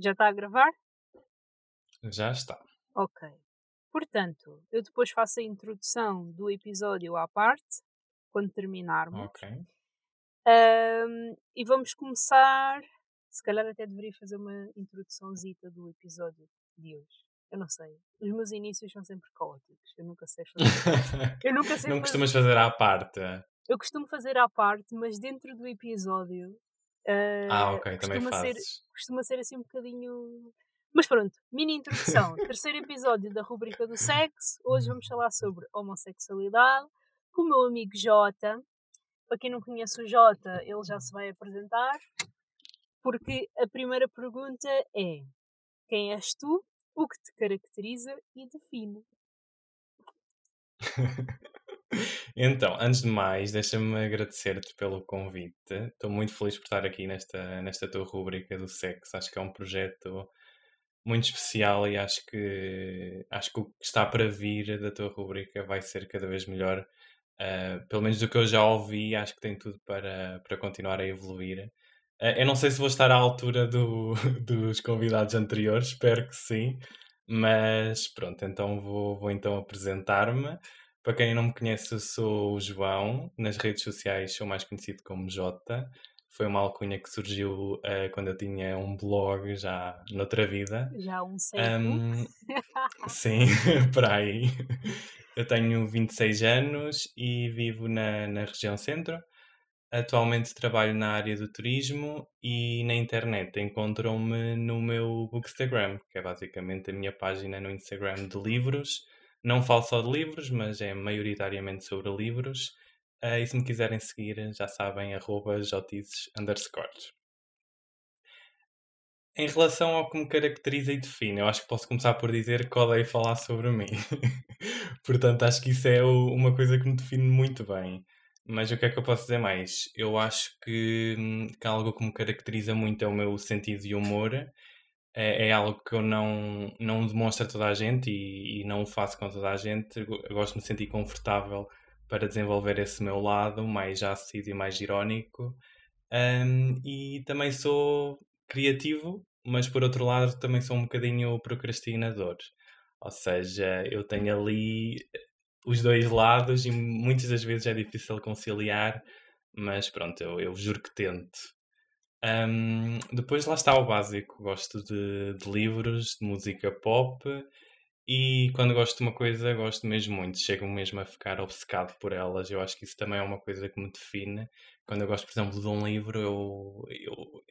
Já está a gravar? Já está. Ok. Portanto, eu depois faço a introdução do episódio à parte, quando terminarmos. Ok. Ahm, e vamos começar. Se calhar até deveria fazer uma introduçãozita do episódio de hoje. Eu não sei. Os meus inícios são sempre caóticos. Eu nunca sei fazer. eu nunca sei Não fazer. costumas fazer à parte. Eu costumo fazer à parte, mas dentro do episódio. Ah, ah, ok, também costuma ser, fazes. costuma ser assim um bocadinho. Mas pronto, mini introdução. Terceiro episódio da rubrica do sexo. Hoje vamos falar sobre homossexualidade com o meu amigo Jota. Para quem não conhece o Jota, ele já se vai apresentar. Porque a primeira pergunta é: Quem és tu? O que te caracteriza e define? Então, antes de mais, deixa-me agradecer-te pelo convite. Estou muito feliz por estar aqui nesta, nesta tua rúbrica do sexo. Acho que é um projeto muito especial e acho que, acho que o que está para vir da tua rúbrica vai ser cada vez melhor. Uh, pelo menos do que eu já ouvi, acho que tem tudo para, para continuar a evoluir. Uh, eu não sei se vou estar à altura do, dos convidados anteriores, espero que sim. Mas pronto, então vou, vou então apresentar-me. Para quem não me conhece, eu sou o João. Nas redes sociais sou mais conhecido como Jota. Foi uma alcunha que surgiu uh, quando eu tinha um blog já noutra vida. Já há um século. Um, sim, para aí. Eu tenho 26 anos e vivo na, na região centro. Atualmente trabalho na área do turismo e na internet. Encontram-me no meu Bookstagram, que é basicamente a minha página no Instagram de livros. Não falo só de livros, mas é maioritariamente sobre livros. Uh, e se me quiserem seguir, já sabem, arroba. Em relação ao que me caracteriza e define, eu acho que posso começar por dizer que odeio falar sobre mim. Portanto, acho que isso é o, uma coisa que me define muito bem. Mas o que é que eu posso dizer mais? Eu acho que, hum, que algo que me caracteriza muito é o meu sentido de humor. É, é algo que eu não, não demonstro a toda a gente e, e não o faço com toda a gente. Eu gosto de me sentir confortável para desenvolver esse meu lado mais ácido e mais irónico. Um, e também sou criativo, mas por outro lado também sou um bocadinho procrastinador. Ou seja, eu tenho ali os dois lados e muitas das vezes é difícil conciliar, mas pronto, eu, eu juro que tento. Um, depois lá está o básico, gosto de, de, livros, de música pop e quando gosto de uma coisa, gosto mesmo muito, chego mesmo a ficar obcecado por elas. Eu acho que isso também é uma coisa que me define. Quando eu gosto, por exemplo, de um livro, eu, eu,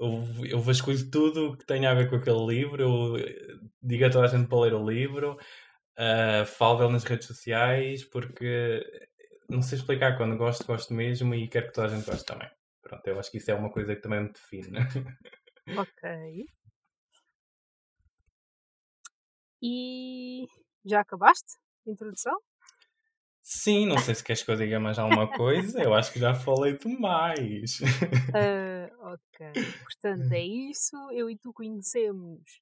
eu, eu vasculho tudo que tenha a ver com aquele livro, eu digo a toda a gente para ler o livro, uh, falo dele nas redes sociais, porque não sei explicar, quando gosto, gosto mesmo e quero que toda a gente goste também. Pronto, eu acho que isso é uma coisa que também me define. Ok. E já acabaste a introdução? Sim, não sei se queres que eu diga mais alguma coisa, eu acho que já falei demais. Uh, ok, portanto é isso. Eu e tu conhecemos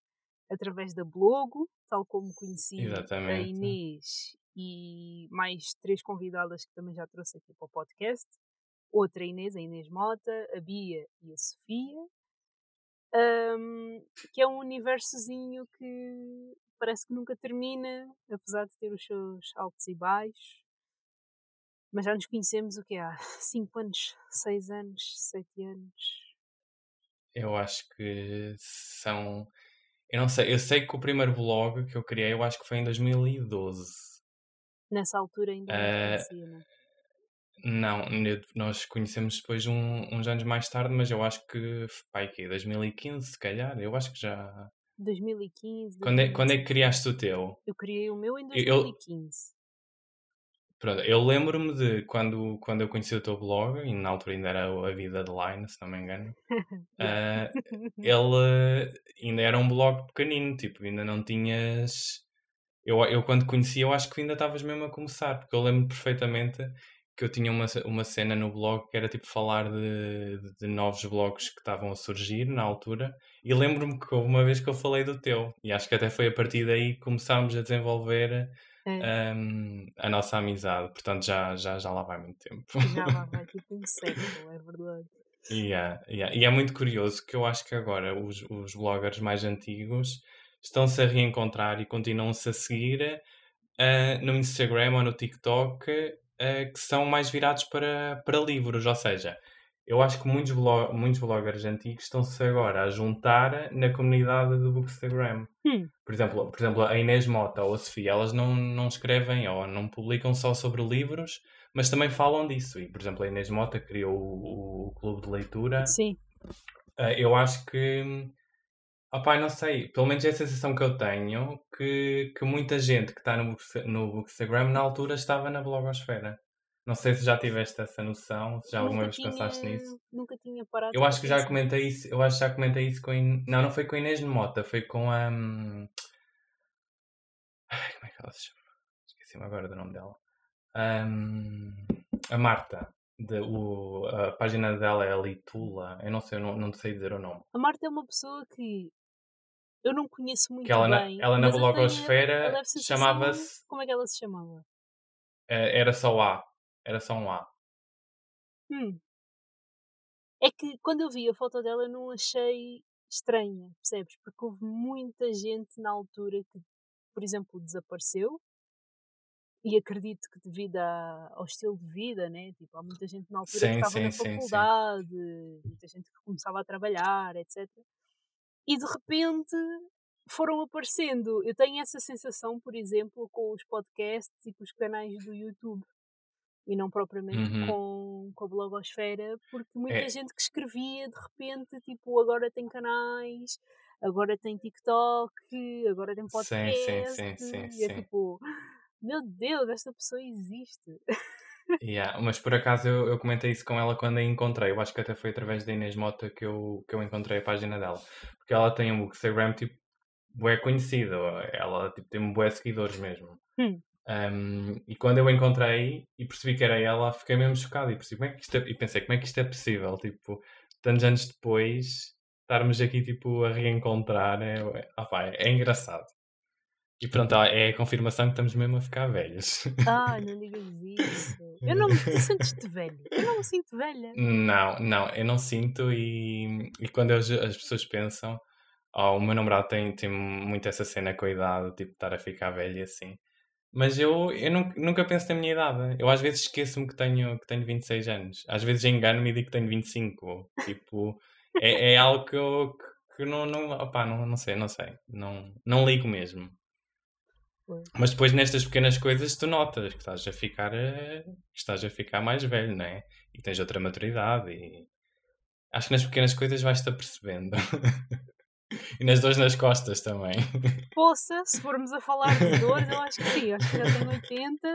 através da blogo, tal como conheci Exatamente. a Inês e mais três convidadas que também já trouxe aqui para o podcast. Outra Inês, a Inês Mota, a Bia e a Sofia. Um, que é um universozinho que parece que nunca termina, apesar de ter os seus altos e baixos. Mas já nos conhecemos o que há? 5 anos, 6 anos, 7 anos. Eu acho que são. Eu não sei, eu sei que o primeiro blog que eu criei, eu acho que foi em 2012. Nessa altura ainda não Eh, conhecia? Não, eu- nós conhecemos depois um- uns anos mais tarde, mas eu acho que, pai, que 2015, se calhar, eu acho que já. 2015. Quando é, quando é que 2016. criaste o teu? Eu criei o meu em Eu- 2015. Pronto, eu lembro-me de quando, quando eu conheci o teu blog, e na altura ainda era a Vida de Line, se não me engano. Yeah. ah, ele ainda era um blog pequenino, tipo, ainda não tinhas. Eu, eu quando conheci, eu acho que ainda estavas mesmo a começar, porque eu lembro perfeitamente que eu tinha uma, uma cena no blog que era tipo falar de, de novos blogs que estavam a surgir na altura, e lembro-me que houve uma vez que eu falei do teu, e acho que até foi a partir daí que começámos a desenvolver É, hum, a nossa amizade, portanto já, já, já lá vai muito tempo. já lá vai tipo um século, é verdade. Yeah, yeah. E é muito curioso que eu acho que agora os, os bloggers mais antigos estão-se a reencontrar e continuam-se a seguir uh, no Instagram ou no TikTok uh, que são mais virados para, para livros. Ou seja, eu acho que muitos, blog, muitos bloggers antigos estão-se agora a juntar na comunidade do Bookstagram. Hum. Por, exemplo, por exemplo, a Inês Mota ou a Sofia, elas não, não escrevem ou não publicam só sobre livros, mas também falam disso. E, por exemplo, a Inês Mota criou o, o clube de leitura. Sim. Uh, eu acho que Opá, não sei, pelo menos é a sensação que eu tenho que, que muita gente que está no, no Bookstagram na altura estava na blogosfera. Não sei se já tiveste essa noção, se já alguma vez tinha, pensaste nisso. Nunca tinha parado. Eu acho que já pensar. comentei isso, eu acho que já comentei isso com a In... Não, não foi com a Inês de Mota, foi com a. hum, Ai, como é que ela se chama? Esqueci-me agora do nome dela. Hum, A Marta. De, o, a página dela é a Litula. Eu não sei, eu não, não sei dizer o nome. A Marta é uma pessoa que eu não conheço muito Que ela na, bem. ela na mas eu tenho a- blogosfera a chamava-se. Como é que ela se chamava? eh, Era só A. Era só um A. Hum. É que quando eu vi a foto dela eu não achei estranha, percebes? Porque houve muita gente na altura que, por exemplo, desapareceu. E acredito que devido à- ao estilo de vida, né? Tipo, há muita gente na altura Sim, que estava sim, na sim, sim. faculdade, muita gente que começava a trabalhar, etc. E de repente foram aparecendo. Eu tenho essa sensação, por exemplo, com os podcasts e com os canais do YouTube. E não propriamente Uhum. com, com a blogosfera, porque muita É. gente que escrevia de repente, tipo, agora tem canais, agora tem TikTok, agora tem Sim, podcast. sim, sim, sim, e é sim. tipo, meu Deus, esta pessoa existe. Yeah, mas por acaso eu, eu comentei isso com ela quando a encontrei. Eu acho que até foi através da Inês Mota que eu, que eu encontrei a página dela. Porque ela tem um Instagram tipo bué conhecido. Ela tipo, tem um bué seguidores mesmo. Hum. Um, e quando eu encontrei e percebi que era ela, fiquei mesmo chocado e percebi como é que isto é, e pensei como é que isto é possível, tipo, tantos anos depois, estarmos aqui tipo a reencontrar, é, opá, é, é engraçado. E pronto, é a confirmação que estamos mesmo a ficar velhos. Ah, não digas isso. Eu não me sentes-te velho. Eu não me sinto velha. Não, não, eu não sinto e, e quando eu- as pessoas pensam, oh, o meu namorado tem, tem muito essa cena com a idade, tipo, estar a ficar velho e assim. Mas eu, eu nunca, nunca penso na minha idade. Eu às vezes esqueço-me que tenho, que tenho 26 anos. Às vezes engano-me e digo que tenho 25. Tipo, é, é algo que eu que, que não, não, opá, não, não sei, não sei. Não, não ligo mesmo. Mas depois nestas pequenas coisas tu notas que estás a ficar, eh, que estás a ficar mais velho, não é? E tens outra maturidade e acho que nas pequenas coisas vais-te apercebendo. e nas dores nas costas também. Poça, se formos a falar de dores, eu acho que sim. Acho que já tenho 80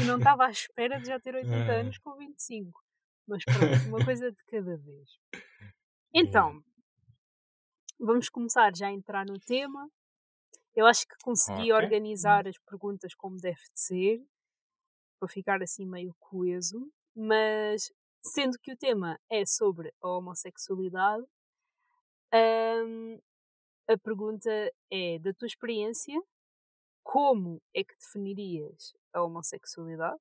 e não estava à espera de já ter 80 Ah. anos com 25. Mas pronto, uma coisa de cada vez. Então, vamos começar já a entrar no tema. Eu acho que consegui Ok. organizar as perguntas como deve de ser, para ficar assim meio coeso, mas sendo que o tema é sobre a homossexualidade, hum, a pergunta é da tua experiência, como é que definirias a homossexualidade?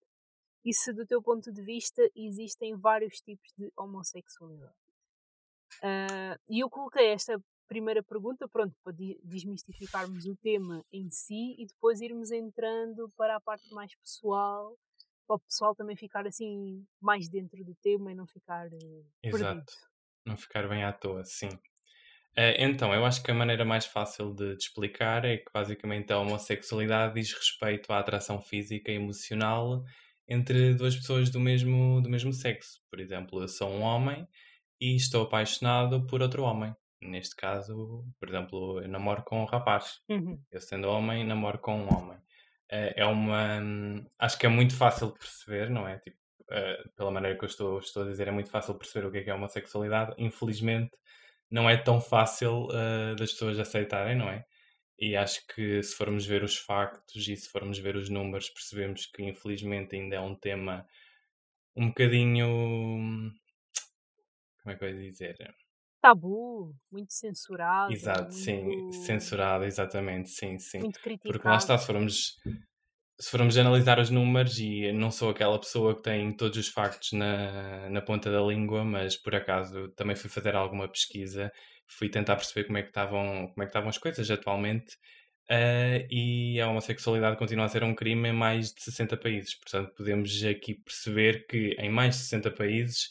E se do teu ponto de vista existem vários tipos de homossexualidade? Ah, E eu coloquei esta primeira pergunta, pronto, para desmistificarmos o tema em si e depois irmos entrando para a parte mais pessoal, para o pessoal também ficar assim mais dentro do tema e não ficar eh, perdido. Exato. Não ficar bem à toa, sim. Eh, então, eu acho que a maneira mais fácil de, de explicar é que basicamente a homossexualidade diz respeito à atração física e emocional entre duas pessoas do mesmo, do mesmo sexo. Por exemplo, eu sou um homem e estou apaixonado por outro homem. Neste caso, por exemplo, eu namoro com um rapaz. Uhum. Eu sendo homem, namoro com um homem. Eh, É uma. Acho que é muito fácil de perceber, não é? Tipo, eh, pela maneira que eu estou, estou a dizer, é muito fácil perceber o que é que é homossexualidade. Infelizmente, não é tão fácil eh, das pessoas aceitarem, não é? E acho que se formos ver os factos e se formos ver os números, percebemos que infelizmente ainda é um tema um bocadinho. Como é que eu ia dizer? Tabu, muito censurado, Exato, sim, muito, censurado, exatamente, sim, sim. muito criticado. Porque lá está, se formos, se formos analisar os números, e não sou aquela pessoa que tem todos os factos na, na ponta da língua, mas por acaso também fui fazer alguma pesquisa, fui tentar perceber como é que estavam, como é que estavam as coisas atualmente. Uh, e a homossexualidade continua a ser um crime em mais de 60 países. Portanto, podemos aqui perceber que em mais de 60 países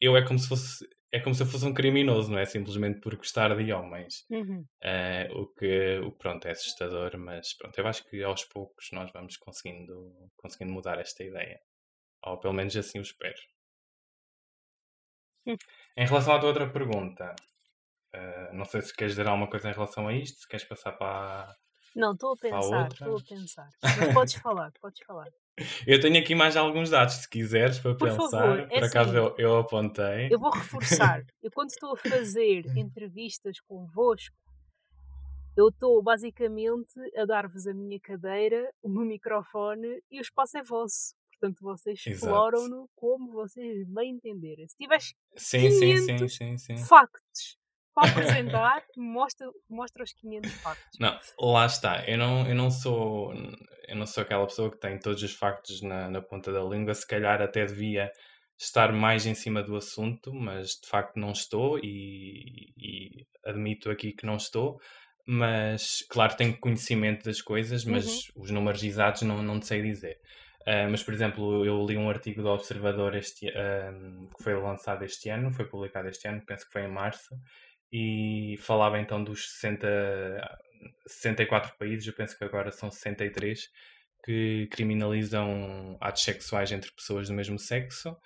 eu é como se fosse é como se eu fosse um criminoso, não é? Simplesmente por gostar de homens. Uhum. Uh, o, que, o pronto, é assustador, mas pronto, eu acho que aos poucos nós vamos conseguindo, conseguindo mudar esta ideia. Ou pelo menos assim o espero. Uhum. Em relação à tua outra pergunta, uh, não sei se queres dizer alguma coisa em relação a isto, se queres passar para. Não, estou a pensar, estou a pensar. Mas podes falar, podes falar. Eu tenho aqui mais alguns dados, se quiseres, para Por pensar. Favor, é Por acaso assim, eu, eu apontei. Eu vou reforçar. eu, quando estou a fazer entrevistas convosco, eu estou basicamente a dar-vos a minha cadeira, o meu microfone e o espaço é vosso. Portanto, vocês exploram-no como vocês bem entenderem. Se tiveres sim, 500 sim, sim, factos para apresentar, mostra, mostra os 500 factos. Não, lá está. Eu não, eu não sou eu não sou aquela pessoa que tem todos os factos na, na ponta da língua. Se calhar até devia estar mais em cima do assunto, mas de facto não estou e, e admito aqui que não estou. Mas, claro, tenho conhecimento das coisas, mas uhum. os números exatos não, não sei dizer. Uh, mas, por exemplo, eu li um artigo do Observador este, uh, que foi lançado este ano, foi publicado este ano, penso que foi em março, e falava então dos 60, 64 países, eu penso que agora são 63, que criminalizam atos sexuais entre pessoas do mesmo sexo.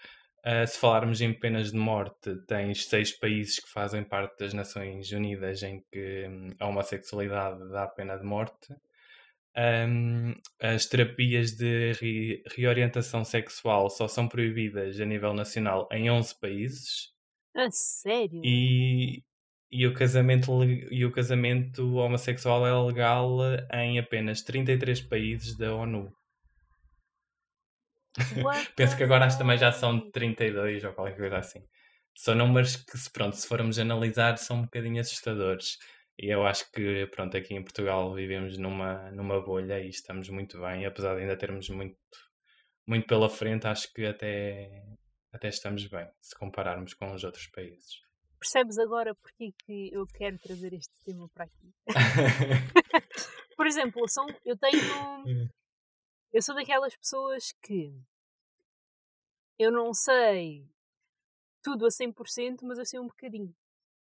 Uh, se falarmos em penas de morte, tens seis países que fazem parte das Nações Unidas em que hum, a homossexualidade dá pena de morte. Um, as terapias de re reorientação sexual só são proibidas a nível nacional em 11 países. A sério? E, e o casamento, e o casamento homossexual é legal em apenas 33 países da ONU. Penso que agora acho também já são 32 ou qualquer coisa assim. São números que, pronto, se formos analisar, são um bocadinho assustadores. E eu acho que, pronto, aqui em Portugal vivemos numa, numa bolha e estamos muito bem, apesar de ainda termos muito, muito pela frente, acho que até, até estamos bem, se compararmos com os outros países. Percebes agora porque que eu quero trazer este tema para aqui? Por exemplo, são, eu tenho. Hum. Eu sou daquelas pessoas que eu não sei tudo a 100%, mas eu sei um bocadinho de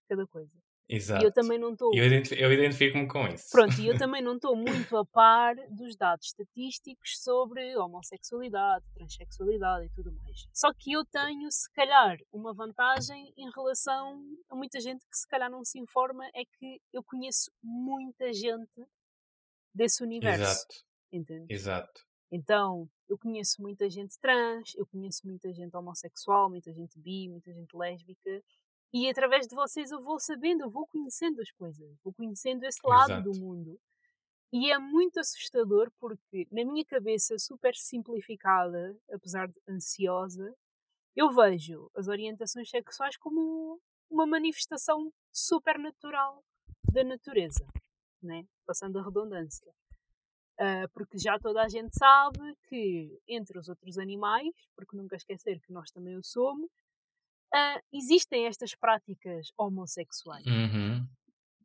cada coisa. Exato. E eu também não estou. Eu, identifico, eu identifico-me com isso. Pronto, e eu também não estou muito a par dos dados estatísticos sobre homossexualidade, transexualidade e tudo mais. Só que eu tenho, se calhar, uma vantagem em relação a muita gente que se calhar não se informa, é que eu conheço muita gente desse universo. Exato. Entende? Exato. Então, eu conheço muita gente trans, eu conheço muita gente homossexual, muita gente bi, muita gente lésbica e através de vocês eu vou sabendo, eu vou conhecendo as coisas, vou conhecendo esse lado Exato. do mundo. E é muito assustador porque, na minha cabeça super simplificada, apesar de ansiosa, eu vejo as orientações sexuais como uma manifestação super natural da natureza, né? passando a redundância. Uh, porque já toda a gente sabe que entre os outros animais, porque nunca esquecer que nós também o somos, uh, existem estas práticas homossexuais. Uhum.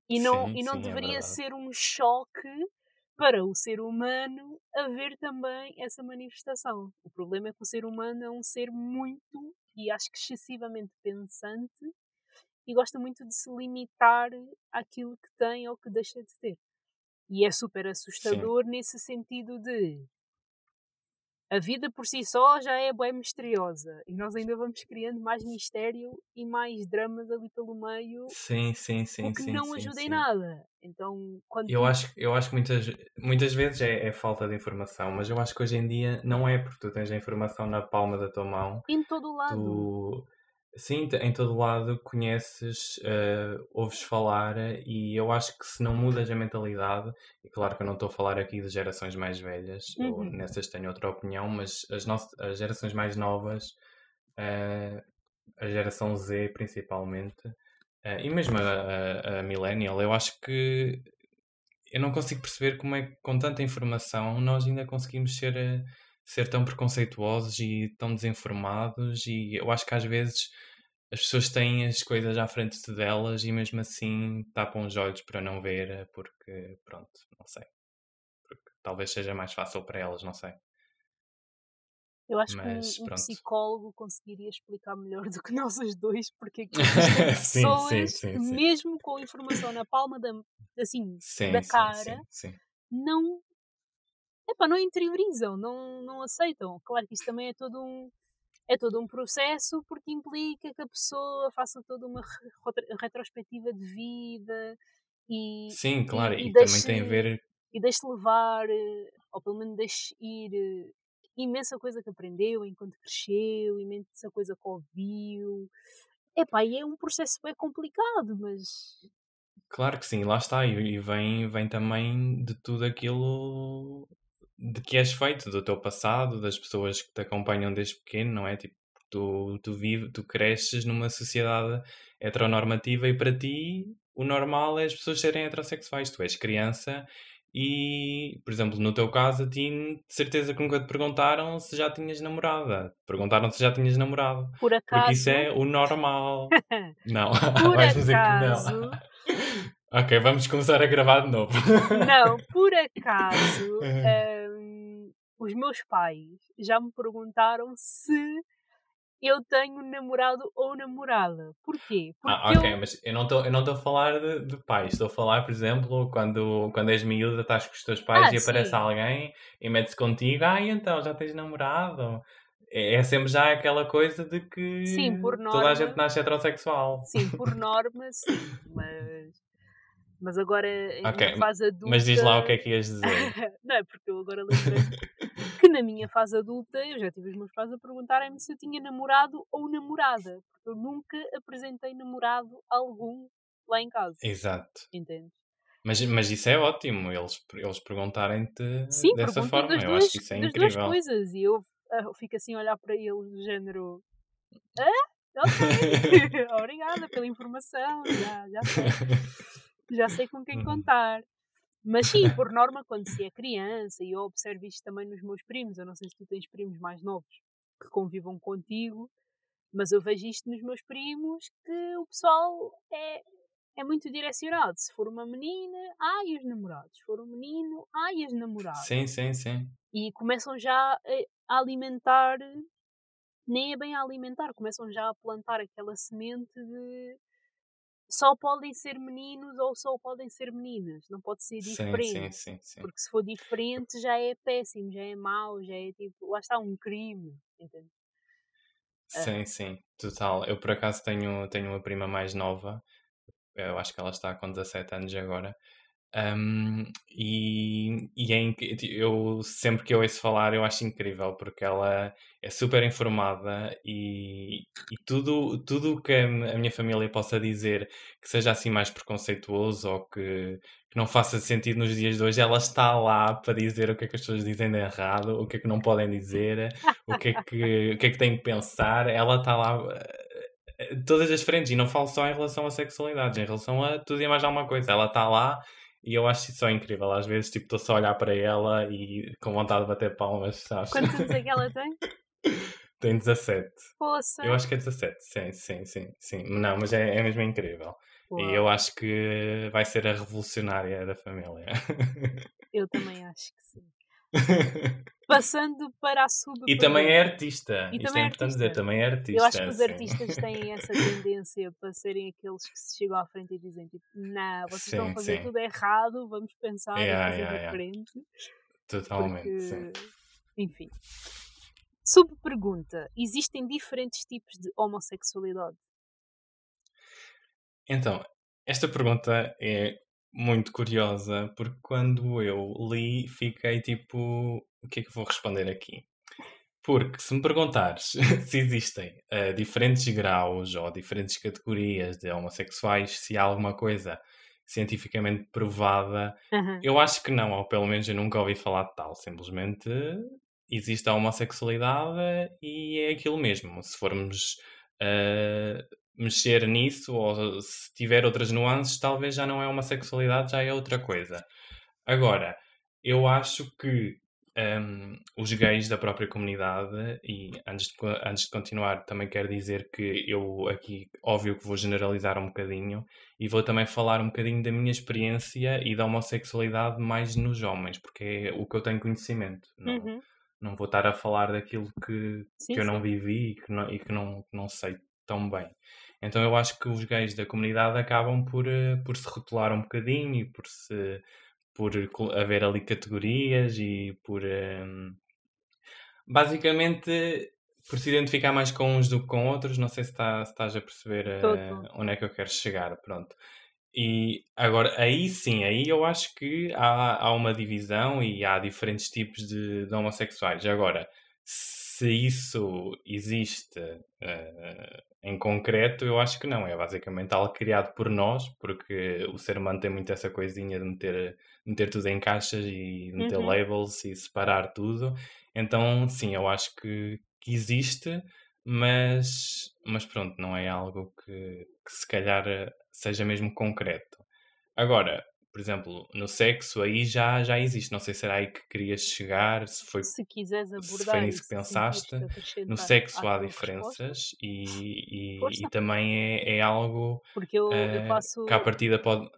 E não, sim, e não sim, é deveria é ser um choque para o ser humano haver também essa manifestação. O problema é que o ser humano é um ser muito, e acho que excessivamente pensante, e gosta muito de se limitar àquilo que tem ou que deixa de ter. E é super assustador sim. nesse sentido de a vida por si só já é bem misteriosa e nós ainda vamos criando mais mistério e mais dramas ali pelo meio. Sim, sim, sim. O que sim, não sim, ajuda sim. em nada. Então, quando eu, acho, eu acho que muitas, muitas vezes é, é, falta de informação, mas eu acho que hoje em dia não é porque tu tens a informação na palma da tua mão. Em todo o lado. Tu Sim, em todo lado conheces, uh, ouves falar e eu acho que se não mudas a mentalidade, e claro que eu não estou a falar aqui de gerações mais velhas, uhum. eu nessas tenho outra opinião, mas as, as gerações mais novas, uh, a geração Z principalmente, uh, e mesmo a, a, a Millennial, eu acho que eu não consigo perceber como é que com tanta informação nós ainda conseguimos ser, eh, ser tão preconceituosos e tão desinformados e eu acho que às vezes as pessoas têm as coisas à frente delas e mesmo assim tapam os olhos para não ver eh, porque pronto, não sei. Porque talvez seja mais fácil para elas, não sei. Eu acho Mas que um, um psicólogo conseguiria explicar melhor do que nós os dois, porque aqui existem sim, pessoas sim, sim. mesmo com a informação na palma da, assim, Sim, da cara, não, epá, não interiorizam, não, não aceitam. Claro que isto também é todo um, é todo um processo, porque implica que a pessoa faça toda uma re- retro- retrospectiva de vida e, Sim, claro, e, e e também tem a ver. e deixe levar, eh, ou pelo menos deixe ir eh, imensa coisa que aprendeu enquanto cresceu, imensa coisa que ouviu. Epá, e é um processo bem complicado, mas Claro que sim, lá está, e, e vem, vem também de tudo aquilo de que és feito, do teu passado, das pessoas que te acompanham desde pequeno, não é? Tipo, tu, tu vives, tu cresces numa sociedade heteronormativa e para ti o normal é as pessoas serem heterossexuais. Tu és criança e, por exemplo, no teu caso, a ti de certeza que nunca te perguntaram se já tinhas namorada. Perguntaram se já tinhas namorado. por Porque isso acaso, é o normal. Não, por vais dizer que acaso, não. Ok, vamos começar a gravar de novo. não, por acaso, hum, os meus pais já me perguntaram se eu tenho namorado ou namorada. Porquê? Porque Ah, ok, eu, mas eu não estou a falar de, de pais, estou a falar, por exemplo, quando, quando és miúda, estás com os teus pais Ah, e aparece sim. alguém e mete-se contigo, ah, então, já tens namorado? É, é sempre já aquela coisa de que sim, por toda a gente norma, nasce heterossexual. sim, por norma, sim, mas, mas agora em Ok, minha fase adulta. mas diz lá o que é que ias dizer. Não é porque eu agora lembrei que na minha fase adulta eu já tive os meus pais a perguntarem-me se eu tinha namorado ou namorada, porque eu nunca apresentei namorado algum lá em casa, Exato. entende? Mas, mas isso é ótimo, eles, eles perguntarem-te dessa forma, eu duas, acho que isso é das duas incrível. coisas e eu ah, fico assim a olhar para eles do género ah, ok, obrigada pela informação, já, já sei, já sei com quem Uhum. contar. Mas sim, por norma, quando se é criança, e eu observo isto também nos meus primos, eu não sei se tu tens primos mais novos que convivam contigo, mas eu vejo isto nos meus primos que o pessoal é, é muito direcionado. Se for uma menina, ai os namorados. Se for um menino, ai as namoradas. Sim, sim, sim. E começam já a a alimentar, nem é bem a alimentar, começam já a plantar aquela semente de só podem ser meninos ou só podem ser meninas. Não pode ser Sim, sim, diferente. sim, sim. Porque se for diferente já é péssimo, já é mau, já é tipo, lá está um crime. Entende? Sim, sim, total. Eu por acaso tenho, tenho uma prima mais nova, eu acho que ela está com 17 anos agora, um, e, e é eu sempre que eu ouço falar eu acho incrível porque ela é super informada e, e tudo tudo que a minha família possa dizer que seja assim mais preconceituoso ou que, que não faça sentido nos dias de hoje, ela está lá para dizer o que é que as pessoas dizem de errado, o que é que não podem dizer, o que é que, o que, é que têm que pensar, ela está lá eh, todas as frentes, e não falo só em relação à sexualidade, em relação a tudo e mais alguma coisa. Ela está lá e eu acho isso só incrível. Às vezes, tipo, estou só a olhar para ela e com vontade de bater palmas, sabes? Quantos anos é que ela tem? Tem 17. Poça! Eu acho que é 17, sim, sim, sim, sim. Não, mas é, é mesmo incrível. E eu Uau, acho que vai ser a revolucionária da família. eu também acho que sim. Passando para a sub e também é artista. E Isto também é é importante dizer, artista. também é artista. Eu acho que os sim. artistas têm essa tendência para serem aqueles que se chegam à frente e dizem tipo, não, vocês estão a Sim, fazer sim. tudo errado, vamos pensar Yeah, em fazer yeah, yeah. diferente. Totalmente, sim. Porque, enfim. Subpergunta: existem diferentes tipos de homossexualidade? Então, esta pergunta é muito curiosa porque quando eu li fiquei tipo, o que é que vou responder aqui? Porque se me perguntares se existem eh, diferentes graus ou diferentes categorias de homossexuais, se há alguma coisa cientificamente provada, Aham. eu acho que não, ou pelo menos eu nunca ouvi falar de tal. Simplesmente existe a homossexualidade e é aquilo mesmo. Se formos eh, mexer nisso, ou se tiver outras nuances, talvez já não é homossexualidade, já é outra coisa. Agora, eu acho que um, os gays da própria comunidade, e antes de, antes de continuar, também quero dizer que eu aqui, óbvio que vou generalizar um bocadinho e vou também falar um bocadinho da minha experiência e da homossexualidade mais nos homens, porque é o que eu tenho conhecimento. Não, Uhum. não vou estar a falar daquilo que, Sim, que eu sim. não vivi e que não, e que não, não sei tão bem. Então eu acho que os gays da comunidade acabam por, eh, por se rotular um bocadinho e por se por haver ali categorias e por um, basicamente por se identificar mais com uns do que com outros. Não sei se, está, se estás a perceber uh, onde é que eu quero chegar. Pronto. E agora, aí sim, aí eu acho que há, há uma divisão e há diferentes tipos de, de homossexuais. Agora, se isso existe uh, em concreto, eu acho que não. É basicamente algo criado por nós, porque o ser humano tem muito essa coisinha de meter, meter tudo em caixas e meter uhum. labels e separar tudo. Então, sim, eu acho que, que existe, mas, mas pronto, não é algo que, que se calhar seja mesmo concreto. Agora, por exemplo, no sexo aí já, já existe. Não sei se era aí que querias chegar, se foi, se quiseres abordar se foi nisso que pensaste. No sexo há diferenças e, e, e, também é, é algo Porque eu, uh, eu faço... que à partida pode.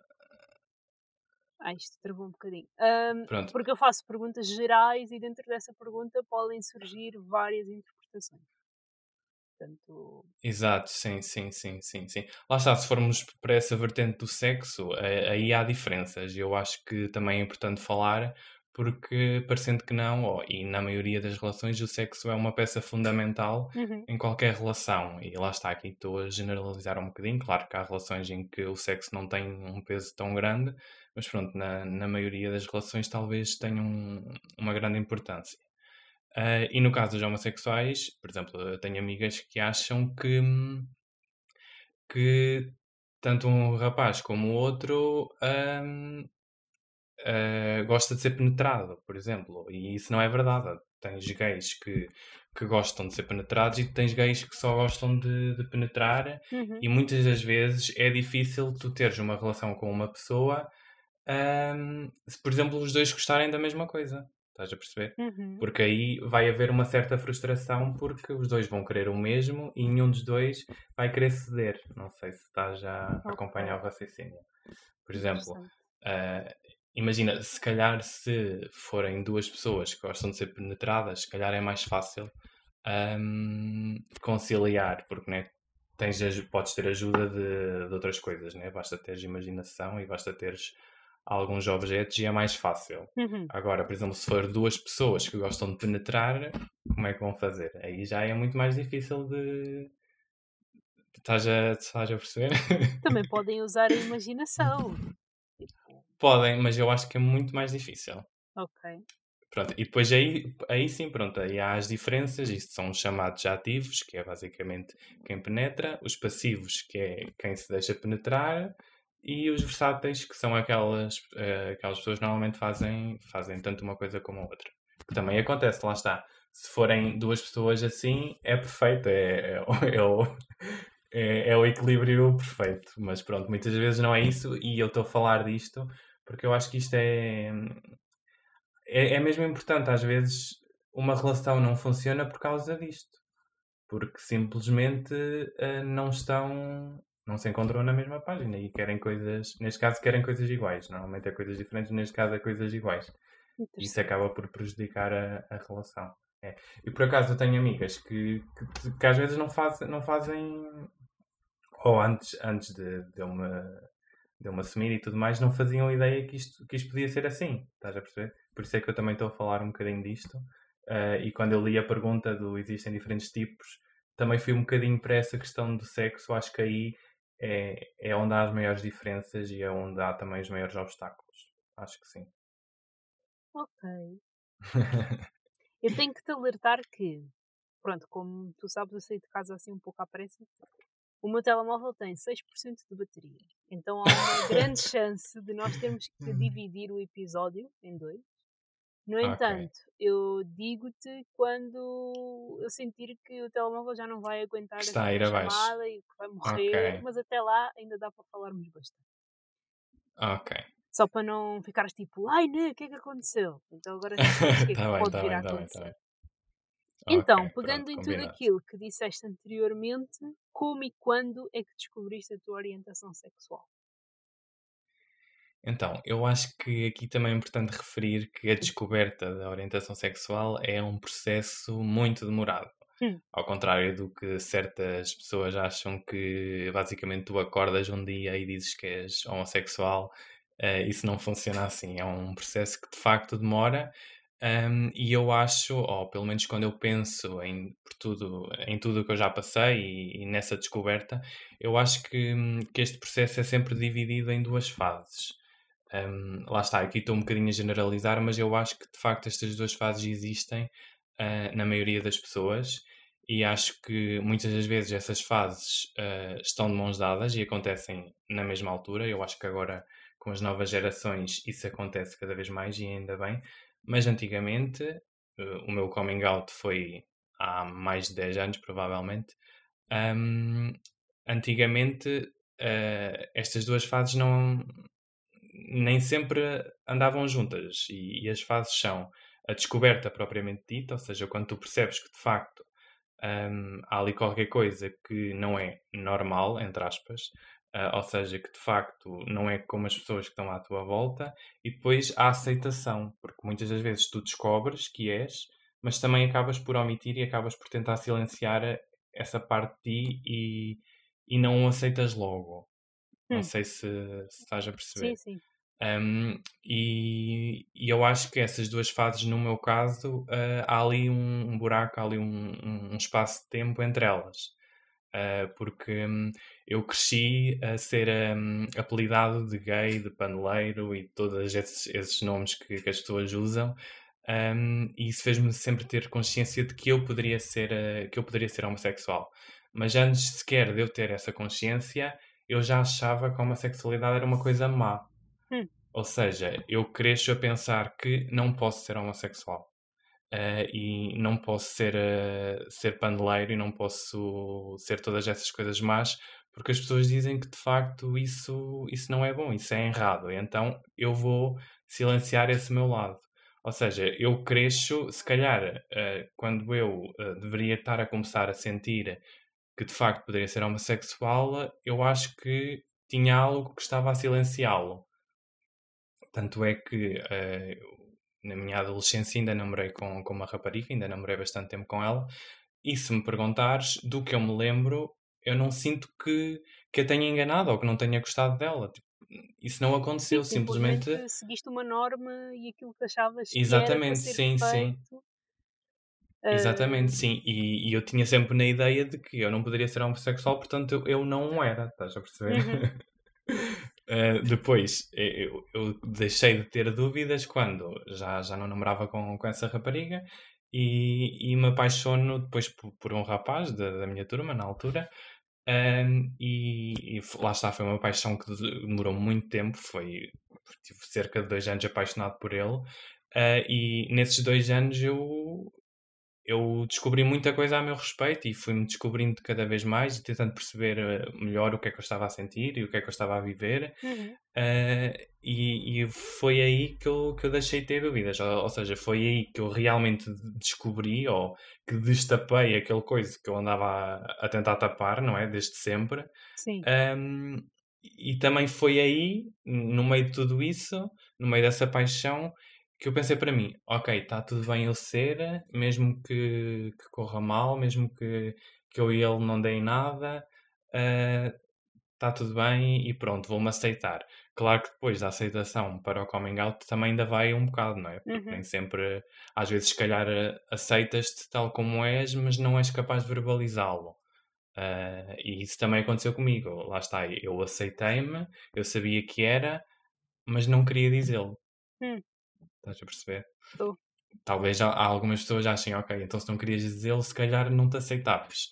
Ah, isto travou um bocadinho. Um, Pronto. Porque eu faço perguntas gerais e dentro dessa pergunta podem surgir várias interpretações. Portanto... Exato, sim, sim, sim, sim, sim. Lá está, se formos para essa vertente do sexo, aí há diferenças. Eu acho que também é importante falar, porque parecendo que não, oh, e na maioria das relações, o sexo é uma peça fundamental uhum. em qualquer relação. E lá está, aqui estou a generalizar um bocadinho. Claro que há relações em que o sexo não tem um peso tão grande, mas pronto, na, na maioria das relações talvez tenha um, uma grande importância. Uh, e no caso dos homossexuais, por exemplo, eu tenho amigas que acham que, que tanto um rapaz como o outro um, uh, gosta de ser penetrado, por exemplo. E isso não é verdade. Tens gays que, que gostam de ser penetrados e tens gays que só gostam de, de penetrar. Uhum. E muitas das vezes é difícil tu teres uma relação com uma pessoa um, se, por exemplo, os dois gostarem da mesma coisa. Estás a perceber? Uhum. Porque aí vai haver uma certa frustração porque os dois vão querer o mesmo e nenhum dos dois vai querer ceder. Não sei se estás a acompanhar o raciocínio. Por exemplo, ah, imagina, se calhar se forem duas pessoas que gostam de ser penetradas, se calhar é mais fácil ahm, conciliar, porque né, tens, podes ter ajuda de, de outras coisas, né? Basta teres imaginação e basta teres alguns objetos e é mais fácil. Uhum. Agora, por exemplo, se for duas pessoas que gostam de penetrar, como é que vão fazer? Aí já é muito mais difícil de. Estás a, estás a perceber? Também podem usar a imaginação. Tipo, Podem, mas eu acho que é muito mais difícil. ok. Pronto, e depois aí, aí sim, pronto, aí há as diferenças, isto são os chamados ativos, que é basicamente quem penetra, os passivos, que é quem se deixa penetrar, e os versáteis, que são aquelas, eh, aquelas pessoas que normalmente fazem, fazem tanto uma coisa como a outra. Que também acontece, lá está. Se forem duas pessoas assim, é perfeito, é, é, é o, é, é o equilíbrio perfeito. Mas pronto, muitas vezes não é isso, e eu estou a falar disto porque eu acho que isto é, é, é mesmo importante. Às vezes uma relação não funciona por causa disto. Porque simplesmente eh, não estão, não se encontram na mesma página e querem coisas, neste caso querem coisas iguais. Normalmente é coisas diferentes, neste caso é coisas iguais. Isso acaba por prejudicar a, a relação. É. E por acaso eu tenho amigas que, que, que às vezes não fazem, não fazem ou antes, antes de, de, eu me, de eu me assumir e tudo mais, não faziam ideia que isto, que isto podia ser assim. Estás a perceber? Por isso é que eu também estou a falar um bocadinho disto. Ah, e quando eu li a pergunta do existem diferentes tipos, também fui um bocadinho para essa questão do sexo. Acho que aí é, é onde há as maiores diferenças e é onde há também os maiores obstáculos. Acho que sim. Ok. Eu tenho que te alertar que, pronto, como tu sabes, eu saí de casa assim um pouco à pressa. O meu telemóvel tem 6% de bateria. Então há uma grande chance de nós termos que dividir o episódio em dois. No Ok. entanto, eu digo-te quando eu sentir que o telemóvel já não vai aguentar Está a ir abaixo. chamada e que vai morrer, Ok. mas até lá ainda dá para falarmos bastante. Ok. Só para não ficares tipo, ai né, o que é que aconteceu? Então agora sabes o que é que Tá bem, pode tá vir a bem, tá bem, tá acontecer. bem. Então, Ok, pegando pronto, em tudo combinado. aquilo que disseste anteriormente, como e quando é que descobriste a tua orientação sexual? Então, eu acho que aqui também é importante referir que a descoberta da orientação sexual é um processo muito demorado. Hum. Ao contrário do que certas pessoas acham que basicamente tu acordas um dia e dizes que és homossexual, eh, isso não funciona assim. É um processo que de facto demora. Um, e eu acho, ou pelo menos quando eu penso em tudo, em tudo o que eu já passei e, e nessa descoberta, eu acho que, hum, que este processo é sempre dividido em duas fases. Um, lá está, aqui estou um bocadinho a generalizar, mas eu acho que de facto estas duas fases existem uh, na maioria das pessoas e acho que muitas das vezes essas fases uh, estão de mãos dadas e acontecem na mesma altura. Eu acho que agora com as novas gerações isso acontece cada vez mais e ainda bem, mas antigamente uh, o meu coming out foi há mais de 10 anos provavelmente. Um, antigamente estas duas fases não, nem sempre andavam juntas e, e, as fases são a descoberta propriamente dita, ou seja, quando tu percebes que de facto um, há ali qualquer coisa que não é normal, entre aspas, uh, ou seja, que de facto não é como as pessoas que estão à tua volta, e depois a aceitação, porque muitas das vezes tu descobres que és, mas também acabas por omitir e acabas por tentar silenciar essa parte de ti e, e não o aceitas logo. Não Hum. sei se, se estás a perceber. Sim, sim. Um, e, e eu acho que essas duas fases, no meu caso, uh, há ali um, um buraco, há ali um, um, espaço de tempo entre elas. Uh, porque um, eu cresci a ser um, apelidado de gay, de paneleiro e todos esses, esses nomes que, que, as pessoas usam. e isso fez-me sempre ter consciência de que eu poderia ser, uh, que eu poderia ser homossexual. Mas antes sequer de eu ter essa consciência, eu já achava que a homossexualidade era uma coisa má. Ou seja, eu cresço a pensar que não posso ser homossexual. Uh, e não posso ser, uh, ser pandeleiro e não posso ser todas essas coisas más, porque as pessoas dizem que de facto isso, isso não é bom, isso é errado. Então eu vou silenciar esse meu lado. Ou seja, eu cresço, se calhar, uh, quando eu deveria estar a começar a sentir que de facto poderia ser homossexual, eu acho que tinha algo que estava a silenciá-lo. Tanto é que uh, na minha adolescência ainda namorei com, com uma rapariga, ainda namorei bastante tempo com ela, e se me perguntares do que eu me lembro, eu não sinto que, que a tenha enganado ou que não tenha gostado dela. Tipo, isso não aconteceu, sim, simplesmente... simplesmente. seguiste uma norma e aquilo que achavas que Exatamente, ser sim, feito. sim. Exatamente, Uh, sim. E, e eu tinha sempre na ideia de que eu não poderia ser homossexual, portanto eu, eu não era, estás a perceber? Uhum. Uh, depois eu, eu, deixei de ter dúvidas quando já, já não namorava com, com essa rapariga e, e me apaixono depois por, por um rapaz da, da, minha turma na altura. Um, e, e, lá está, foi uma paixão que demorou muito tempo, foi tive cerca de dois anos apaixonado por ele. Uh, e nesses dois anos eu, eu descobri muita coisa a meu respeito e fui-me descobrindo cada vez mais e tentando perceber eh, melhor o que é que eu estava a sentir e o que é que eu estava a viver. Uhum. Uh, e, e, foi aí que eu, que eu deixei de ter dúvidas, ou, ou, seja, foi aí que eu realmente descobri ou que destapei aquele coisa que eu andava a, a tentar tapar, não é? Desde sempre. Sim. Um, e também foi aí, no meio de tudo isso, no meio dessa paixão, que eu pensei para mim, ok, está tudo bem eu ser, mesmo que, que, corra mal, mesmo que, que eu e ele não deem nada, está uh, tudo bem e pronto, vou-me aceitar. Claro que depois da aceitação para o coming out também ainda vai um bocado, não é? Porque Uhum. nem sempre, às vezes, se calhar aceitas-te tal como és, mas não és capaz de verbalizá-lo. Uh, e isso também aconteceu comigo. Lá está, eu aceitei-me, eu sabia que era, mas não queria dizê-lo. Hum. Estás a perceber? Estou. Talvez há, há algumas pessoas achem, ok, então se não querias dizê-lo, se calhar não te aceitavas.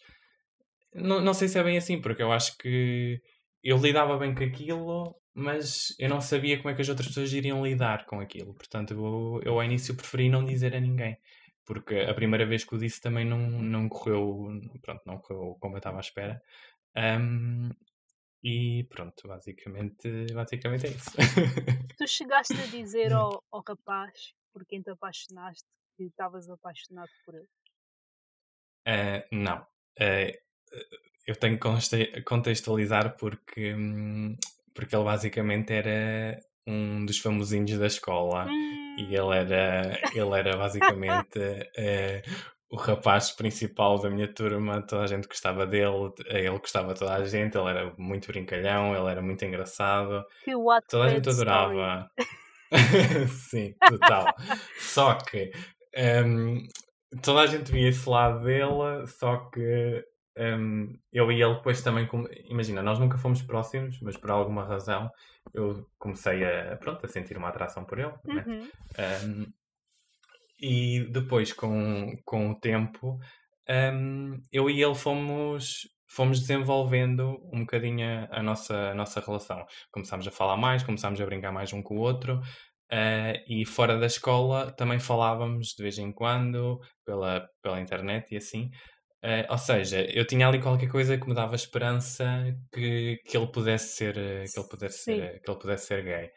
Não, não sei se é bem assim, porque eu acho que eu lidava bem com aquilo, mas eu não sabia como é que as outras pessoas iriam lidar com aquilo. Portanto, eu, eu ao início preferi não dizer a ninguém. Porque a primeira vez que o disse também não, não correu, pronto, não correu como eu estava à espera. Um, E pronto, basicamente, basicamente é isso. Tu chegaste a dizer ao, ao rapaz por quem te apaixonaste que estavas apaixonado por ele? Uh, não. Uh, eu tenho que contextualizar porque, hum, porque ele basicamente era um dos famosinhos da escola hum. e ele era, ele era basicamente uh, o rapaz principal da minha turma, toda a gente gostava dele, ele gostava de toda a gente, ele era muito brincalhão, ele era muito engraçado. Que toda a gente adorava. Sim, total. Só que um, toda a gente via esse lado dele, só que um, eu e ele depois também, imagina, nós nunca fomos próximos, mas por alguma razão eu comecei a, pronto, a sentir uma atração por ele. Né? Uhum. Né? Um, e depois, com, com o tempo, um, eu e ele fomos, fomos desenvolvendo um bocadinho a, nossa, a nossa relação. Começámos a falar mais, começámos a brincar mais um com o outro. Uh, e fora da escola também falávamos de vez em quando pela, pela internet e assim. Uh, ou seja, eu tinha ali qualquer coisa que me dava esperança que, que ele pudesse ser que ele pudesse ser, que ele pudesse ser gay.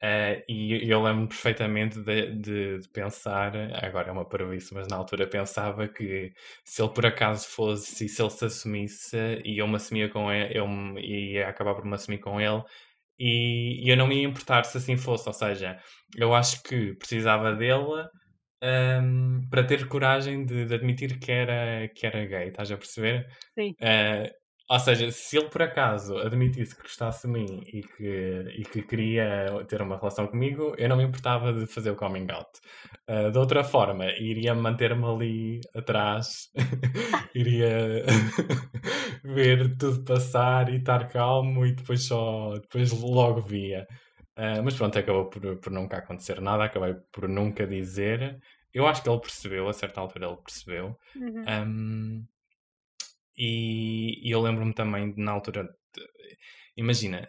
Uh, e eu lembro perfeitamente de, de, de, pensar, agora é uma parvoíce, mas na altura pensava que se ele por acaso fosse, e se ele se assumisse e eu me assumia com ele, eu ia acabar por me assumir com ele e, e eu não me ia importar se assim fosse, ou seja, eu acho que precisava dele um, para ter coragem de, de, admitir que era, que era gay, estás a perceber? Sim. Uh, ou seja, se ele por acaso admitisse que gostasse de mim e que, e que queria ter uma relação comigo, eu não me importava de fazer o coming out. Uh, de outra forma, iria manter-me ali atrás, iria ver tudo passar e estar calmo e depois só depois logo via. Uh, mas pronto, acabou por, por nunca acontecer nada, acabei por nunca dizer. Eu acho que ele percebeu, a certa altura ele percebeu. Uhum. Um, e, e eu lembro-me também na altura, de, imagina,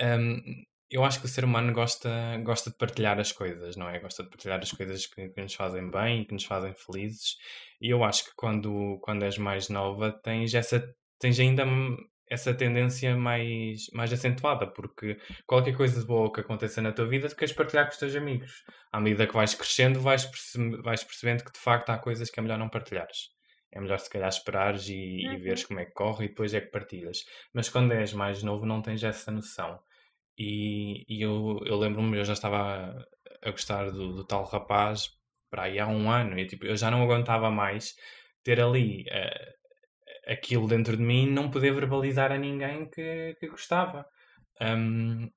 um, eu acho que o ser humano gosta, gosta de partilhar as coisas, não é? Gosta de partilhar as coisas que, que, nos fazem bem e que nos fazem felizes. E eu acho que quando, quando és mais nova tens, essa, tens ainda essa tendência mais, mais acentuada, porque qualquer coisa boa que aconteça na tua vida, tu queres partilhar com os teus amigos. À medida que vais crescendo, vais, perce vais percebendo que de facto há coisas que é melhor não partilhares é melhor se calhar esperares e, uhum. e veres como é que corre e depois é que partilhas. Mas quando és mais novo não tens essa noção. E, e eu, eu lembro-me, eu já estava a, a gostar do, do, tal rapaz para aí há um ano e tipo, eu já não aguentava mais ter ali uh, aquilo dentro de mim não poder verbalizar a ninguém que, que gostava. Um,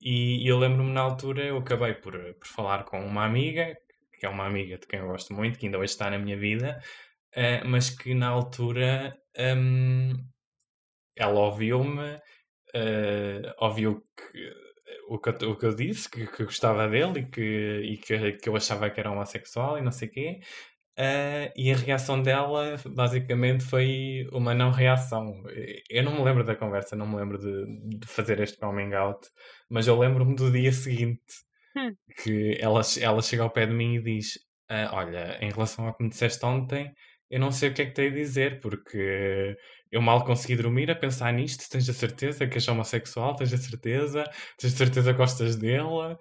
e, e eu lembro-me na altura, eu acabei por, por falar com uma amiga, que é uma amiga de quem eu gosto muito, que ainda hoje está na minha vida, uh, mas que na altura um, ela ouviu-me, uh, ouviu que, o, que, o que eu disse, que, que gostava dele e, que, e que, que eu achava que era homossexual e não sei o quê. Uh, e a reação dela basicamente foi uma não reação. Eu não me lembro da conversa, não me lembro de, de fazer este coming out, mas eu lembro-me do dia seguinte hum. que ela, ela chega ao pé de mim e diz: uh, Olha, em relação ao que me disseste ontem, eu não sei o que é que tenho a dizer, porque eu mal consegui dormir a pensar nisto. Tens a certeza que és homossexual? Tens a certeza? Tens a certeza que gostas dele?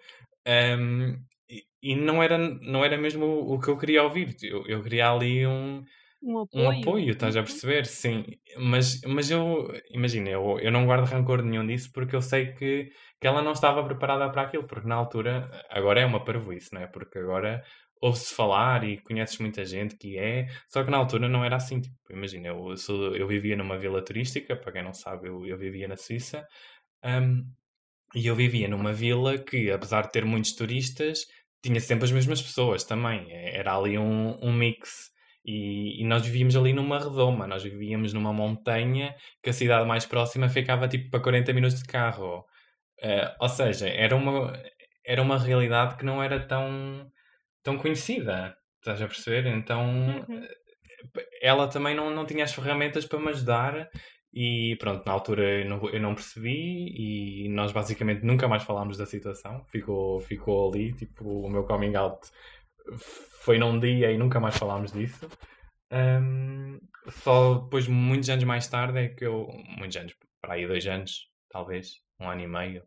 Um, e, e não, era, não era mesmo o, o que eu queria ouvir. Eu, eu queria ali um, um apoio. Um apoio, estás a uhum. perceber? Sim. Mas, mas eu, imagina, eu, eu não guardo rancor nenhum disso porque eu sei que, que ela não estava preparada para aquilo, porque na altura, agora é uma parvoíce, não é? Porque agora ouve-se falar e conheces muita gente que é, só que na altura não era assim. Tipo, imagina, eu, eu vivia numa vila turística, para quem não sabe, eu, eu vivia na Suíça, um, e eu vivia numa vila que, apesar de ter muitos turistas, tinha sempre as mesmas pessoas também. É, era ali um, um mix. E, e, nós vivíamos ali numa redoma, nós vivíamos numa montanha que a cidade mais próxima ficava tipo para 40 minutos de carro. Uh, ou seja, era uma, era uma realidade que não era tão tão conhecida, estás a perceber? Então uhum. ela também não, não tinha as ferramentas para me ajudar e pronto, na altura eu não, eu não, percebi e nós basicamente nunca mais falámos da situação, ficou, ficou ali, tipo, o meu coming out foi num dia e nunca mais falámos disso. Um, só depois, muitos anos mais tarde, é que eu, muitos anos, para aí dois anos, talvez, um ano e meio.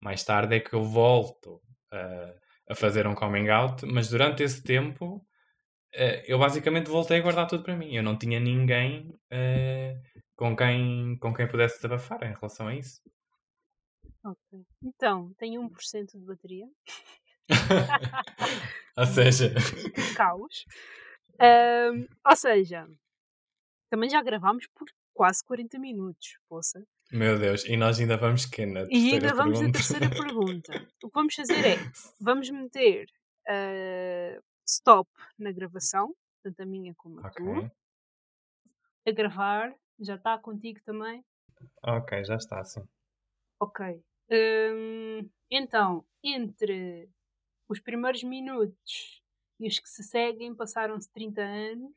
Mais tarde é que eu volto uh, a fazer um coming out, mas durante esse tempo uh, eu basicamente voltei a guardar tudo para mim. Eu não tinha ninguém uh, com, quem, com quem pudesse desabafar em relação a isso. Ok. Então, tenho 1% de bateria. ou seja, caos. Um, ou seja, também já gravámos por quase 40 minutos, poça. Meu Deus, e nós ainda vamos que na E ainda vamos pergunta? na terceira pergunta. O que vamos fazer é, vamos meter uh, stop na gravação, tanto a minha como a Ok, tua, a gravar. Já está contigo também? ok, já está assim. Ok. Hum, então, entre os primeiros minutos e os que se seguem, passaram-se 30 anos,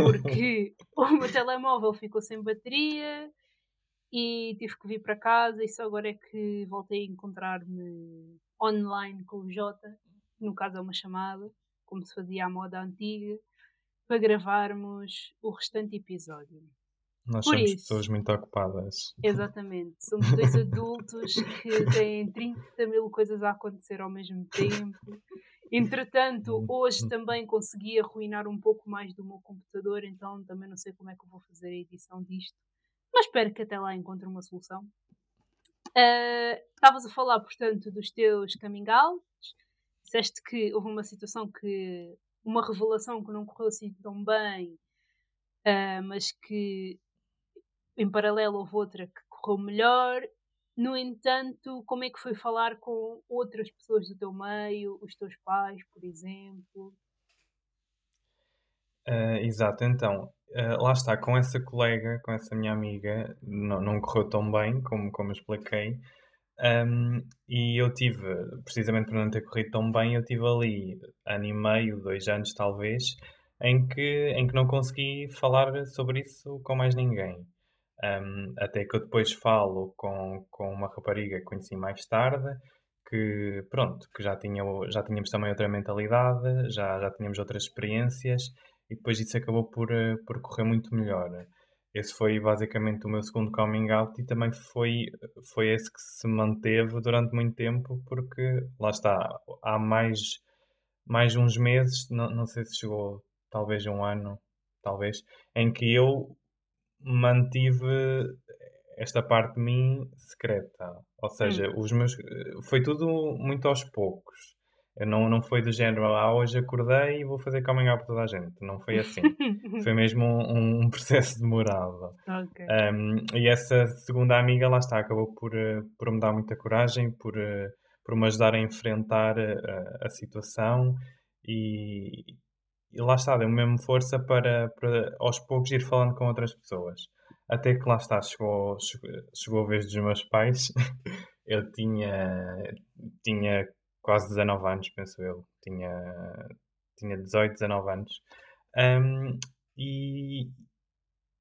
porque o meu telemóvel ficou sem bateria e tive que vir para casa e só agora é que voltei a encontrar-me online com o Jota, no caso é uma chamada, como se fazia à moda antiga, para gravarmos o restante episódio. Nós Por somos isso. pessoas muito ocupadas. Exatamente. Somos dois adultos que têm 30 mil coisas a acontecer ao mesmo tempo. Entretanto, hoje também consegui arruinar um pouco mais do meu computador, então também não sei como é que eu vou fazer a edição disto. Mas espero que até lá encontre uma solução. Ah, Estavas a falar, portanto, dos teus coming outs. Disseste que houve uma situação que. uma revelação que não correu assim tão bem, ah, mas que em paralelo houve outra que correu melhor. No entanto, como é que foi falar com outras pessoas do teu meio, os teus pais, por exemplo? Ah, exato, então, ah, lá está, com essa colega, com essa minha amiga, não, não correu tão bem como, como expliquei. Ahm, e eu tive, precisamente por não ter corrido tão bem, eu tive ali ano e meio, dois anos talvez, em que, em que não consegui falar sobre isso com mais ninguém. Ahm, até que eu depois falo com, com uma rapariga que conheci mais tarde, que pronto, que já, tinha, já tínhamos também outra mentalidade, já, já tínhamos outras experiências, e depois isso acabou por, eh, por correr muito melhor. Esse foi basicamente o meu segundo coming out e também foi, foi esse que se manteve durante muito tempo, porque lá está, há mais, mais uns meses, não, não sei se chegou talvez um ano, talvez, em que eu mantive esta parte de mim secreta. Ou seja, os meus, foi tudo muito aos poucos. Não, não foi do género, ah, hoje acordei e vou fazer coming out para toda a gente. Não foi assim. foi mesmo um, um processo demorado. ok. Um, e essa segunda amiga, lá está, acabou por, eh, por me dar muita coragem, por, eh, por me ajudar a enfrentar a, a situação e, e lá está, deu-me mesmo força para, para aos poucos ir falando com outras pessoas. Até que lá está, chegou, chegou, chegou a vez dos meus pais. Eu tinha, tinha quase 19 anos, penso eu. Tinha, tinha 18, 19 anos. Um, e,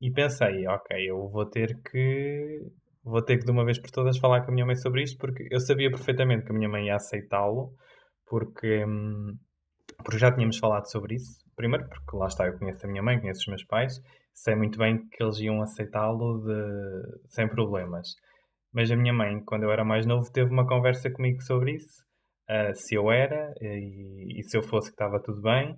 e pensei, ok, eu vou ter que vou ter que de uma vez por todas falar com a minha mãe sobre isto porque eu sabia perfeitamente que a minha mãe ia aceitá-lo porque, hum, porque já tínhamos falado sobre isso. Primeiro porque lá está, eu conheço a minha mãe, conheço os meus pais, sei muito bem que eles iam aceitá-lo de- sem problemas. Mas a minha mãe, quando eu era mais novo, teve uma conversa comigo sobre isso. Ah, se eu era e, e se eu fosse que estava tudo bem.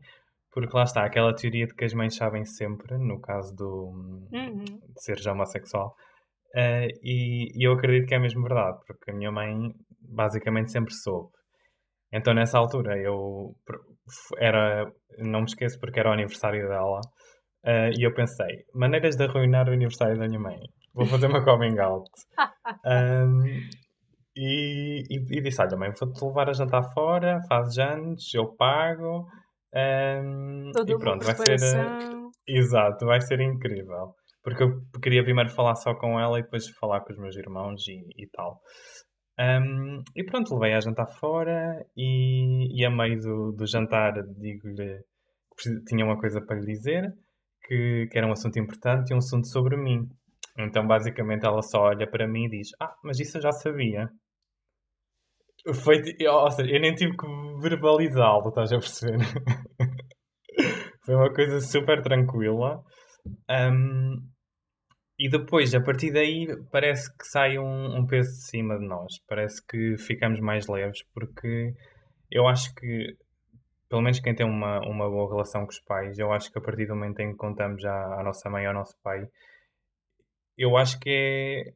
Porque lá está, aquela teoria de que as mães sabem sempre, no caso do, Uhum. de ser já homossexual. Ah, e, e eu acredito que é mesmo verdade, porque a minha mãe basicamente sempre soube. Então nessa altura eu era, não me esqueço porque era o aniversário dela, ah, e eu pensei, maneiras de arruinar o aniversário da minha mãe. Vou fazer uma coming out. Ahm, e, e, e disse, olha mãe, vou-te levar a jantar fora, fazes anos, eu pago. ahm, Toda e pronto, vai ser... preparação. Exato, vai ser incrível. Porque eu queria primeiro falar só com ela e depois falar com os meus irmãos e, e tal. Um, e pronto, levei a jantar fora e, e a meio do, do jantar digo-lhe que tinha uma coisa para lhe dizer, que, que era um assunto importante e um assunto sobre mim. Então basicamente ela só olha para mim e diz, ah, mas isso eu já sabia. Foi, ou seja, eu nem tive que verbalizá-lo, estás a perceber? Foi uma coisa super tranquila. Um, e depois, a partir daí, parece que sai um, um peso de cima de nós. Parece que ficamos mais leves, porque eu acho que, pelo menos quem tem uma, uma boa relação com os pais, eu acho que a partir do momento em que contamos à, à nossa mãe ou ao nosso pai, eu acho que é,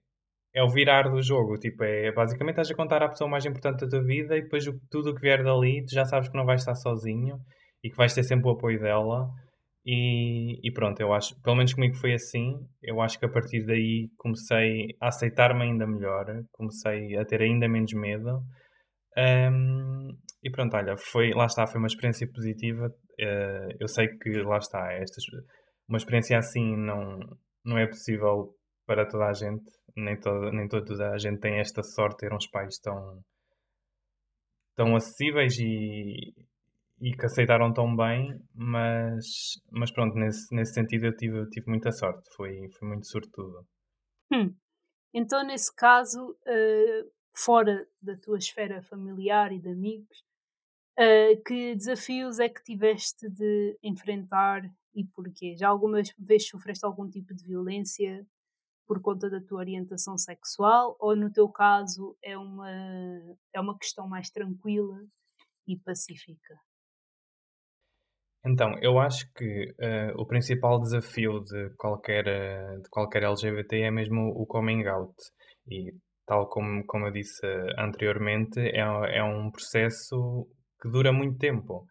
é o virar do jogo. Tipo, é basicamente estás a contar à pessoa mais importante da tua vida e depois tudo o que vier dali, tu já sabes que não vais estar sozinho e que vais ter sempre o apoio dela. E, e pronto, eu acho, pelo menos comigo foi assim. Eu acho que a partir daí comecei a aceitar-me ainda melhor, comecei a ter ainda menos medo. Um, e pronto, olha, foi, lá está, foi uma experiência positiva. Uh, eu sei que lá está, estas, uma experiência assim não, não é possível para toda a gente, nem toda, nem toda a gente tem esta sorte de ter uns pais tão, tão acessíveis e, e que aceitaram tão bem, mas, mas pronto, nesse, nesse sentido eu tive, tive muita sorte, foi, foi muito sortudo. Hum. Então, nesse caso, uh, fora da tua esfera familiar e de amigos, uh, que desafios é que tiveste de enfrentar e porquê? Já alguma vez sofreste algum tipo de violência por conta da tua orientação sexual ou no teu caso é uma, é uma questão mais tranquila e pacífica? Então, eu acho que uh, o principal desafio de qualquer, uh, de qualquer LGBT é mesmo o coming out. E, tal como, como eu disse anteriormente, é, é um processo que dura muito tempo.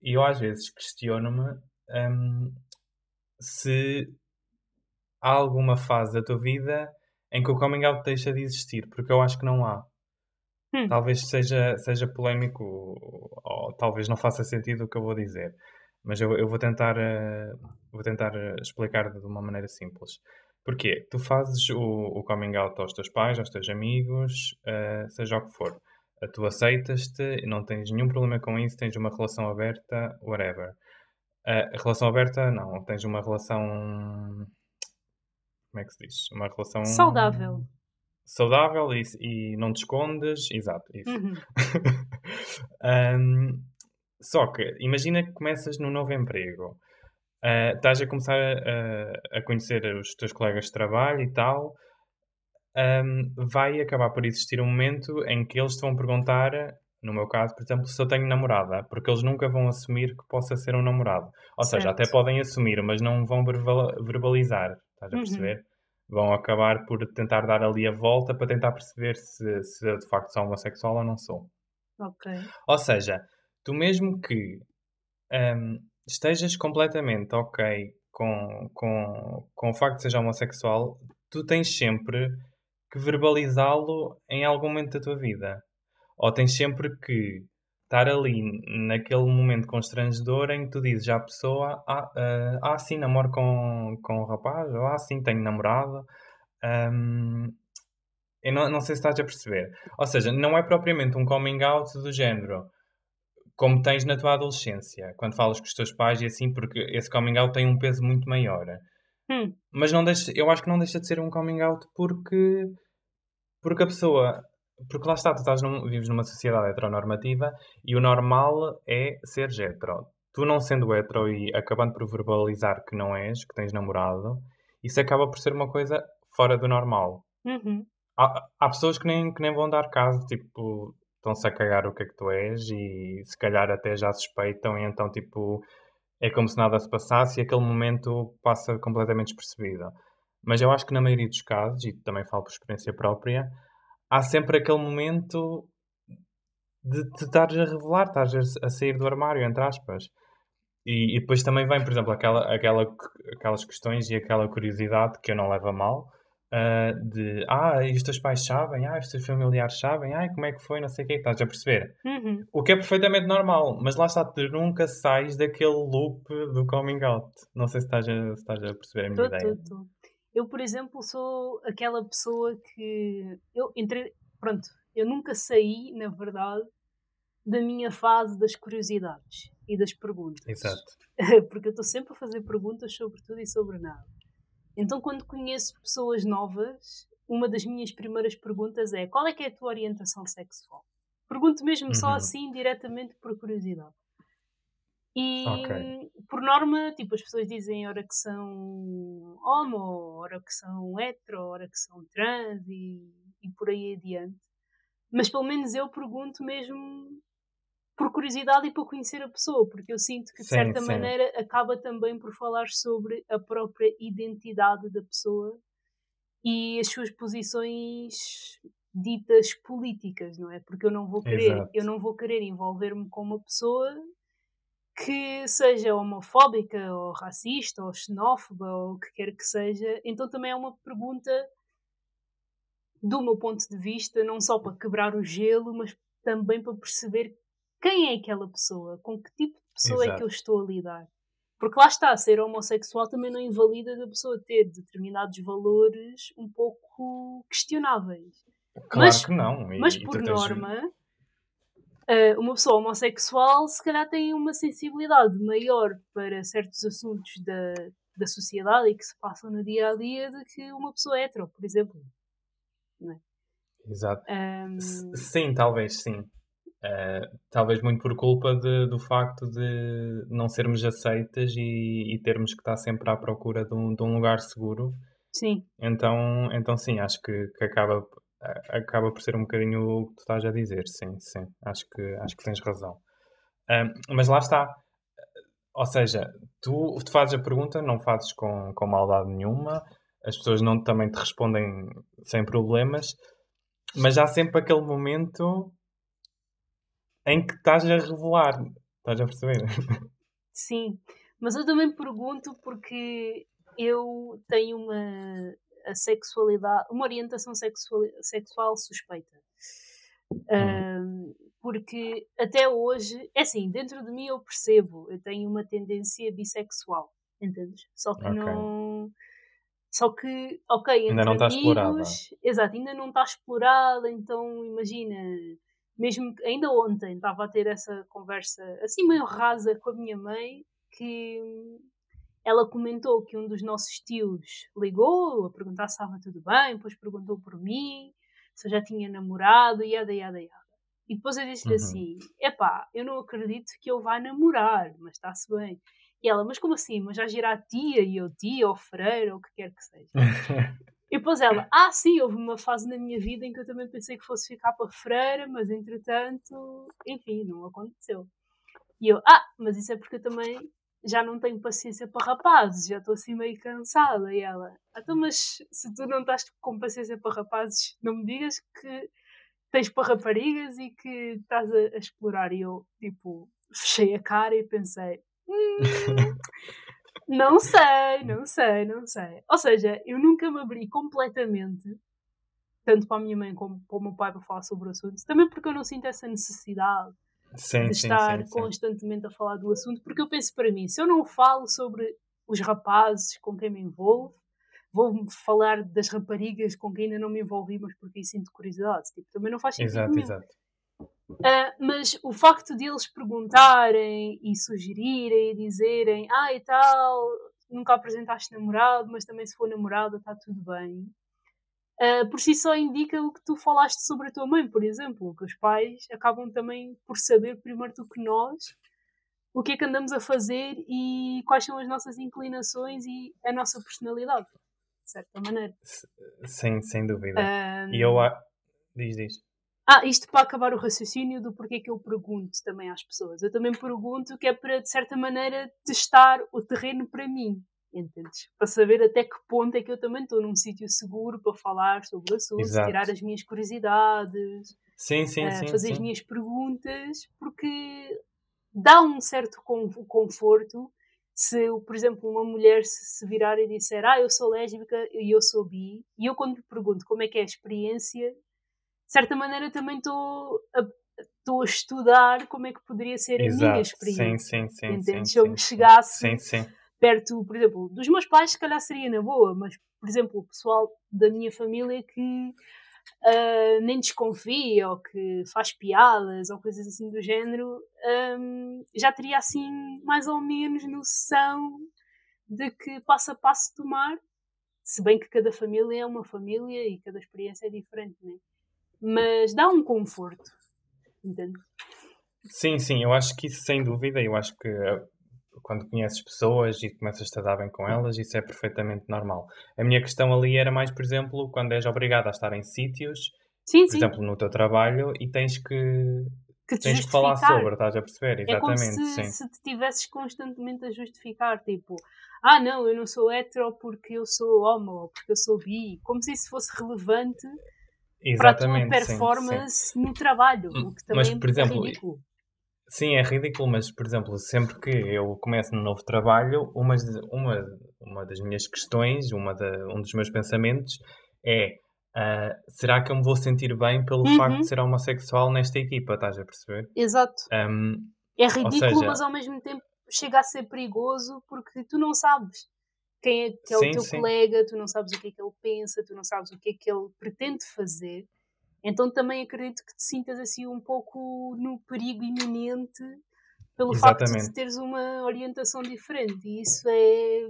E eu às vezes questiono-me um, se há alguma fase da tua vida em que o coming out deixa de existir, porque eu acho que não há. Hum. Talvez seja, seja polémico ou, ou talvez não faça sentido o que eu vou dizer. Mas eu, eu vou tentar, uh, vou tentar eh, explicar de uma maneira simples. Porquê? Tu fazes o, o coming out aos teus pais, aos teus amigos, uh, seja o que for. Tu aceitas-te, não tens nenhum problema com isso, tens uma relação aberta, whatever. Uh, relação aberta, não, tens uma relação. Como é que se diz? Uma relação. Saudável. Saudável e, e não te escondes, exato, isso. Uhum. um, só que, imagina que começas num novo emprego. Uh, estás a começar a, a, conhecer os teus colegas de trabalho e tal. Um, vai acabar por existir um momento em que eles te vão perguntar, no meu caso, por exemplo, se eu tenho namorada, porque eles nunca vão assumir que possa ser um namorado. Ou certo. seja, até podem assumir, mas não vão verbalizar. Estás a uhum. perceber? Uhum. Vão acabar por tentar dar ali a volta para tentar perceber se, se de facto sou homossexual ou não sou. Ok. Ou seja, tu mesmo que um, estejas completamente ok com, com, com o facto de seres homossexual, tu tens sempre que verbalizá-lo em algum momento da tua vida. Ou tens sempre que estar ali naquele momento constrangedor em que tu dizes à pessoa: Ah, uh, ah sim, namoro com, com um rapaz, ou ah, sim, tenho namorado. Um, eu não, não sei se estás a perceber. Ou seja, não é propriamente um coming out do género como tens na tua adolescência, quando falas com os teus pais e assim, porque esse coming out tem um peso muito maior. Hum. Mas não deixa, eu acho que não deixa de ser um coming out porque, porque a pessoa. Porque lá está, tu estás num, vives numa sociedade heteronormativa e o normal é ser hetero. Tu não sendo hetero e acabando por verbalizar que não és, que tens namorado, isso acaba por ser uma coisa fora do normal. Uhum. Há, há pessoas que nem, que nem vão dar caso, tipo, estão-se a cagar o que é que tu és e se calhar até já suspeitam e então tipo é como se nada se passasse e aquele momento passa completamente despercebido. Mas eu acho que na maioria dos casos, e também falo por experiência própria, há sempre aquele momento de te estares a revelar, estás a sair do armário, entre aspas. E, e, depois também vem, por exemplo, aquela, aquela, aquelas questões e aquela curiosidade que eu não levo a mal, uh, de ah, e os teus pais sabem, ah, os teus familiares sabem, ah, como é que foi, não sei o que, estás a perceber? Uhum. O que é perfeitamente normal, mas lá está, tu nunca sais daquele loop do coming out. Não sei se estás a, se estás a perceber a minha tô, ideia. Tô, tô. Eu, por exemplo, sou aquela pessoa que eu entrei, pronto, eu nunca saí, na verdade, da minha fase das curiosidades e das perguntas. Exato. Porque eu estou sempre a fazer perguntas sobre tudo e sobre nada. Então, quando conheço pessoas novas, uma das minhas primeiras perguntas é: qual é que é a tua orientação sexual? Pergunto mesmo uhum. só assim, diretamente por curiosidade. E okay. por norma, tipo, as pessoas dizem ora que são homo, ora que são hetero, ora que são trans e, e por aí adiante. Mas pelo menos eu pergunto mesmo por curiosidade e para conhecer a pessoa, porque eu sinto que de sim, certa sim. maneira acaba também por falar sobre a própria identidade da pessoa e as suas posições ditas políticas, não é? Porque eu não vou querer, Exato. eu não vou querer envolver-me com uma pessoa que seja homofóbica ou racista ou xenófoba ou o que quer que seja. Então também é uma pergunta do meu ponto de vista, não só para quebrar o gelo, mas também para perceber quem é aquela pessoa, com que tipo de pessoa Exato. é que eu estou a lidar. Porque lá está, ser homossexual também não invalida da pessoa ter determinados valores um pouco questionáveis. Claro mas, que não. E, mas por norma, uh, uma pessoa homossexual se calhar tem uma sensibilidade maior para certos assuntos da, da sociedade e que se passam no dia a dia do que uma pessoa hetero, por exemplo. É? Exato. Um... Sim, talvez sim. Uh, talvez muito por culpa de, do facto de não sermos aceitas e, e, termos que estar sempre à procura de um, de um, lugar seguro. Sim. Então, então sim, acho que, que acaba, acaba por ser um bocadinho o que tu estás a dizer. Sim, sim. Acho que, acho que tens razão. Uh, mas lá está. Ou seja, tu, tu fazes a pergunta, não fazes com, com maldade nenhuma, as pessoas não também te respondem sem problemas, mas há sempre aquele momento em que estás a revelar. Estás a perceber? Sim, mas eu também pergunto porque eu tenho uma a sexualidade, uma orientação sexual, sexual suspeita. Um, porque até hoje, é assim, dentro de mim eu percebo, eu tenho uma tendência bissexual, entendes? Só que okay. não. Só que, ok, entre ainda não está explorada. Exato, ainda não está explorada, então imagina, mesmo ainda ontem estava a ter essa conversa assim meio rasa com a minha mãe que ela comentou que um dos nossos tios ligou a perguntar se estava tudo bem, depois perguntou por mim, se eu já tinha namorado, yada, yada, yada. E depois eu disse-lhe uhum. assim: epá, eu não acredito que eu vá namorar, mas está-se bem. E ela, mas como assim? Mas já gira a tia e o tia ou freira ou o que quer que seja. E depois ela, ah, sim, houve uma fase na minha vida em que eu também pensei que fosse ficar para freira, mas entretanto, enfim, não aconteceu. E eu, ah, mas isso é porque eu também já não tenho paciência para rapazes, já estou assim meio cansada. E ela, então, mas se tu não estás com paciência para rapazes, não me digas que tens para raparigas e que estás a, a explorar. E eu, tipo, fechei a cara e pensei, hum, Não sei, não sei, não sei. Ou seja, eu nunca me abri completamente, tanto para a minha mãe como para o meu pai, para falar sobre o assunto. Também porque eu não sinto essa necessidade sim, de sim, estar sim, constantemente a falar do assunto. Porque eu penso para mim, se eu não falo sobre os rapazes com quem me envolvo, vou falar das raparigas com quem ainda não me envolvi, mas porque sinto curiosidade. Tipo, também não faz sentido exato, nenhum. Exato. Uh, mas o facto de eles perguntarem e sugerirem e dizerem ah e tal, nunca apresentaste namorado, mas também se for namorada está tudo bem, uh, por si só indica o que tu falaste sobre a tua mãe, por exemplo, que os pais acabam também por saber primeiro do que nós o que é que andamos a fazer e quais são as nossas inclinações e a nossa personalidade, de certa maneira. Sim, sem dúvida. Um... E eu. Diz, diz. Ah, isto para acabar o raciocínio do porquê que eu pergunto também às pessoas. Eu também pergunto que é para, de certa maneira, testar o terreno para mim. Entendes? Para saber até que ponto é que eu também estou num sítio seguro para falar sobre o assunto, Exato. tirar as minhas curiosidades, sim, sim, uh, sim, fazer sim. as minhas perguntas, porque dá um certo conforto se, por exemplo, uma mulher se virar e disser ah, eu sou lésbica e eu sou bi, e eu quando lhe pergunto como é que é a experiência, de certa maneira também estou a, estou a estudar como é que poderia ser Exato. a minha experiência. Sim, sim, sim. Entende? Se eu me chegasse sim, sim. Perto, por exemplo, dos meus pais, se calhar seria na boa, mas, por exemplo, o pessoal da minha família que uh, nem desconfia ou que faz piadas ou coisas assim do género, um, já teria assim mais ou menos noção de que passo a passo tomar, se bem que cada família é uma família e cada experiência é diferente, né? mas dá um conforto, entende? Sim, sim, eu acho que isso sem dúvida, eu acho que uh, quando conheces pessoas e começas a dar bem com elas, isso é perfeitamente normal. A minha questão ali era mais, por exemplo, quando és obrigado a estar em sítios, Sim, por sim. exemplo, no teu trabalho, e tens que, Que te tens que falar justificar. sobre, estás a perceber? É como Exatamente, se, sim. se te tivesses constantemente a justificar, tipo, ah não, eu não sou hetero porque eu sou homo, ou porque eu sou bi, como se isso fosse relevante para a tua Exatamente, sim, sim. performance no trabalho, o que também Mas, por exemplo, é ridículo. Sim, é ridículo, mas, por exemplo, sempre que eu começo um novo trabalho, uma, uma, uma das minhas questões, uma da, um dos meus pensamentos é ah, será que eu me vou sentir bem pelo Uhum. facto de ser homossexual nesta equipa, estás a perceber? Exato. Ahm, É ridículo, seja- mas ao mesmo tempo chega a ser perigoso porque tu não sabes quem é que é o Sim, teu sim. colega, tu não sabes o que é que ele pensa, tu não sabes o que é que ele pretende fazer. Então também acredito que te sintas assim um pouco no perigo iminente pelo facto de Exatamente. teres uma orientação diferente. E isso é,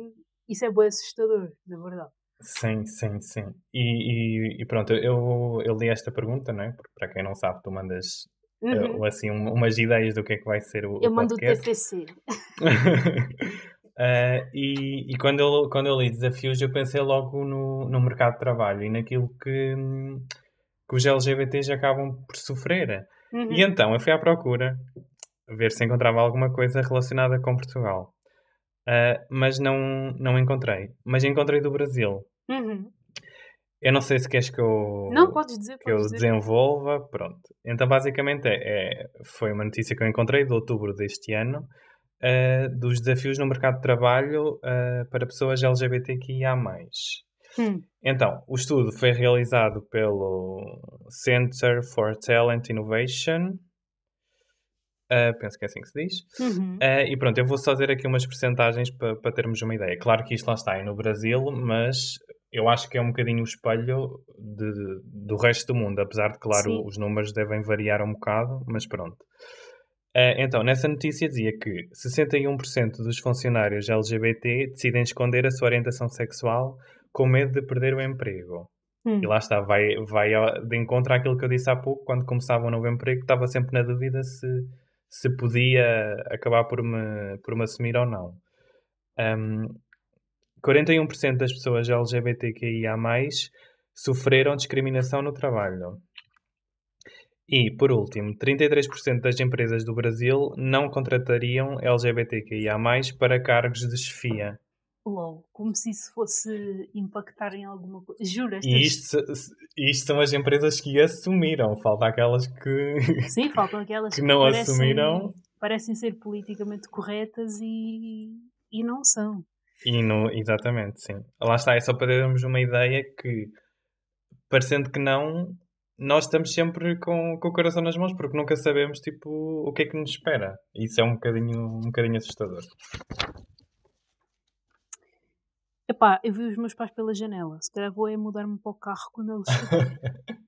isso é bem assustador, na verdade. sim, sim, sim. E, e- e pronto, eu, eu li esta pergunta, não é? Porque para quem não sabe, tu mandas Uhum. ah, assim um- umas ideias do que é que vai ser o, Eu o mando o podcast. TFC. Ah, e e quando, eu, quando eu li desafios, eu pensei logo no, no mercado de trabalho e naquilo que, hum, que os LGBTs acabam por sofrer. Uhum. E então eu fui à procura, ver se encontrava alguma coisa relacionada com Portugal. Ah, mas não, não encontrei. Mas encontrei do Brasil. Uhum. Eu não sei se queres que eu, Não, podes dizer, que eu dizer. desenvolva. Pronto. Então, basicamente, é, é- foi uma notícia que eu encontrei de outubro deste ano ah, dos desafios no mercado de trabalho ah, para pessoas LGBTQIA. Hum. Então, o estudo foi realizado pelo Center for Talent Innovation. ah, penso que é assim que se diz. Uhum. Ah, e pronto, eu vou só dizer aqui umas percentagens para para termos uma ideia. Claro que isto lá está é no Brasil, mas eu acho que é um bocadinho o espelho de- de- do resto do mundo, apesar de, claro, Sim. os números devem variar um bocado, mas pronto. Ah, então, nessa notícia dizia que 61% dos funcionários LGBT decidem esconder a sua orientação sexual com medo de perder o emprego. Hum. E lá está, vai, vai de encontro àquilo que eu disse há pouco, quando começava um novo emprego, estava sempre na dúvida se, se podia acabar por me, por me assumir ou não. Um, 41% das pessoas LGBTQIA+, sofreram discriminação no trabalho. E, por último, 33% das empresas do Brasil não contratariam LGBTQIA+, para cargos de chefia. LOL, como se isso fosse impactar em alguma coisa. Juro, estas... E isto, isto são as empresas que assumiram. Falta aquelas que. Sim, faltam aquelas que não parecem, assumiram. parecem ser politicamente corretas e, e não são. E não, exatamente, sim. Lá está, é só para termos uma ideia que, parecendo que não, nós estamos sempre com, com o coração nas mãos, porque nunca sabemos tipo, o que é que nos espera. Isso é um bocadinho, um bocadinho assustador. Epá, eu vi os meus pais pela janela. Se calhar vou é mudar-me para o carro quando eles chegarem.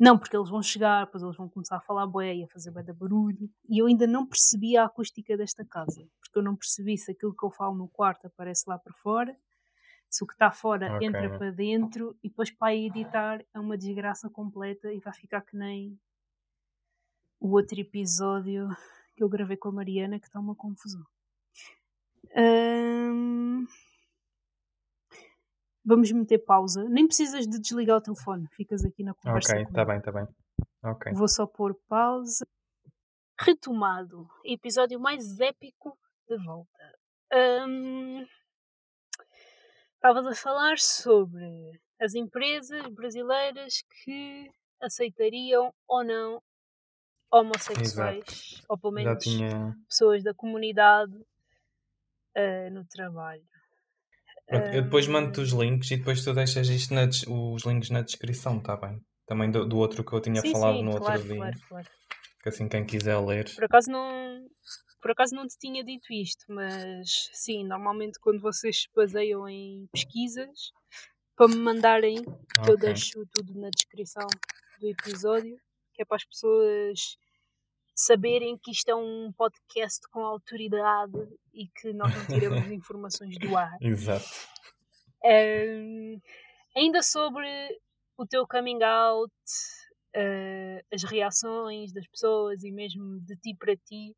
não, porque eles vão chegar, depois eles vão começar a falar bué e a fazer bué de barulho. E eu ainda não percebi a acústica desta casa. Porque eu não percebi se aquilo que eu falo no quarto aparece lá para fora, se o que está fora Ok. entra para dentro e depois para editar é uma desgraça completa e vai ficar que nem o outro episódio que eu gravei com a Mariana que está uma confusão. Hum, Vamos meter pausa. Nem precisas de desligar o telefone. Ficas aqui na conversa. Ok, está bem, está bem. Ok. Vou só pôr pausa. Retomado. Episódio mais épico de volta. Hum, Estavas a falar sobre as empresas brasileiras que aceitariam ou não homossexuais, ou pelo menos tinha. pessoas da comunidade ah, no trabalho. Eu depois Hum. mando-te os links e depois tu deixas isto na os links na descrição, está bem? Também do, do outro que eu tinha sim, falado sim, no claro, outro dia. claro, claro. Que assim quem quiser ler. Por acaso não. Por acaso não te tinha dito isto, mas sim, normalmente quando vocês se baseiam em pesquisas, para me mandarem, que eu deixo tudo na descrição do episódio, que é para as pessoas saberem que isto é um podcast com autoridade e que nós não tiramos informações do ar. Exato. Ahm, ainda sobre o teu coming out, ah, as reações das pessoas e mesmo de ti para ti,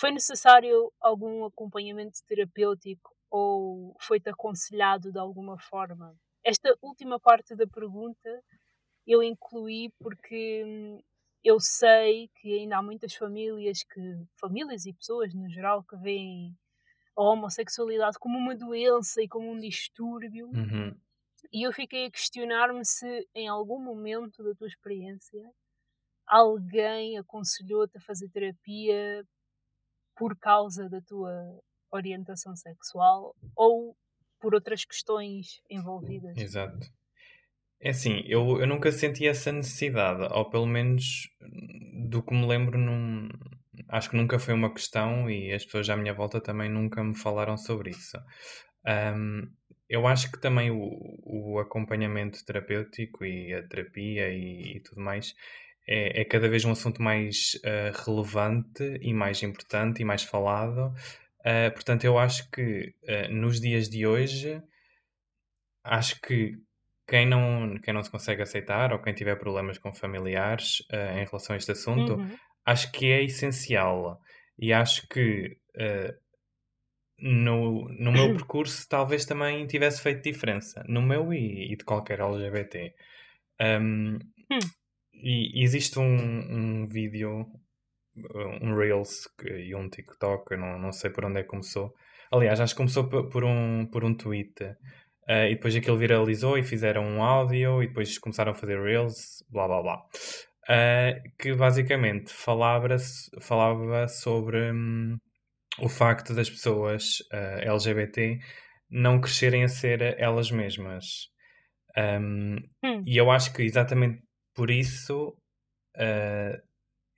Foi necessário algum acompanhamento terapêutico ou foi-te aconselhado de alguma forma? Esta última parte da pergunta eu incluí porque hum, eu sei que ainda há muitas famílias que famílias e pessoas no geral que veem a homossexualidade como uma doença e como um distúrbio. Uhum. E eu fiquei a questionar-me se em algum momento da tua experiência alguém aconselhou-te a fazer terapia por causa da tua orientação sexual ou por outras questões envolvidas. Exato. É assim, eu, eu nunca senti essa necessidade, ou pelo menos do que me lembro, num, acho que nunca foi uma questão e as pessoas à minha volta também nunca me falaram sobre isso. Um, eu acho que também o, o acompanhamento terapêutico e a terapia e, e tudo mais é, é, cada vez um assunto mais uh, relevante e mais importante e mais falado. Uh, portanto, eu acho que uh, nos dias de hoje, acho que quem não, quem não se consegue aceitar ou quem tiver problemas com familiares em relação a este assunto, Uhum. acho que é essencial. E acho que no, no meu percurso talvez também tivesse feito diferença. No meu e, e de qualquer LGBT. Um, Hum. e existe um, um vídeo, um Reels e um TikTok, eu não, não sei por onde é que começou. Aliás, acho que começou por, por um, por um tweet. Uh, e depois aquilo viralizou e fizeram um áudio e depois começaram a fazer Reels, blá blá blá. Uh, que basicamente falava, falava sobre hum, o facto das pessoas uh, LGBT não crescerem a ser elas mesmas. Um, Hum. e eu acho que exatamente por isso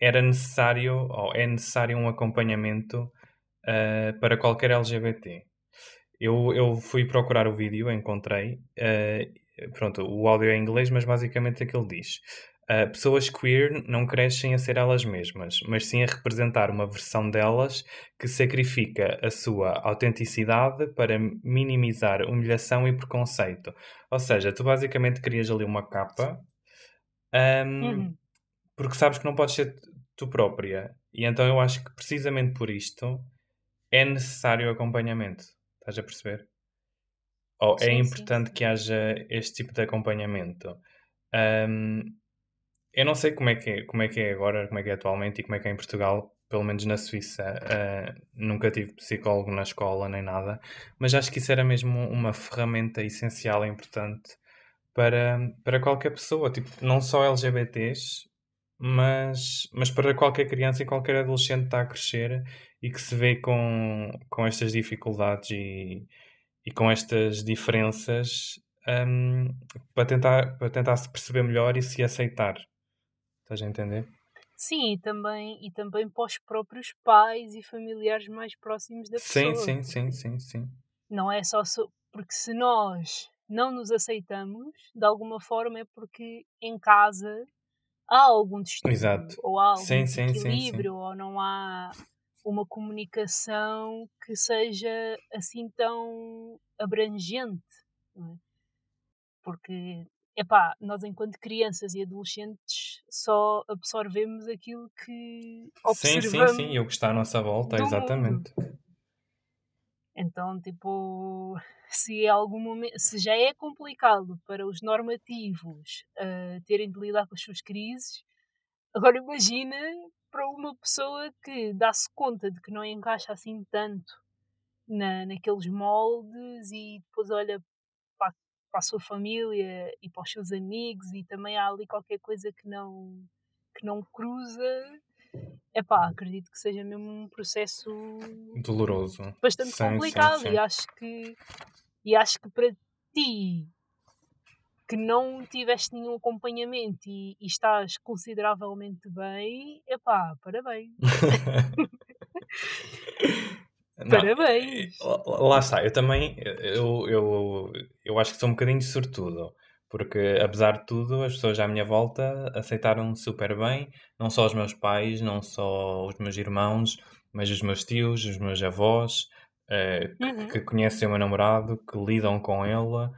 era necessário, ou é necessário um acompanhamento para qualquer LGBT. Eu, eu fui procurar o vídeo, encontrei. uh, pronto, o áudio é em inglês, mas basicamente é que ele diz. Uh, pessoas queer não crescem a ser elas mesmas, mas sim a representar uma versão delas que sacrifica a sua autenticidade para minimizar humilhação e preconceito. Ou seja, tu basicamente crias ali uma capa um, Uhum. porque sabes que não podes ser tu própria. E então eu acho que precisamente por isto é necessário acompanhamento. Estás a perceber? É Sim, sim, importante sim. que haja este tipo de acompanhamento. Um, eu não sei como é, que é, como é que é agora, como é que é atualmente e como é que é em Portugal, pelo menos na Suíça. uh, nunca tive psicólogo na escola nem nada, mas acho que isso era mesmo uma ferramenta essencial e importante para, para qualquer pessoa, tipo, não só LGBTs, mas, mas para qualquer criança e qualquer adolescente que está a crescer e que se vê com, com estas dificuldades e, e com estas diferenças um, para, tentar, para tentar se perceber melhor e se aceitar. Estás a entender? Sim, e também, e também para os próprios pais e familiares mais próximos da Sim, pessoa. sim, sim, sim, sim. Não é só so... porque se nós não nos aceitamos, de alguma forma é porque em casa há algum Exato. ou há algum Sim, sim, sim, sim. desequilíbrio, ou não há uma comunicação que seja assim tão abrangente, é? Porque, epá, nós enquanto crianças e adolescentes só absorvemos aquilo que Sim, sim, observamos sim, e o que está à nossa volta, mundo. exatamente. Então, tipo, se, é algum momento, se já é complicado para os normativos uh, terem de lidar com as suas crises, agora imagina para uma pessoa que dá-se conta de que não encaixa assim tanto na, naqueles moldes e depois olha para, para a sua família e para os seus amigos e também há ali qualquer coisa que não, que não cruza. Epá, acredito que seja mesmo um processo Doloroso. bastante Sim, sim, complicado sim. e acho que e acho que para ti que não tiveste nenhum acompanhamento e, e estás consideravelmente bem, epá, parabéns. Não, Parabéns. lá lá está, eu também eu, eu, eu acho que sou um bocadinho sortudo, porque apesar de tudo, as pessoas à minha volta aceitaram super bem, não só os meus pais, não só os meus irmãos, mas os meus tios, os meus avós, eh, que, Uhum. que conhecem o meu namorado, que lidam com ele.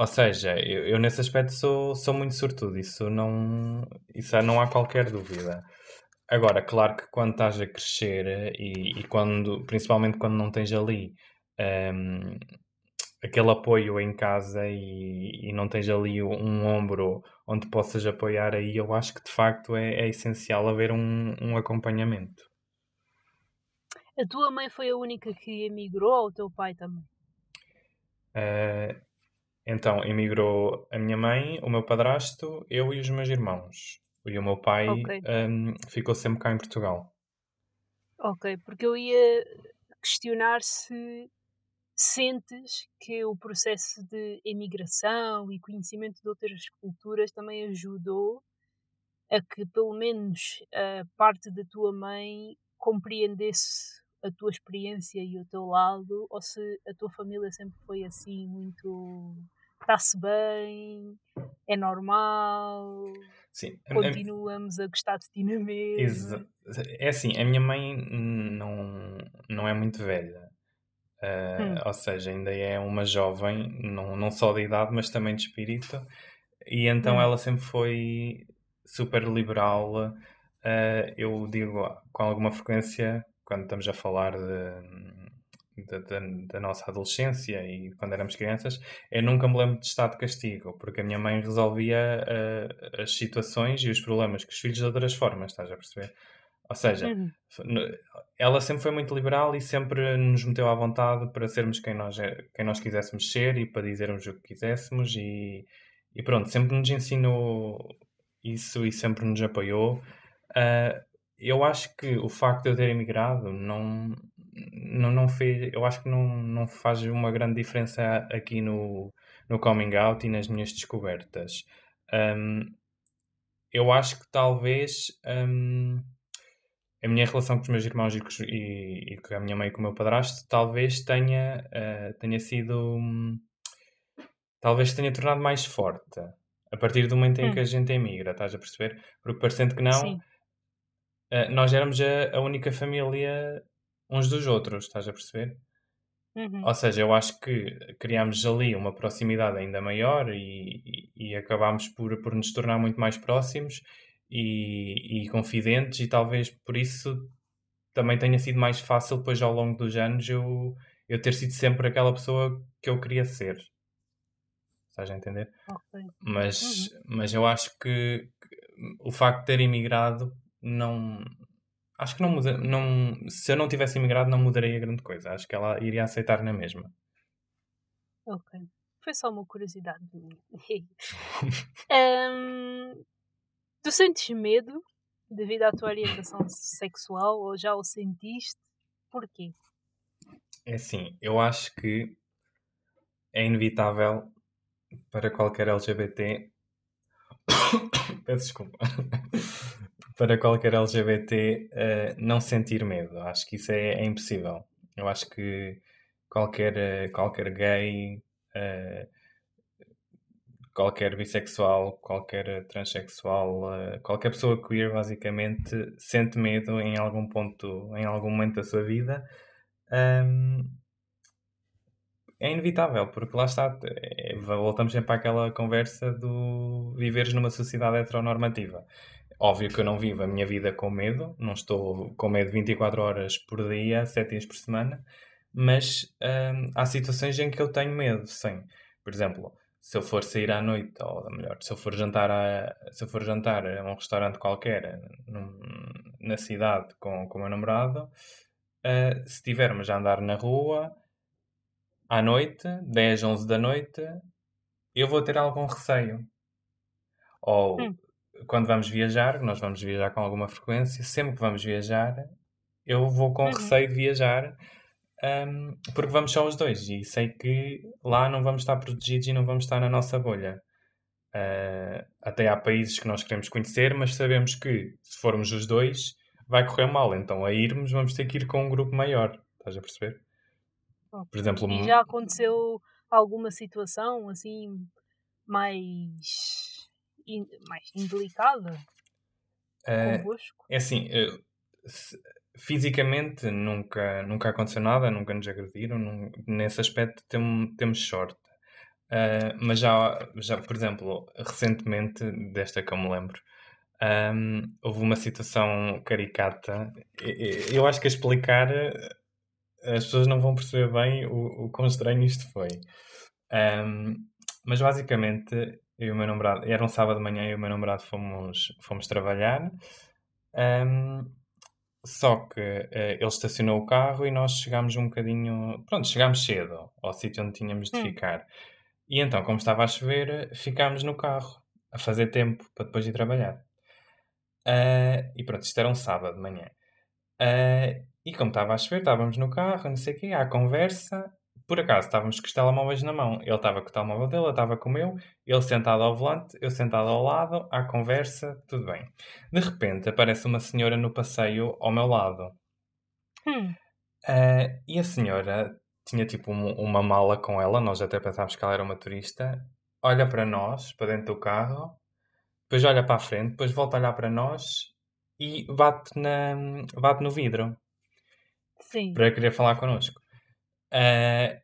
Ou seja, eu, eu nesse aspecto sou, sou muito sortudo, isso não, isso não há qualquer dúvida. Agora, claro que quando estás a crescer e, e quando, principalmente quando não tens ali um, aquele apoio em casa e, e, não tens ali um ombro onde possas apoiar, aí eu acho que de facto é, é essencial haver um, um acompanhamento. A tua mãe foi a única que emigrou ou o teu pai também? Uh, então, emigrou a minha mãe, o meu padrasto, eu e os meus irmãos. E o meu pai Ok. um, ficou sempre cá em Portugal. Ok, porque eu ia questionar se sentes que o processo de emigração e conhecimento de outras culturas também ajudou a que pelo menos a parte da tua mãe compreendesse a tua experiência e o teu lado, ou se a tua família sempre foi assim muito está-se bem, é normal, Sim, a- a- continuamos a gostar de ti na mesma. Exa- É assim, a minha mãe não, não é muito velha. Ah, Hum. ou seja, ainda é uma jovem, não, não só de idade, mas também de espírito. E então Hum. ela sempre foi super liberal. Ah, eu digo com alguma frequência, quando estamos a falar de, de- da- da nossa adolescência e quando éramos crianças, eu nunca me lembro de estado de castigo, porque a minha mãe resolvia ah, as situações e os problemas com os filhos de outras formas, estás a perceber? Ou seja, Uhum. ela sempre foi muito liberal e sempre nos meteu à vontade para sermos quem nós, é- quem nós quiséssemos ser e para dizermos o que quiséssemos e, e pronto, sempre nos ensinou isso e sempre nos apoiou. Ah, eu acho que o facto de eu ter emigrado não, não, não fez, eu acho que não, não faz uma grande diferença aqui no, no coming out e nas minhas descobertas. Ahm, eu acho que talvez ahm, a minha relação com os meus irmãos e e- e com a minha mãe e com o meu padrasto talvez tenha, ah, tenha sido. hum, talvez tenha tornado mais forte a partir do momento em Hum. que a gente emigra, estás a perceber? Porque parecendo que não, ah, nós éramos a, a única família uns dos outros, estás a perceber? Uhum. Ou seja, eu acho que criámos ali uma proximidade ainda maior e, e, e acabámos por, por nos tornar muito mais próximos e, e confidentes, e talvez por isso também tenha sido mais fácil, depois ao longo dos anos, eu, eu ter sido sempre aquela pessoa que eu queria ser. Estás a entender? Ok. Mas, mas eu acho que, que o facto de ter imigrado não. Acho que não muda. Não, se eu não tivesse imigrado, não mudaria grande coisa. Acho que ela iria aceitar na mesma. Ok. Foi só uma curiosidade minha. Ahm, tu sentes medo devido à tua orientação sexual ou já o sentiste? Porquê? É assim, eu acho que é inevitável para qualquer LGBT. Peço desculpa. Para qualquer LGBT eh, não sentir medo. Acho que isso é, é impossível. Eu acho que qualquer, eh, qualquer gay, eh, qualquer bissexual, qualquer transexual, eh, qualquer pessoa queer, basicamente, sente medo em algum ponto, em algum momento da sua vida. Ahm, é inevitável, porque lá está, voltamos sempre àquela conversa do viveres numa sociedade heteronormativa. Óbvio que eu não vivo a minha vida com medo, não estou com medo 24 horas por dia, 7 dias por semana, mas hum, há situações em que eu tenho medo, sim. Por exemplo, se eu for sair à noite, ou melhor, se eu for jantar a, se eu for jantar a um restaurante qualquer num- na cidade com, com o meu namorado, ah, se estivermos a andar na rua à noite, 10, 11 da noite, eu vou ter algum receio. Ou Hum. Quando vamos viajar, nós vamos viajar com alguma frequência, sempre que vamos viajar, eu vou com Uhum. receio de viajar, hum, porque vamos só os dois e sei que lá não vamos estar protegidos e não vamos estar na nossa bolha. Ah, até há países que nós queremos conhecer, mas sabemos que se formos os dois vai correr mal. Então a irmos vamos ter que ir com um grupo maior. Estás a perceber? Por exemplo, E já aconteceu alguma situação assim mais, in- mais indelicada ah, convosco? É assim, eh, se- fisicamente nunca, nunca aconteceu nada, nunca nos agrediram, nun- nesse aspecto tem- temos sorte. Ah, mas já, já, por exemplo, recentemente, desta que eu me lembro, um, houve uma situação caricata. Eu acho que a explicar as pessoas não vão perceber bem o, o quão estranho isto foi. Um, mas basicamente, eu e o meu namorado, era um sábado de manhã e o meu namorado fomos, fomos trabalhar. Um, só que uh, ele estacionou o carro e nós chegámos um bocadinho. Pronto, chegámos cedo ao sítio onde tínhamos de hum. ficar. E então, como estava a chover, ficámos no carro a fazer tempo para depois ir trabalhar. Uh, e pronto, isto era um sábado de manhã. Uh, e como estava a chover, estávamos no carro, não sei o quê, à conversa. Por acaso estávamos com os telemóveis na mão. Ele estava com o telemóvel dele, eu estava com o meu. Ele sentado ao volante, eu sentado ao lado, à conversa, tudo bem. De repente aparece uma senhora no passeio ao meu lado. Hum. Uh, e a senhora tinha tipo um, uma mala com ela, nós até pensávamos que ela era uma turista. Olha para nós, para dentro do carro, depois olha para a frente, depois volta a olhar para nós e bate, na, bate no vidro. Sim. Para querer falar connosco. Uh,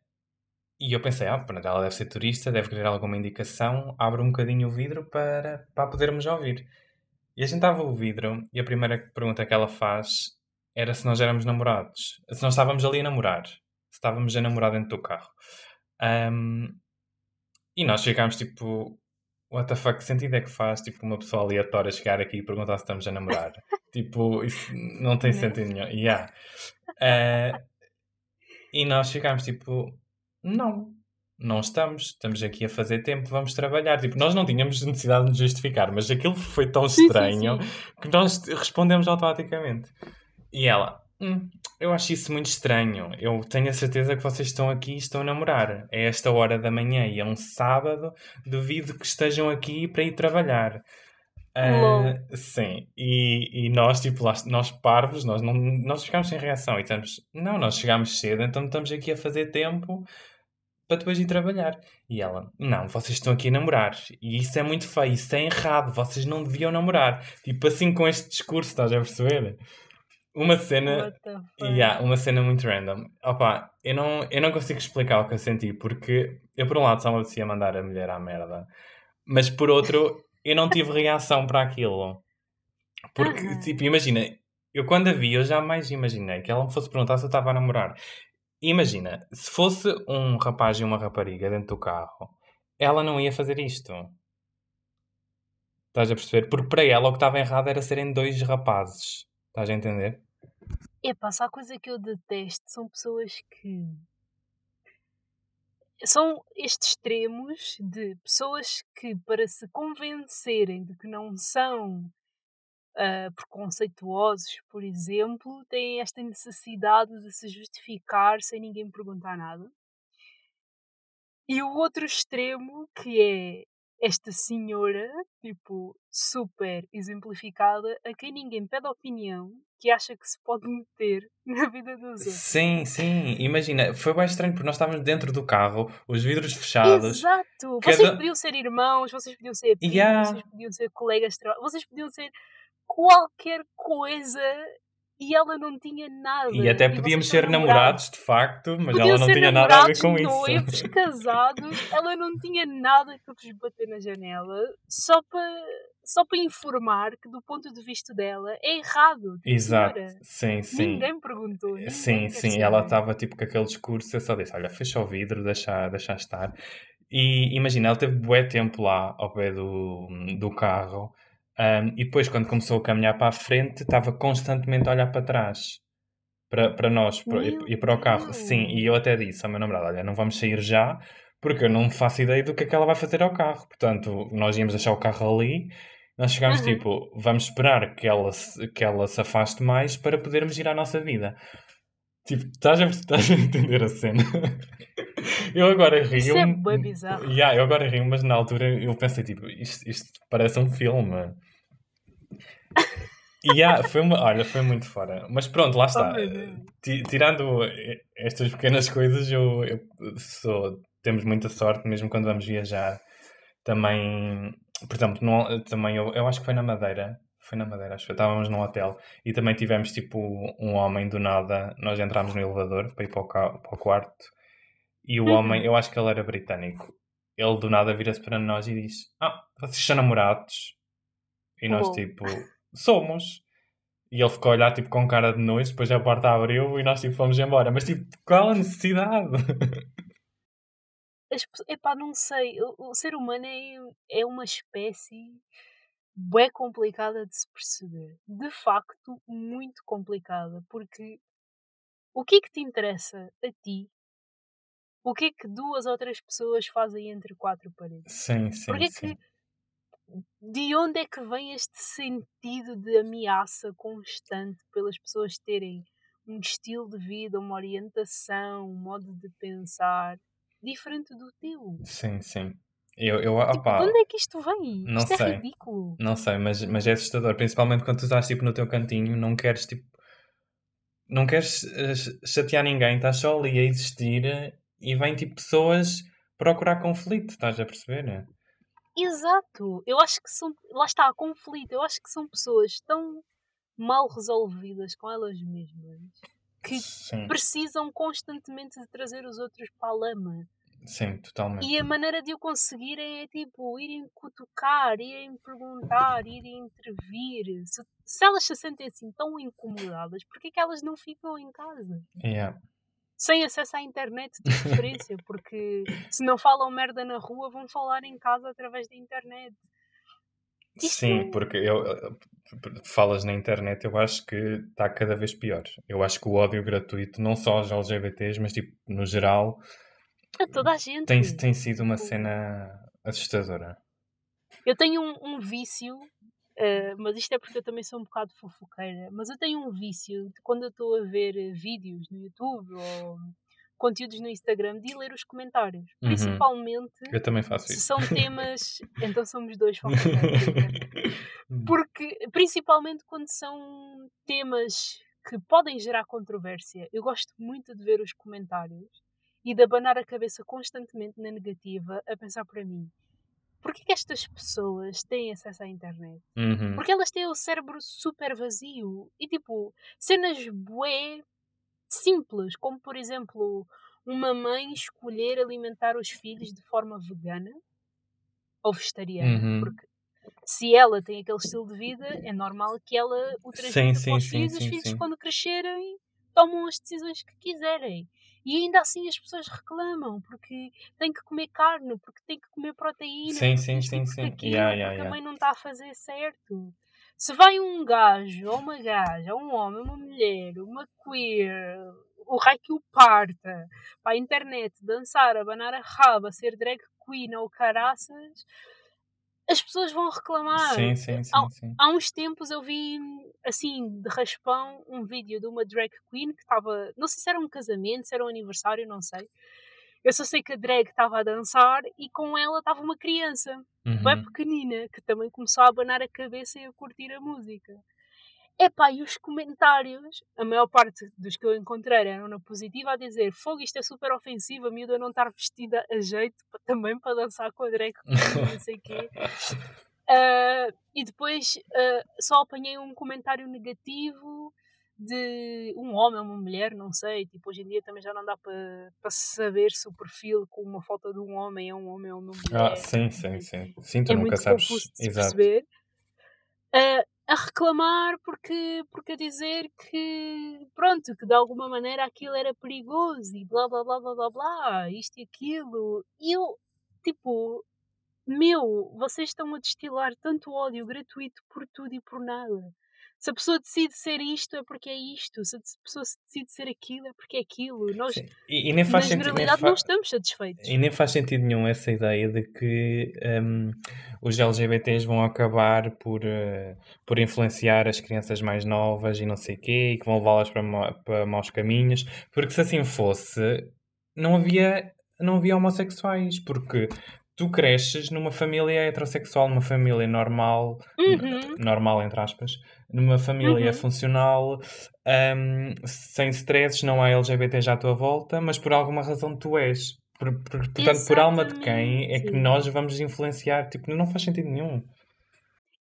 e eu pensei, ah, pronto, ela deve ser turista, deve querer alguma indicação, abre um bocadinho o vidro para, para podermos ouvir. E a gente estava o vidro e a primeira pergunta que ela faz era se nós éramos namorados. Se nós estávamos ali a namorar. Se estávamos a namorar dentro do carro. Um, e nós ficámos tipo, what the fuck, que sentido é que faz tipo, uma pessoa aleatória chegar aqui e perguntar se estamos a namorar? tipo, isso não tem sentido nenhum. Yeah. Uh, e nós ficámos tipo, não, não estamos, estamos aqui a fazer tempo, vamos trabalhar. Tipo, nós não tínhamos necessidade de nos justificar, mas aquilo foi tão estranho sim, sim, sim. que nós respondemos automaticamente. E ela, hum, eu acho isso muito estranho. Eu tenho a certeza que vocês estão aqui e estão a namorar. É esta hora da manhã e é um sábado. Duvido que estejam aqui para ir trabalhar. Uh, sim, e, e nós, tipo, nós parvos, nós, não, nós ficámos sem reação e estamos, não, nós chegámos cedo, então estamos aqui a fazer tempo para depois ir trabalhar. E ela, não, vocês estão aqui a namorar, e isso é muito feio, isso é errado, vocês não deviam namorar. Tipo assim, com este discurso, estás a perceber? Uma cena. Yeah, uma cena muito random. Opa, eu não, eu não consigo explicar o que eu senti, porque eu, por um lado, só me apetecia mandar a mulher à merda, mas por outro, eu não tive reação para aquilo. Porque, uhum. tipo, imagina, eu quando a vi, eu jamais imaginei que ela me fosse perguntar se eu estava a namorar. Imagina, se fosse um rapaz e uma rapariga dentro do carro, ela não ia fazer isto. Estás a perceber? Porque para ela o que estava errado era serem dois rapazes. Estás a entender? Epá, se há coisa que eu detesto são pessoas que. São estes extremos de pessoas que, para se convencerem de que não são uh, preconceituosos, por exemplo, têm esta necessidade de se justificar sem ninguém perguntar nada. E o outro extremo, que é esta senhora, tipo, super exemplificada, a quem ninguém pede opinião, que acha que se pode meter na vida dos outros. Sim, sim, imagina, foi bem estranho porque nós estávamos dentro do carro, os vidros fechados. Exato! Cada... Vocês podiam ser irmãos, vocês podiam ser primos, yeah. vocês podiam ser colegas de trabalho, vocês podiam ser qualquer coisa e ela não tinha nada. E até podíamos ser namorados, de facto, mas Podiam ela não tinha nada a ver com noivos, isso. casados, ela não tinha nada que vos bater na janela, só para só para informar que do ponto de vista dela é errado. Exato, senhora. sim, sim. Ninguém perguntou. Ninguém sim, sim, ela estava tipo com aquele discurso, eu só disse, olha, fecha o vidro, deixa, deixa estar. E imagina, ela teve bué tempo lá ao pé do, do carro um, e depois, quando começou a caminhar para a frente, estava constantemente a olhar para trás. Para, para nós para, e, para o carro. Sim, e eu até disse ao meu namorado: Olha, não vamos sair já, porque eu não faço ideia do que é que ela vai fazer ao carro. Portanto, nós íamos deixar o carro ali. Nós chegámos uhum. tipo, vamos esperar que ela, que ela se afaste mais para podermos ir à nossa vida. Tipo, estás a, estás a entender a cena? Eu agora rio. Isso é bem bizarro. Yeah, eu agora rio, mas na altura eu pensei, tipo, isto, isto parece um filme. E yeah, foi uma, olha, foi muito fora. Mas pronto, lá está. Tirando estas pequenas coisas, eu, eu sou, temos muita sorte, mesmo quando vamos viajar. Também, por exemplo, no, também eu, eu acho que foi na Madeira. Foi na Madeira, acho que estávamos num hotel e também tivemos tipo um homem do nada. Nós entramos no elevador para ir para o, para o quarto e o uhum. homem, eu acho que ele era britânico. Ele do nada vira-se para nós e diz: Ah, vocês são namorados? E nós, Uou. tipo, somos. E ele ficou a olhar, tipo, com cara de nojo, depois a porta abriu e nós, tipo, fomos embora. Mas, tipo, qual a necessidade? Epá, não sei. O, o ser humano é, é uma espécie bem complicada de se perceber. De facto, muito complicada. Porque o que é que te interessa a ti? O que é que duas ou três pessoas fazem entre quatro paredes? Sim, sim, Porque é sim. que. De onde é que vem este sentido de ameaça constante pelas pessoas terem um estilo de vida, uma orientação, um modo de pensar diferente do teu? Sim, sim. Eu, eu, Tipo, de onde é que isto vem? não isto é sei. ridículo. Não sei, mas, mas é assustador. Principalmente quando tu estás tipo no teu cantinho, não queres tipo. Não queres eh, ch- chatear ninguém, estás só ali a existir e vêm tipo pessoas procurar conflito, estás a perceber? Exato. Eu acho que são. Lá está, conflito. Eu acho que são pessoas tão mal resolvidas com elas mesmas que Sim, precisam constantemente de trazer os outros para a lama. sim, totalmente. E a maneira de o conseguirem é tipo irem cutucar, irem perguntar, irem intervir. Se, se elas se sentem assim tão incomodadas, porquê que elas não ficam em casa? Yeah. Sem acesso à internet de preferência, porque se não falam merda na rua, vão falar em casa através da internet. Isto Sim, não- porque eu, falas na internet, eu acho que está cada vez pior. Eu acho que o ódio gratuito, não só aos LGBTs, mas tipo, no geral, A toda a gente. tem, tem sido uma cena assustadora. Eu tenho um, um vício, eh, mas isto é porque eu também sou um bocado fofoqueira, mas eu tenho um vício de quando eu estou a ver eh, vídeos no YouTube ou conteúdos no Instagram de ler os comentários. Uhum. Principalmente Eu também faço se isso. são temas. então somos dois fofoqueiros. Porque, principalmente quando são temas que podem gerar controvérsia, eu gosto muito de ver os comentários e de abanar a cabeça constantemente na negativa a pensar para mim. Porquê que estas pessoas têm acesso à internet? Uhum. Porque elas têm o cérebro super vazio. E tipo, cenas bué simples, como por exemplo, uma mãe escolher alimentar os filhos de forma vegana ou vegetariana. Uhum. Porque se ela tem aquele estilo de vida, é normal que ela o transmita sim, para os sim, filhos. os sim, filhos, sim. quando crescerem, tomam as decisões que quiserem. E ainda assim as pessoas reclamam porque têm que comer carne, porque têm que comer proteína, Sim, sim, sim, sim. aquilo, Yeah, yeah, yeah. mãe não está a fazer certo. Se vai um gajo, ou uma gaja, ou um homem, uma mulher, uma queer, o raio que o parta, para a internet dançar, abanar a raba, ser drag queen ou caraças, as pessoas vão reclamar. Sim, sim, Há- sim, sim. Há uns tempos eu vi, assim, de raspão, um vídeo de uma drag queen que estava. Não sei se era um casamento, se era um aniversário, não sei. Eu só sei que a drag estava a dançar e com ela estava uma criança, bem Uhum. pequenina, que também começou a abanar a cabeça e a curtir a música. Epá, e os comentários, a maior parte dos que eu encontrei eram na positiva a dizer fogo, isto é super ofensivo, a miúda não estar vestida a jeito também para dançar com a drag não sei o quê. Ah, e depois ah, só apanhei um comentário negativo de um homem ou uma mulher, não sei. Tipo, hoje em dia também já não dá para saber se o perfil com uma foto de um homem é um homem ou uma mulher. Ah, sim, sim, sim. Sim, tu É nunca muito sabes. confuso de se Exato. perceber. Ah, a reclamar porque, porque a dizer que, pronto, que de alguma maneira aquilo era perigoso e blá blá blá blá blá blá, isto e aquilo. E eu, tipo, meu, vocês estão a destilar tanto ódio gratuito por tudo e por nada. Se a pessoa decide ser isto é porque é isto, se a pessoa decide ser aquilo é porque é aquilo. Nós. E, e nem na faz sentido. Nem generalidade, fa- não estamos satisfeitos. E nem faz sentido nenhum essa ideia de que hum, os LGBTs vão acabar por, eh, por influenciar as crianças mais novas e não sei o quê, e que vão levá-las para, ma- para maus caminhos, porque se assim fosse, não havia, não havia homossexuais, porque tu cresces numa família heterossexual, numa família normal, Uhum, normal entre aspas, numa família Uhum. funcional, hum, sem stresses, não há LGBT já à tua volta, mas por alguma razão tu és. Por- por- portanto, por alma de quem é que Exatamente. nós vamos influenciar? Tipo, não faz sentido nenhum.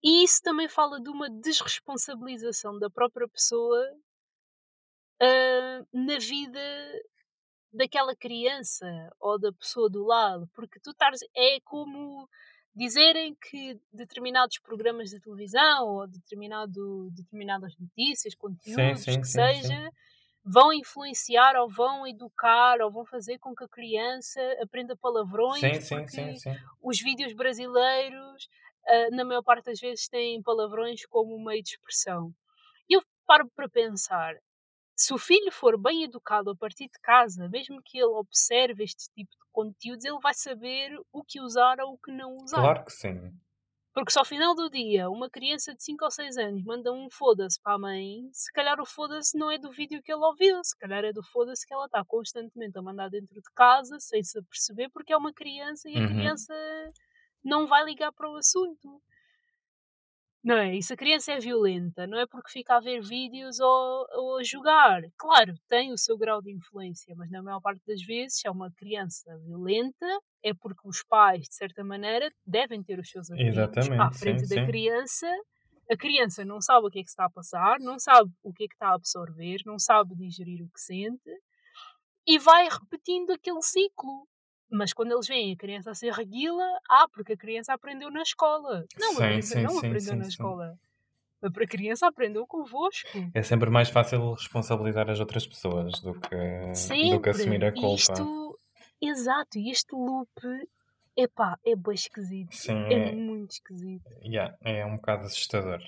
E isso também fala de uma desresponsabilização da própria pessoa ah, na vida daquela criança ou da pessoa do lado, porque tu estás. É como dizerem que determinados programas de televisão ou determinado, determinadas notícias, conteúdos, sim, sim, que sim, seja, vão influenciar ou vão educar ou vão fazer com que a criança aprenda palavrões, sim, sim, sim, sim. os vídeos brasileiros, uh, na maior parte das vezes, têm palavrões como meio de expressão. E eu paro para pensar, se o filho for bem educado a partir de casa, mesmo que ele observe este tipo de conteúdos, ele vai saber o que usar ou o que não usar. Claro que sim. Porque se ao final do dia uma criança de 5 ou 6 anos manda um foda-se para a mãe, se calhar o foda-se não é do vídeo que ele ouviu, se calhar é do foda-se que ela está constantemente a mandar dentro de casa sem se aperceber porque é uma criança e a uhum. criança não vai ligar para o assunto. Não é? E se a criança é violenta, não é porque fica a ver vídeos ou, ou a jogar. Claro, tem o seu grau de influência, mas na maior parte das vezes, se é uma criança violenta, é porque os pais, de certa maneira, devem ter os seus amigos à frente sim, da sim. criança. A criança não sabe o que é que está a passar, não sabe o que é que está a absorver, não sabe digerir o que sente e vai repetindo aquele ciclo. Mas quando eles veem a criança a ser reguila, ah, porque a criança aprendeu na escola. Não, sim, a criança sim, não sim, aprendeu na escola. A criança aprendeu convosco. É sempre mais fácil responsabilizar as outras pessoas do que, do que assumir a culpa. Isto, exato, e este loop epá, é bem esquisito. Sim, é, é muito esquisito. Yeah, é um bocado assustador.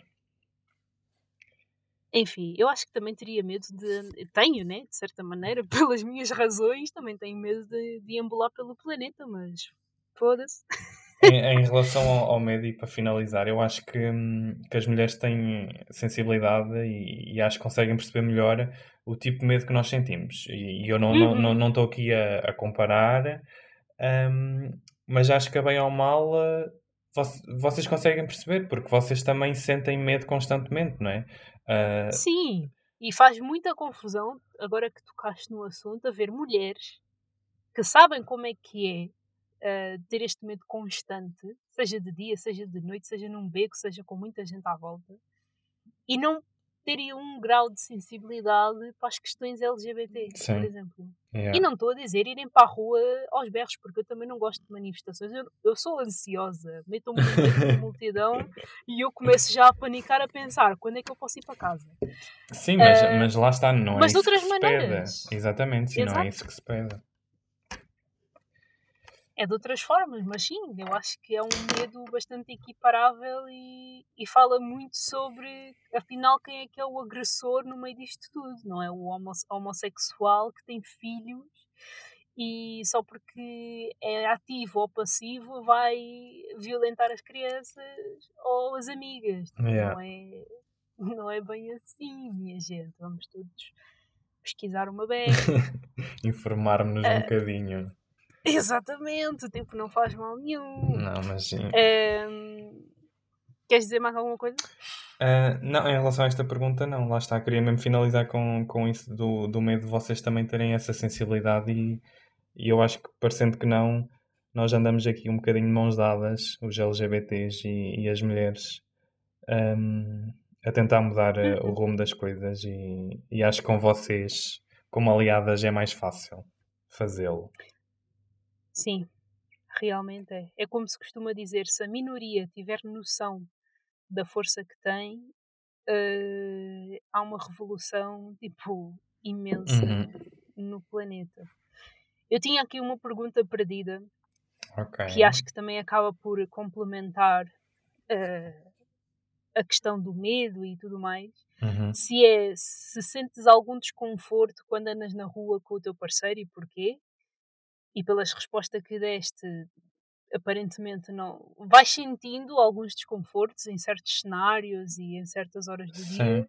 Enfim, eu acho que também teria medo de. Tenho, né? De certa maneira, pelas minhas razões, também tenho medo de, de embolar pelo planeta, mas foda-se. Em, em, relação ao, ao, medo, e para finalizar, eu acho que, hum, que as mulheres têm sensibilidade e, e, acho que conseguem perceber melhor o tipo de medo que nós sentimos. E, e eu não estou uhum. não, não, não aqui a, a comparar, um, mas acho que a bem ou mal vocês conseguem perceber, porque vocês também sentem medo constantemente, não é? Uh... Sim, e faz muita confusão, agora que tocaste no assunto, haver mulheres que sabem como é que é uh, ter este medo constante, seja de dia, seja de noite, seja num beco, seja com muita gente à volta, e não teriam um grau de sensibilidade para as questões LGBT, Sim. por exemplo. Yeah. E não estou a dizer irem para a rua aos berros, porque eu também não gosto de manifestações. Eu, eu sou ansiosa, meto-me na multidão e eu começo já a panicar a pensar quando é que eu posso ir para casa. Sim, mas, uh, mas lá está, não é mas de outras maneiras. Exatamente, sim, Exato. não é isso que se pede é de outras formas, mas sim, eu acho que é um medo bastante equiparável e, e fala muito sobre, afinal, quem é que é o agressor no meio disto tudo, não é? O homossexual que tem filhos e só porque é ativo ou passivo vai violentar as crianças ou as amigas. Yeah. Não, é, não é bem assim, minha gente. Vamos todos pesquisar uma vez. Informar-nos uh, um bocadinho. Exatamente, tipo, não faz mal nenhum. Não, mas sim. Um, queres dizer mais alguma coisa? Uh, não, em relação a esta pergunta, não. Lá está, queria mesmo finalizar com, com isso do, do medo de vocês também terem essa sensibilidade e, e eu acho que, parecendo que não, nós andamos aqui um bocadinho de mãos dadas, os LGBTs e, e as mulheres, um, a tentar mudar uh, o rumo das coisas e, e acho que com vocês, como aliadas, é mais fácil fazê-lo. Sim, realmente é. É como se costuma dizer: se a minoria tiver noção da força que tem, uh, há uma revolução tipo imensa uhum. no planeta. Eu tinha aqui uma pergunta perdida okay. que acho que também acaba por complementar uh, a questão do medo e tudo mais. Uhum. Se é se sentes algum desconforto quando andas na rua com o teu parceiro e porquê? E pelas respostas que deste, aparentemente não. Vais sentindo alguns desconfortos em certos cenários e em certas horas do Sim. dia.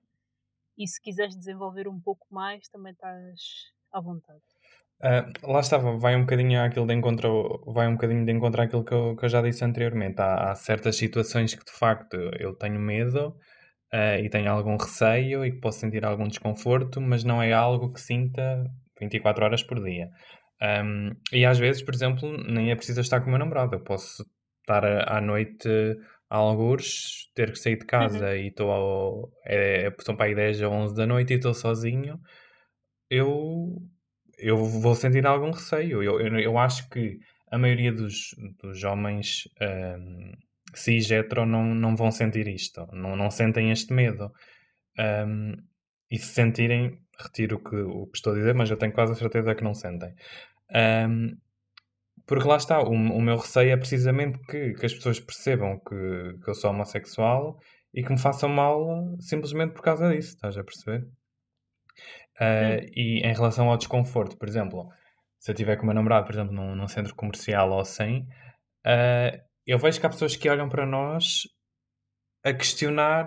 E se quiseres desenvolver um pouco mais, também estás à vontade. Uh, lá estava, vai um bocadinho àquilo de encontro, vai um bocadinho de encontro àquilo que eu, que eu já disse anteriormente. Há, há, certas situações que de facto eu tenho medo uh, e tenho algum receio e que posso sentir algum desconforto, mas não é algo que sinta 24 horas por dia. Um, e às vezes, por exemplo, nem é preciso estar com o meu namorado. Eu posso estar à noite a algures, ter que sair de casa uhum. e estou é, são para aí 10 ou 11 da noite e estou sozinho. Eu, eu vou sentir algum receio. Eu, eu, eu acho que a maioria dos, dos homens um, cis hetero não, não vão sentir isto, não, não sentem este medo. Um, e se sentirem, retiro o que, o que estou a dizer, mas eu tenho quase a certeza que não sentem. Um, porque lá está, o, o, meu receio é precisamente que, que as pessoas percebam que, que eu sou homossexual e que me façam mal simplesmente por causa disso, estás a perceber? Uh, e em relação ao desconforto, por exemplo, se eu estiver com o meu namorado, por exemplo, num, num centro comercial ou assim, uh, eu vejo que há pessoas que olham para nós a questionar,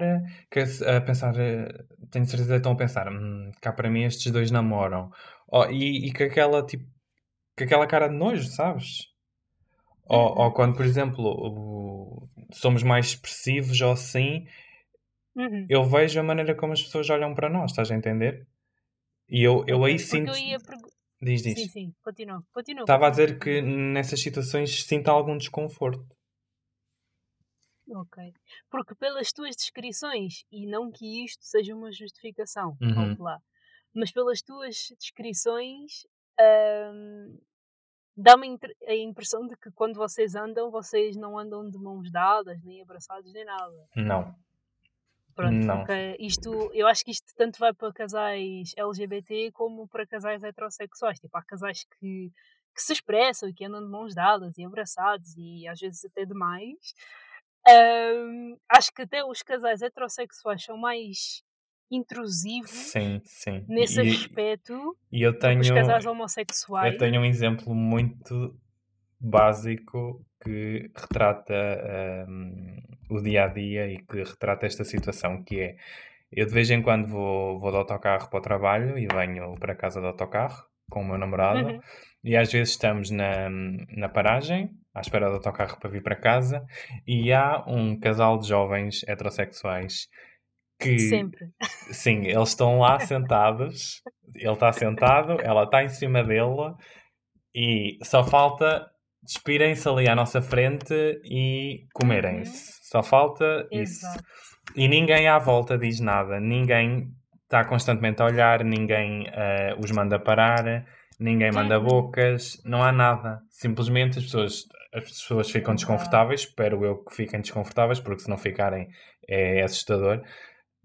que a pensar, tenho certeza que estão a pensar, hum, cá para mim estes dois namoram. Oh, e, e com aquela tipo, com aquela cara de nojo, sabes? Ou, uhum. ou quando, por exemplo, o, somos mais expressivos ou assim, uhum. eu vejo a maneira como as pessoas olham para nós, estás a entender? E eu, eu aí sinto. Diz, diz. Sim, sim, continua. continua Estava a dizer que nessas situações sinto algum desconforto. Ok. Porque pelas tuas descrições, e não que isto seja uma justificação, uhum. lá, mas pelas tuas descrições, hum, dá-me a impressão de que quando vocês andam, vocês não andam de mãos dadas, nem abraçados, nem nada. Não. Pronto, não. porque isto, eu acho que isto tanto vai para casais LGBT como para casais heterossexuais. Tipo, há casais que, que se expressam e que andam de mãos dadas e abraçados e às vezes até demais. Um, acho que até os casais heterossexuais são mais intrusivos sim, sim. nesse e, aspecto e eu tenho, os casais homossexuais. Eu tenho um exemplo muito básico que retrata um, o dia a dia e que retrata esta situação que é eu de vez em quando vou, vou de autocarro para o trabalho e venho para casa de autocarro com o meu namorado uhum. E às vezes estamos na, na paragem à espera do autocarro para vir para casa e há um casal de jovens heterossexuais que sempre sim, eles estão lá sentados ele está sentado, ela está em cima dele e só falta despirem-se ali à nossa frente e comerem-se. Uhum. Só falta Exato. isso. E ninguém à volta diz nada, ninguém está constantemente a olhar, ninguém uh, os manda parar, ninguém manda bocas, não há nada. Simplesmente as pessoas, as pessoas ficam desconfortáveis, espero eu que fiquem desconfortáveis, porque se não ficarem é assustador.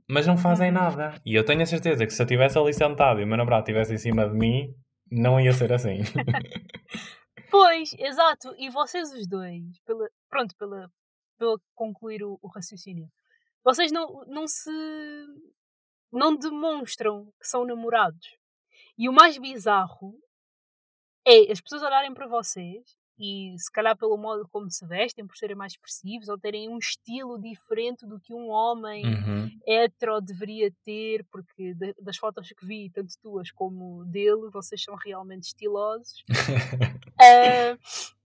Mas não fazem uhum. nada. E eu tenho a certeza que se eu estivesse ali sentado e o meu namorado estivesse em cima de mim, não ia ser assim. pois, exato. E vocês os dois, pela, pronto, pela, pela concluir o, o raciocínio, vocês não, não se. não demonstram que são namorados. E o mais bizarro é as pessoas olharem para vocês e se calhar pelo modo como se vestem, por serem mais expressivos ou terem um estilo diferente do que um homem uhum. hetero deveria ter, porque de, das fotos que vi, tanto tuas como dele, vocês são realmente estilosos. uh,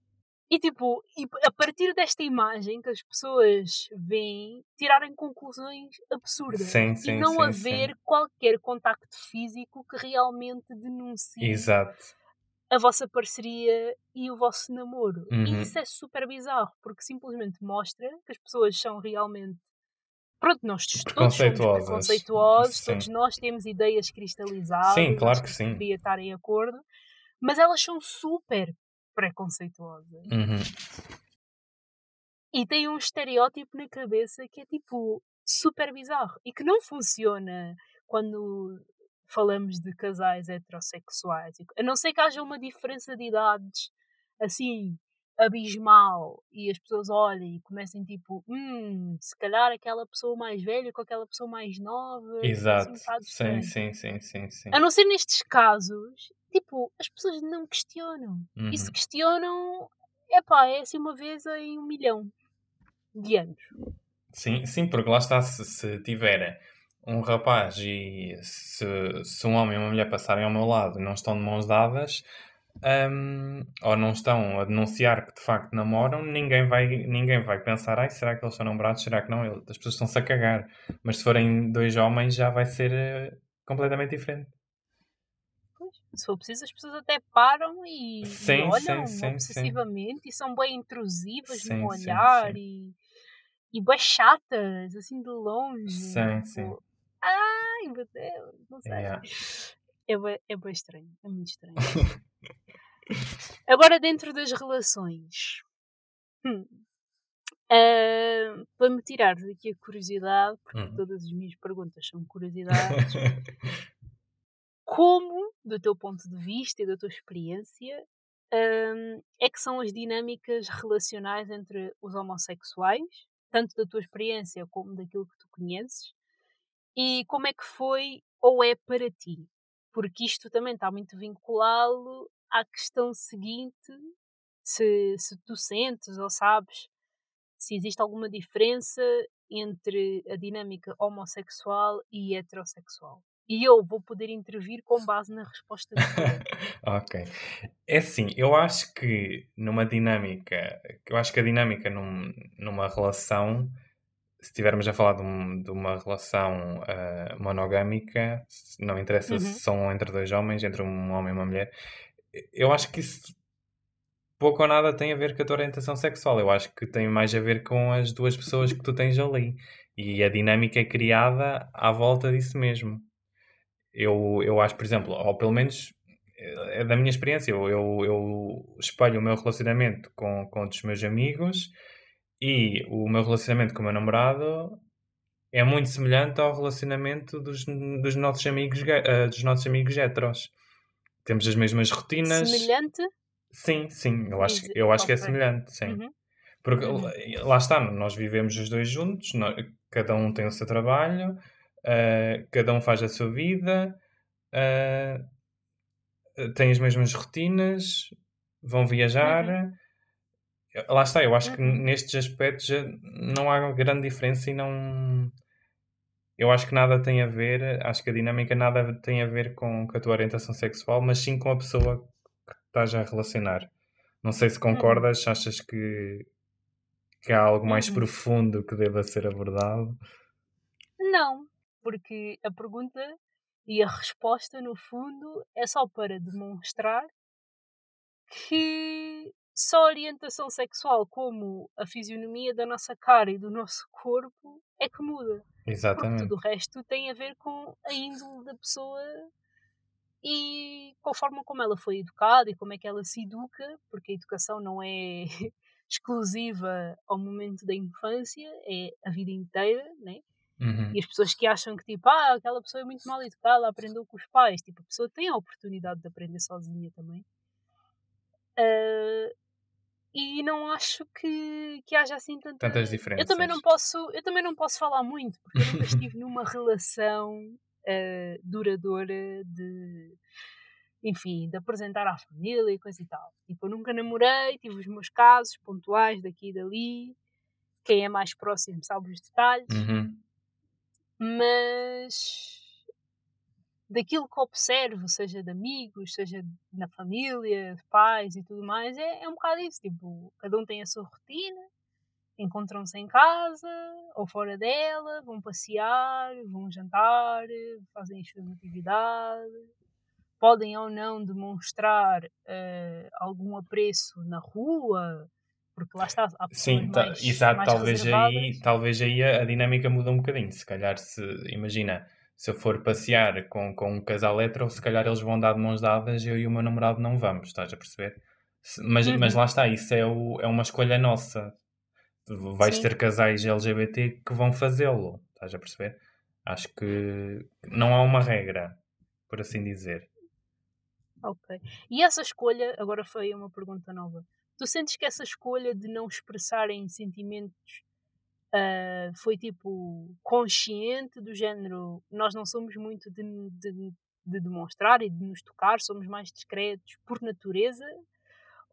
e tipo, e a partir desta imagem que as pessoas veem, tirarem conclusões absurdas sim, sim, e não sim, haver qualquer contacto físico que realmente denuncie Exato a vossa parceria e o vosso namoro. Uhum. E isso é super bizarro, porque simplesmente mostra que as pessoas são realmente. Pronto, nós todos somos preconceituosos, todos nós temos ideias cristalizadas. Sim, claro que sim. Podia estar em acordo, mas elas são super preconceituosas. Uhum. E têm um estereótipo na cabeça que é tipo super bizarro e que não funciona quando falamos de casais heterossexuais. A não ser que haja uma diferença de idades assim abismal e as pessoas olhem e comecem tipo, hum, se calhar aquela pessoa mais velha com aquela pessoa mais nova. Exato. Assim, sim, sim, sim, sim, sim. A não ser nestes casos, tipo, as pessoas não questionam. Uhum. E se uhum. questionam, epá, é assim uma vez em um milhão de anos. Sim, sim, porque lá está, se, se tiver um rapaz e se, se um homem e uma mulher passarem ao meu lado e não estão de mãos dadas um, ou não estão a denunciar que de facto namoram, ninguém vai, ninguém vai pensar, ai, será que eles são namorados? Será que não? As pessoas estão-se a cagar. Mas se forem dois homens já vai ser uh, completamente diferente. Pois, se for preciso, as pessoas até param e, sim, e olham sim, sim, obsessivamente e são bem intrusivas no olhar e, e bem chatas, assim de longe. Sim, sim. Tipo, Ai, meu Deus, não sei. Yeah. É, bem, é bem estranho, é muito estranho. Agora, dentro das relações, hum, uh, para me tirar daqui a curiosidade, porque Uhum. todas as minhas perguntas são curiosidades, como, do teu ponto de vista e da tua experiência, hum, é que são as dinâmicas relacionais entre os homossexuais, tanto da tua experiência como daquilo que tu conheces, e como é que foi ou é para ti? Porque isto também está muito vinculado à questão seguinte, se, se tu sentes ou sabes se existe alguma diferença entre a dinâmica homossexual e heterossexual. E eu vou poder intervir com base na resposta Ok. É assim, eu acho que numa dinâmica, eu acho que a dinâmica num- numa relação, se estivermos a falar de, um- de uma relação ah, monogâmica, não interessa Uhum. se são entre dois homens, entre um homem e uma mulher, eu acho que isso pouco ou nada tem a ver com a tua orientação sexual. Eu acho que tem mais a ver com as duas pessoas que tu tens ali. E a dinâmica é criada à volta disso mesmo. Eu, eu acho, por exemplo, ou pelo menos é da minha experiência, eu, eu, eu espelho o meu relacionamento com, com os meus amigos e o meu relacionamento com o meu namorado é muito semelhante ao relacionamento dos, dos nossos amigos ah, dos nossos amigos heteros. Temos as mesmas rotinas. Semelhante? Sim, sim, eu acho, eu acho que é semelhante, sim. Uhum. Porque Uhum. lá está, nós vivemos os dois juntos, nó- cada um tem o seu trabalho, ah, cada um faz a sua vida, ah, têm as mesmas rotinas, vão viajar. Lá está, eu acho que Uhum. nestes aspectos já não há grande diferença e não. Eu acho que nada tem a ver, acho que a dinâmica nada tem a ver com, com a tua orientação sexual, mas sim com a pessoa que estás a relacionar. Não sei se concordas, achas que, que há algo mais Uhum. profundo que deva ser abordado? Não, porque a pergunta e a resposta, no fundo, é só para demonstrar que só a orientação sexual, como a fisionomia da nossa cara e do nosso corpo, é que muda. Porque Exatamente. tudo o resto tem a ver com a índole da pessoa e com a forma como ela foi educada e como é que ela se educa, porque a educação não é exclusiva ao momento da infância, é a vida inteira, né? Uhum. E as pessoas que acham que, tipo, ah, aquela pessoa é muito mal educada, aprendeu com os pais. Tipo, a pessoa tem a oportunidade de aprender sozinha também. Ah, e não acho que, que haja assim tanta... Tantas Eu diferenças. também não posso, eu também não posso falar muito, porque eu nunca estive numa relação ah, duradoura de... Enfim, de apresentar à família e coisa e tal. Tipo, eu nunca namorei, tive os meus casos pontuais daqui e dali. Quem é mais próximo sabe os detalhes Uhum. mas daquilo que observo, seja de amigos, seja na família, de pais e tudo mais, é, é um bocado isso. Tipo, cada um tem a sua rotina, encontram-se em casa ou fora dela, vão passear, vão jantar, fazem as suas atividades. Podem ou não demonstrar eh, algum apreço na rua, porque lá está, há pessoas Sim, mais, exato, mais talvez reservadas. aí, talvez aí a, a dinâmica muda um bocadinho. Se calhar, se imagina, se eu for passear com, com um casal hetero, se calhar eles vão dar de mãos dadas, eu e o meu namorado não vamos, estás a perceber? Mas, mas Uhum. lá está, isso é, o, é uma escolha nossa. Vais Sim. ter casais LGBT que vão fazê-lo, estás a perceber? Acho que não há uma regra, por assim dizer. Ok. E essa escolha, agora foi uma pergunta nova. Tu sentes que essa escolha de não expressarem sentimentos ah, foi tipo consciente do género nós não somos muito de, de, de demonstrar e de nos tocar, somos mais discretos por natureza?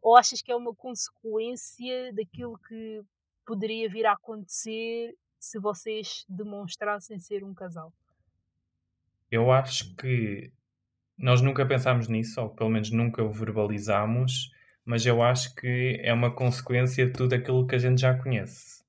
Ou achas que é uma consequência daquilo que poderia vir a acontecer se vocês demonstrassem ser um casal? Eu acho que nós nunca pensámos nisso, ou pelo menos nunca o verbalizámos, mas eu acho que é uma consequência de tudo aquilo que a gente já conhece,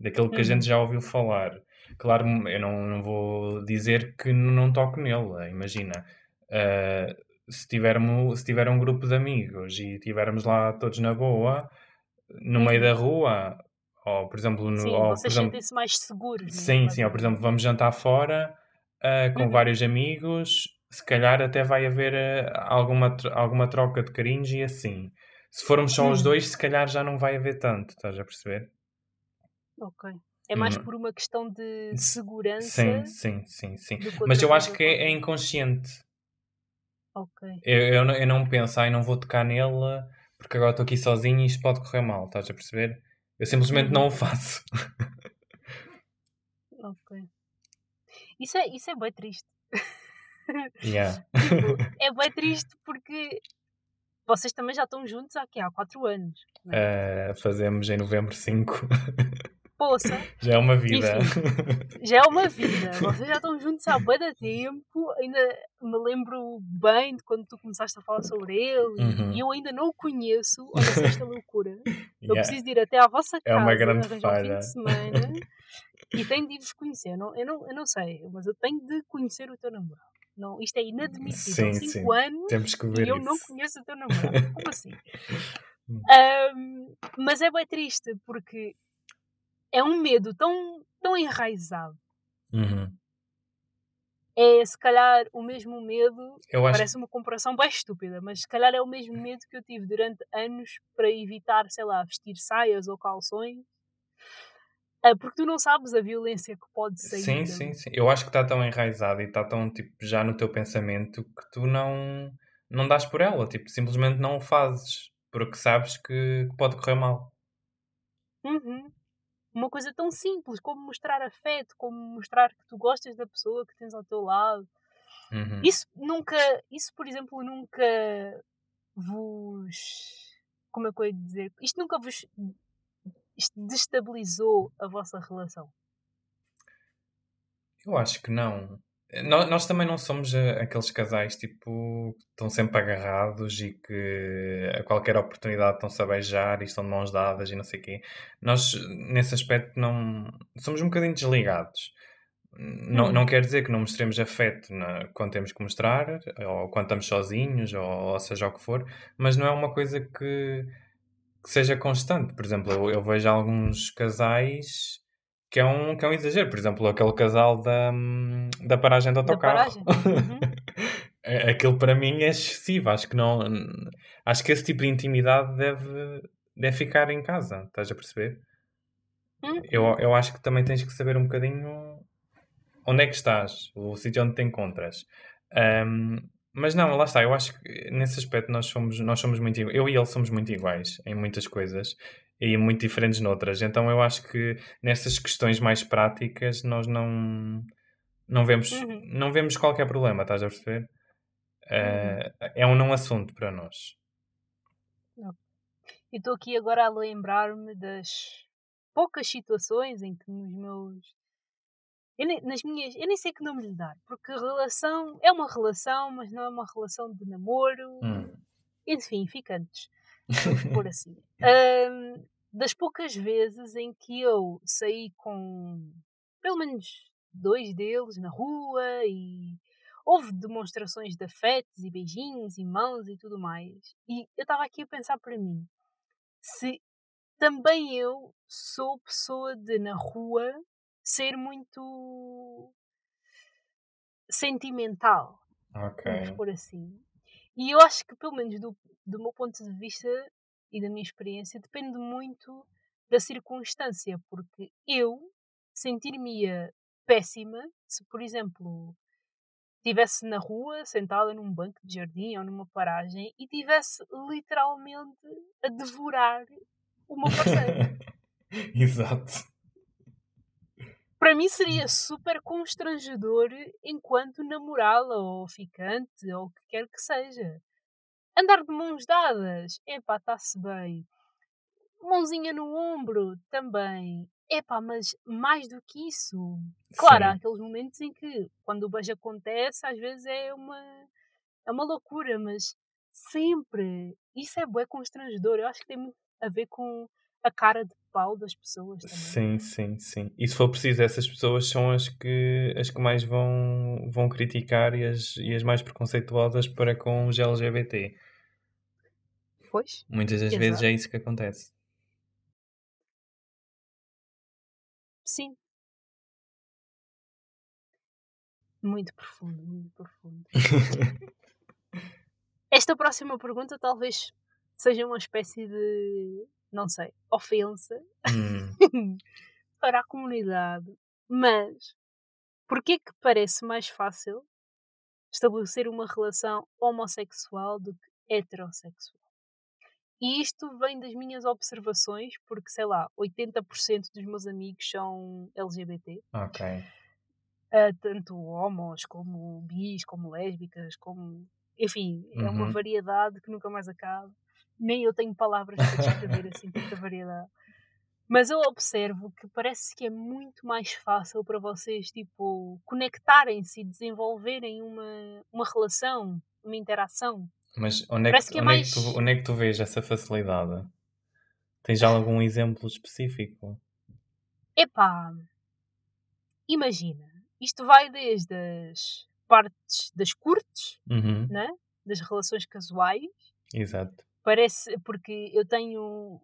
daquilo que a Uhum. gente já ouviu falar. Claro, eu não, não vou dizer que não toco nele, imagina. ah, se, tivermos, se tiver um grupo de amigos e estivermos lá todos na boa, no meio Uhum. da rua, ou por exemplo, no, Sim, ou, por vocês exemplo, sentem-se mais seguros. né, Sim, sim, ou por exemplo, vamos jantar fora ah, com Uhum. vários amigos, se calhar até vai haver alguma, alguma troca de carinhos e assim. Se formos só os Hum. dois, se calhar já não vai haver tanto, estás a perceber? Ok. É mais Hum. por uma questão de segurança Sim, sim, sim, sim. Mas eu acho que é, é inconsciente. Ok. Eu, eu, não- eu não penso, ai, não vou tocar nele porque agora estou aqui sozinho e isto pode correr mal, estás a perceber? Eu simplesmente Uhum. não o faço. Ok. Isso é, isso é bem triste. Yeah. Tipo, é bem triste porque vocês também já estão juntos há, quê? há 4 anos. é? Eh, fazemos em novembro 5. Poça, Já é uma vida. já é uma vida. Vocês já estão juntos há bem tempo. Ainda me lembro bem de quando tu começaste a falar sobre ele e- Uhum. e eu ainda não o conheço. Olha só esta loucura. Eu Yeah. preciso de ir até à vossa É casa, uma grande arranjar um fim falha. de semana e tenho de vos conhecer. Não, eu, não, eu não sei, mas eu tenho de conhecer o teu namorado. Não, isto é inadmissível. Sim, Cinco sim. anos Temos que ver e eu não isso. conheço o teu namorado. Como assim? Ahm, mas é bem triste porque é um medo tão, tão enraizado. Uhum. É se calhar o mesmo medo, Eu acho parece uma comparação bem estúpida, mas se calhar é o mesmo medo que eu tive durante anos para evitar, sei lá, vestir saias ou calções. Ah, porque tu não sabes a violência que pode sair. Sim, sim, sim. Eu acho que está tão enraizado e está tão tipo já no teu pensamento que tu não não dás por ela, tipo, simplesmente não o fazes porque sabes que, que pode correr mal. Uhum. Uma coisa tão simples como mostrar afeto, como mostrar que tu gostas da pessoa que tens ao teu lado. Uhum. Isso nunca, isso por exemplo, nunca vos. Como é que eu ia dizer? Isto nunca vos destabilizou a vossa relação. Eu acho que não. Nó- Nós, também não somos eh, aqueles casais tipo que estão sempre agarrados e que a qualquer oportunidade estão-se a beijar e estão de mãos dadas e não sei o quê. Nós, nesse aspecto, não somos um bocadinho desligados. Não, Hum. não quer dizer que não mostremos afeto na- quando temos que mostrar, ou quando estamos sozinhos, ou, ou seja o que for, mas não é uma coisa que, que seja constante. Por exemplo, eu, eu vejo alguns casais que é, um, que é um exagero. Por exemplo, aquele casal da, hum, da paragem do Da autocarro. paragem. Uhum. É- Aquilo para mim é excessivo. Acho que não. Acho que esse tipo de intimidade deve, deve ficar em casa. Estás a perceber? Uhum. Eu, eu acho que também tens que saber um bocadinho onde é que estás, o sítio onde te encontras. Ahm, mas não, lá está, eu acho que nesse aspecto nós somos, nós somos muito igu- eu e ele somos muito iguais em muitas coisas e muito diferentes noutras. Então eu acho que nessas questões mais práticas nós não não vemos Uhum. não vemos qualquer problema, estás a perceber? Ah, é um não assunto para nós. E estou aqui agora a lembrar-me das poucas situações em que nos meus. Eu nem, nas minhas. Eu nem sei que nome lhe dar, porque relação é uma relação, mas não é uma relação de namoro. Hum. Enfim, ficantes. Vamos pôr assim. Ahm, das poucas vezes em que eu saí com pelo menos dois deles na rua e houve demonstrações de afetos e beijinhos e mãos e tudo mais. E eu estava aqui a pensar para mim se também eu sou pessoa de na rua ser muito sentimental Ok. vamos pôr assim. E eu acho que, pelo menos do, do meu ponto de vista e da minha experiência, depende muito da circunstância, porque eu sentir-me péssima se, por exemplo, estivesse na rua, sentada num banco de jardim ou numa paragem e tivesse literalmente a devorar o meu parceiro. Exato. Para mim seria super constrangedor enquanto namorada ou ficante ou o que quer que seja. Andar de mãos dadas, epá, está-se bem. Mãozinha no ombro, também. Epá, mas mais do que isso. Claro, há Sim. aqueles momentos em que, quando o beijo acontece, às vezes é uma, é uma loucura, mas sempre. Isso é bué constrangedor. Eu acho que tem muito a ver com a cara de pau das pessoas também. Sim, sim, sim. E se for preciso, essas pessoas são as que, as que mais vão, vão criticar e as, e as mais preconceituosas para com os LGBT. Pois? Muitas das Exato. vezes é isso que acontece. Sim. Muito profundo, muito profundo. Esta próxima pergunta talvez seja uma espécie de, não sei, ofensa Hum. para a comunidade. Mas porquê que parece mais fácil estabelecer uma relação homossexual do que heterossexual? E isto vem das minhas observações, porque sei lá, 80% dos meus amigos são LGBT. Ok. Uh, tanto homos como bis, como lésbicas, como. Enfim, é uma Uhum. variedade que nunca mais acaba. Nem eu tenho palavras para descrever assim tanta variedade. Mas eu observo que parece que é muito mais fácil para vocês, tipo, conectarem-se e desenvolverem uma, uma relação, uma interação. Mas onde é, que, que é onde, é que mais- tu, onde é que tu vês essa facilidade? Tens já algum exemplo específico? Epá, imagina, isto vai desde as partes das curtes, Uhum. né? das relações casuais, Exato. Parece porque eu tenho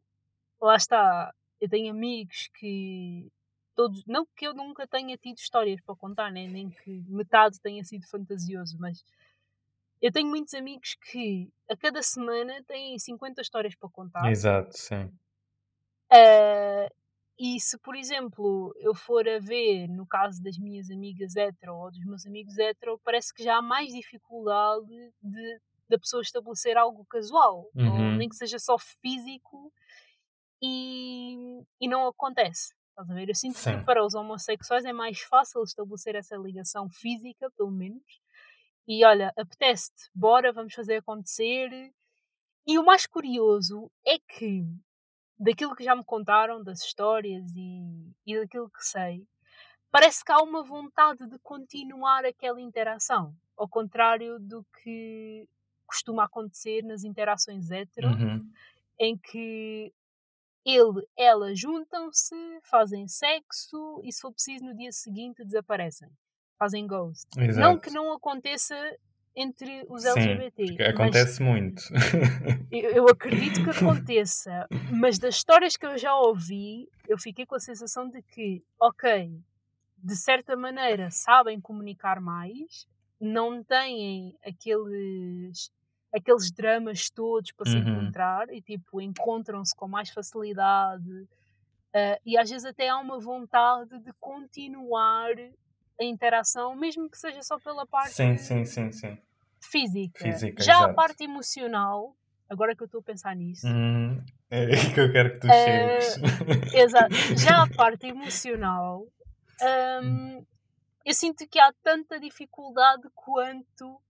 lá está eu tenho amigos que todos não que eu nunca tenha tido histórias para contar né? nem que metade tenha sido fantasioso mas eu tenho muitos amigos que a cada semana têm 50 histórias para contar Exato, sim. Ah, e se, por exemplo, eu for a ver no caso das minhas amigas hetero ou dos meus amigos hetero, parece que já há mais dificuldade de da pessoa estabelecer algo casual, Uhum. nem que seja só físico, e, e não acontece. Estás a ver? Eu sinto Sim. que para os homossexuais é mais fácil estabelecer essa ligação física, pelo menos. E olha, apetece-te, bora, vamos fazer acontecer. E o mais curioso é que daquilo que já me contaram, das histórias e, e daquilo que sei, parece que há uma vontade de continuar aquela interação. Ao contrário do que costuma acontecer nas interações hetero, Uhum. em que ele, ela juntam-se, fazem sexo e se for preciso no dia seguinte desaparecem. Fazem ghost. Não Exato. que não aconteça entre os Sim, LGBT. mas acontece muito. eu, eu acredito que aconteça, mas das histórias que eu já ouvi, eu fiquei com a sensação de que, ok, de certa maneira sabem comunicar mais, não têm aqueles aqueles dramas todos para se Uhum. encontrar e tipo encontram-se com mais facilidade ah, e às vezes até há uma vontade de continuar a interação, mesmo que seja só pela parte sim, sim, sim, sim. física. Física, Já a exato. parte emocional, agora que eu estou a pensar nisso, Uhum. É que eu quero que tu Eh, chegues. exato, já a parte emocional, hum, eu sinto que há tanta dificuldade quanto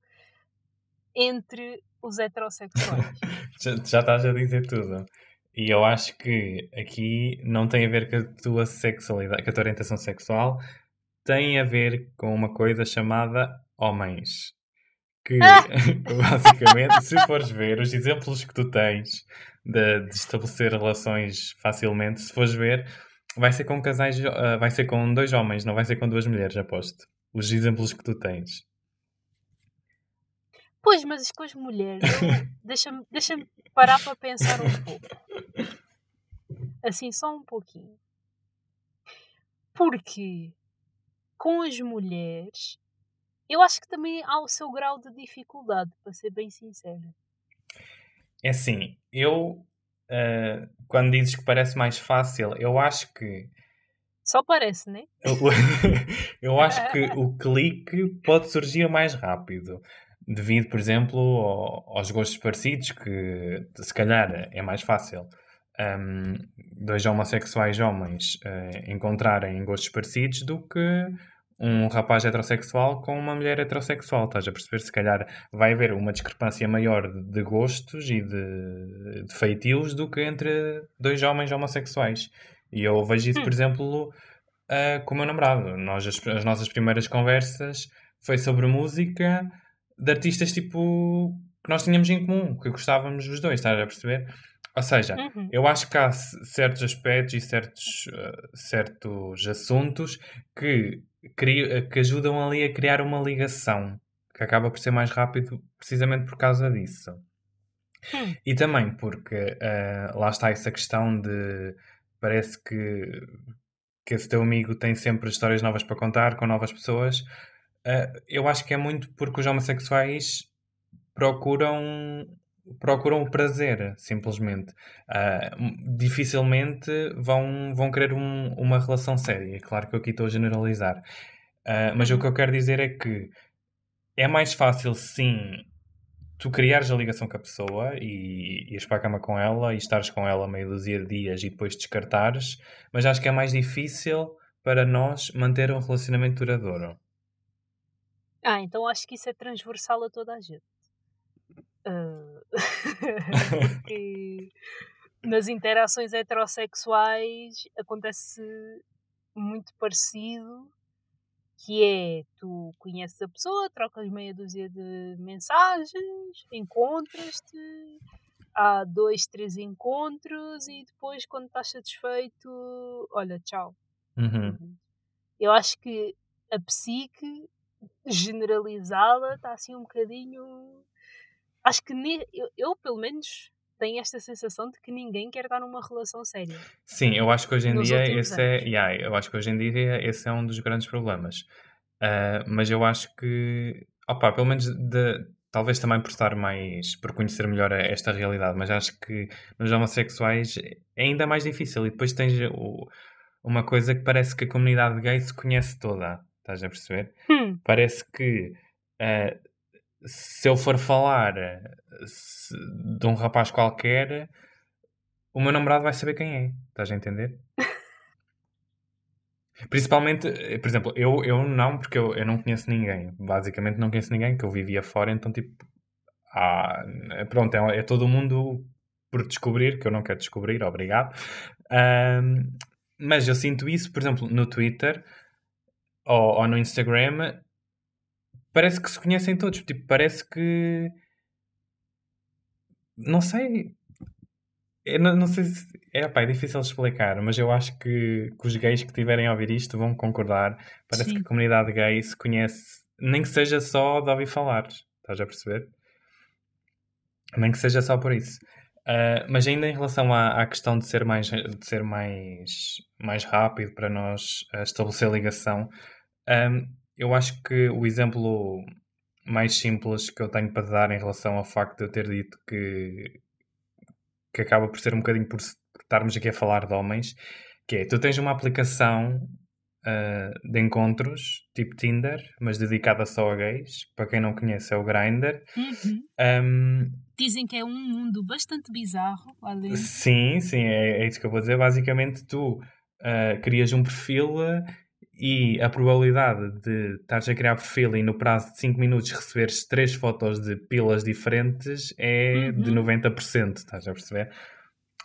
entre os heterossexuais. Já, já estás a dizer tudo. E eu acho que aqui não tem a ver com a tua sexualidade, com a tua orientação sexual, tem a ver com uma coisa chamada homens. Que basicamente, se fores ver os exemplos que tu tens de, de estabelecer relações facilmente, se fores ver, vai ser com casais, ah, vai ser com dois homens, não vai ser com duas mulheres, aposto. Os exemplos que tu tens. Pois, mas com as mulheres, deixa-me deixa parar para pensar um pouco. Assim, só um pouquinho. Porque com as mulheres, eu acho que também há o seu grau de dificuldade, para ser bem sincera. É assim, eu ah, quando dizes que parece mais fácil, eu acho que Só parece, né? eu, eu acho que o clique pode surgir mais rápido. Devido, por exemplo, ao- aos gostos parecidos, que se calhar é mais fácil hum, dois homossexuais homens eh, encontrarem gostos parecidos do que um rapaz heterossexual com uma mulher heterossexual. Estás a perceber? Se calhar vai haver uma discrepância maior de, gostos e de, de feitios do que entre dois homens homossexuais. E eu vejo isso, por Hum. exemplo, ah, com o meu namorado. Nós, as, as nossas primeiras conversas foi sobre música de artistas tipo que nós tínhamos em comum, que gostávamos os dois, estás a perceber? Ou seja, Uhum. eu acho que há certos aspectos e certos, ah, certos assuntos que, que ajudam ali a criar uma ligação que acaba por ser mais rápido precisamente por causa disso. Hum. E também porque ah, lá está essa questão de parece que, que esse teu amigo tem sempre histórias novas para contar com novas pessoas. Ah, eu acho que é muito porque os homossexuais procuram procuram o prazer, simplesmente. Uh, dificilmente vão, vão querer um, uma relação séria. Claro que eu aqui estou a generalizar. Uh, mas o que eu quero dizer é que é mais fácil, sim, tu criares a ligação com a pessoa e ires para a cama com ela e estares com ela meio dúzia de dias e depois descartares, mas acho que é mais difícil para nós manter um relacionamento duradouro. Ah, então acho que isso é transversal a toda a gente. Uh... Porque nas interações heterossexuais acontece muito parecido que é tu conheces a pessoa, trocas meia dúzia de mensagens, encontras-te, há dois, três encontros e depois quando estás satisfeito, olha, tchau. Uhum. Eu acho que a psique generalizada está assim um bocadinho. Acho que ne... eu, eu, pelo menos, tenho esta sensação de que ninguém quer estar numa relação séria. Sim, eu acho que hoje em dia esse é, yeah, eu acho que hoje em dia esse é um dos grandes problemas. Uh, mas eu acho que, opa, pelo menos de, talvez também por estar mais, por conhecer melhor esta realidade, mas acho que nos homossexuais é ainda mais difícil. E depois tens o, uma coisa que parece que a comunidade gay se conhece toda, estás a perceber? Hum. Parece que uh, se eu for falar se, de um rapaz qualquer, o meu namorado vai saber quem é. Estás a entender? Principalmente, eh, por exemplo, eu, eu não, porque eu, eu não conheço ninguém. Basicamente não conheço ninguém, que eu vivia fora, então tipo. Ah, pronto, é, é todo mundo por descobrir, que eu não quero descobrir, obrigado. Um, mas eu sinto isso, por exemplo, no Twitter ou, ou no Instagram, parece que se conhecem todos. Tipo, parece que. Não sei. Eu não, não sei se. É, pá, é difícil explicar, mas eu acho que, que os gays que tiverem a ouvir isto vão concordar. Parece Sim. que a comunidade gay se conhece, nem que seja só de ouvir falar. Estás a perceber? Nem que seja só por isso. Uh, mas ainda em relação à, à, questão de ser mais, de ser mais, mais rápido para nós uh, estabelecer ligação, um, eu acho que o exemplo mais simples que eu tenho para dar em relação ao facto de eu ter dito que, que acaba por ser um bocadinho por estarmos aqui a falar de homens, que é, tu tens uma aplicação uh, de encontros, tipo Tinder, mas dedicada só a gays. Para quem não conhece, é o Grindr. Uhum. Um, Dizem que é um mundo bastante bizarro. Ali. Sim, sim, é, é, isso que eu vou dizer. Basicamente, tu uh, crias um perfil e a probabilidade de estares a criar perfil e no prazo de 5 minutos receberes 3 fotos de pilas diferentes é uhum. de 90%, estás a perceber?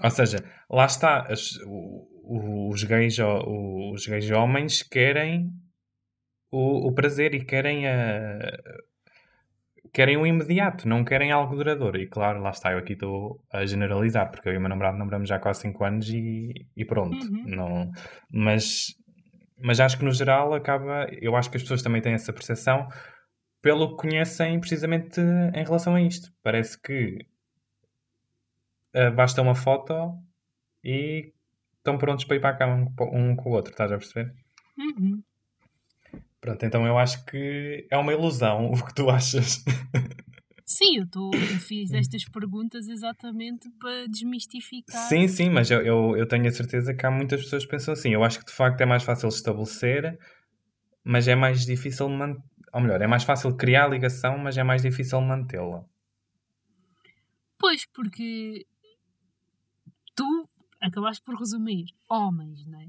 Ou seja, lá está, as, os, gays, os gays homens querem o, o prazer e querem a, querem o imediato, não querem algo duradouro. E claro, lá está, eu aqui estou a generalizar, porque eu e o meu namorado namoramos já há quase 5 anos e, e pronto. Uhum. Não, mas mas acho que no geral acaba. Eu acho que as pessoas também têm essa percepção pelo que conhecem precisamente em relação a isto. Parece que uh, basta uma foto e estão prontos para ir para a cama um, um com o outro, estás a perceber? Uhum. Pronto, então eu acho que é uma ilusão o que tu achas. Sim, eu, tô, eu fiz estas perguntas exatamente para desmistificar. Sim, sim, mas eu, eu, eu, tenho a certeza que há muitas pessoas que pensam assim. Eu acho que de facto é mais fácil estabelecer, mas é mais difícil manter. Ou melhor, é mais fácil criar a ligação, mas é mais difícil mantê-la. Pois, porque tu acabaste por resumir homens, não é?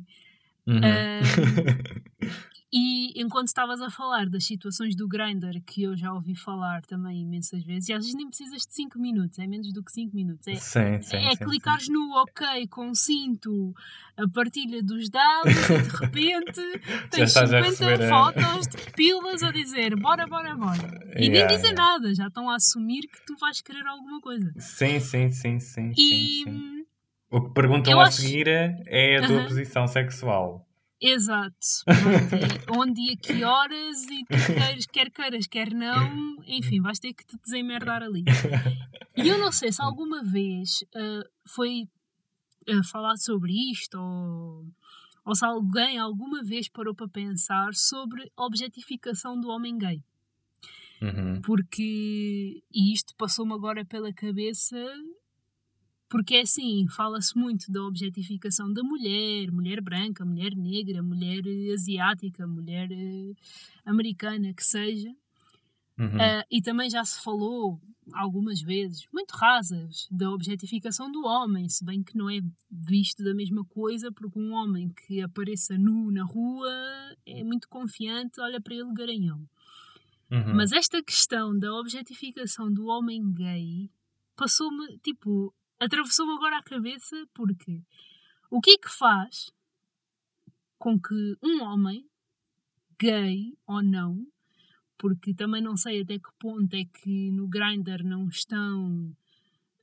Uhum. Uh, E enquanto estavas a falar das situações do Grindr, que eu já ouvi falar também imensas vezes, e às vezes nem precisas de 5 minutos, é menos do que 5 minutos. É, sim, sim, é sim, clicares sim. no OK, consinto, a partilha dos dados e de repente tens 50 fotos de pilas a dizer bora, bora, bora. E yeah, nem dizem yeah. nada, já estão a assumir que tu vais querer alguma coisa. Sim, sim, sim, sim. E... Sim, O que perguntam a acho... seguir é a tua uh -huh. posição sexual. Exato. Onde, e a que horas e tu queres, quer queiras, quer não, enfim, vais ter que te desemerdar ali. E eu não sei se alguma vez uh, foi uh, falado sobre isto ou, ou se alguém alguma vez parou para pensar sobre a objetificação do homem gay. Uhum. Porque, e isto passou-me agora pela cabeça, porque é assim, fala-se muito da objetificação da mulher, mulher branca, mulher negra, mulher asiática, mulher uh, americana, que seja. Uhum. Uh, e também já se falou algumas vezes, muito rasas, da objetificação do homem, se bem que não é visto da mesma coisa, porque um homem que apareça nu na rua é muito confiante, olha para ele garanhão. Uhum. Mas esta questão da objetificação do homem gay passou-me, tipo, atravessou-me agora a cabeça porque o que é que faz com que um homem, gay ou não, porque também não sei até que ponto é que no Grindr não estão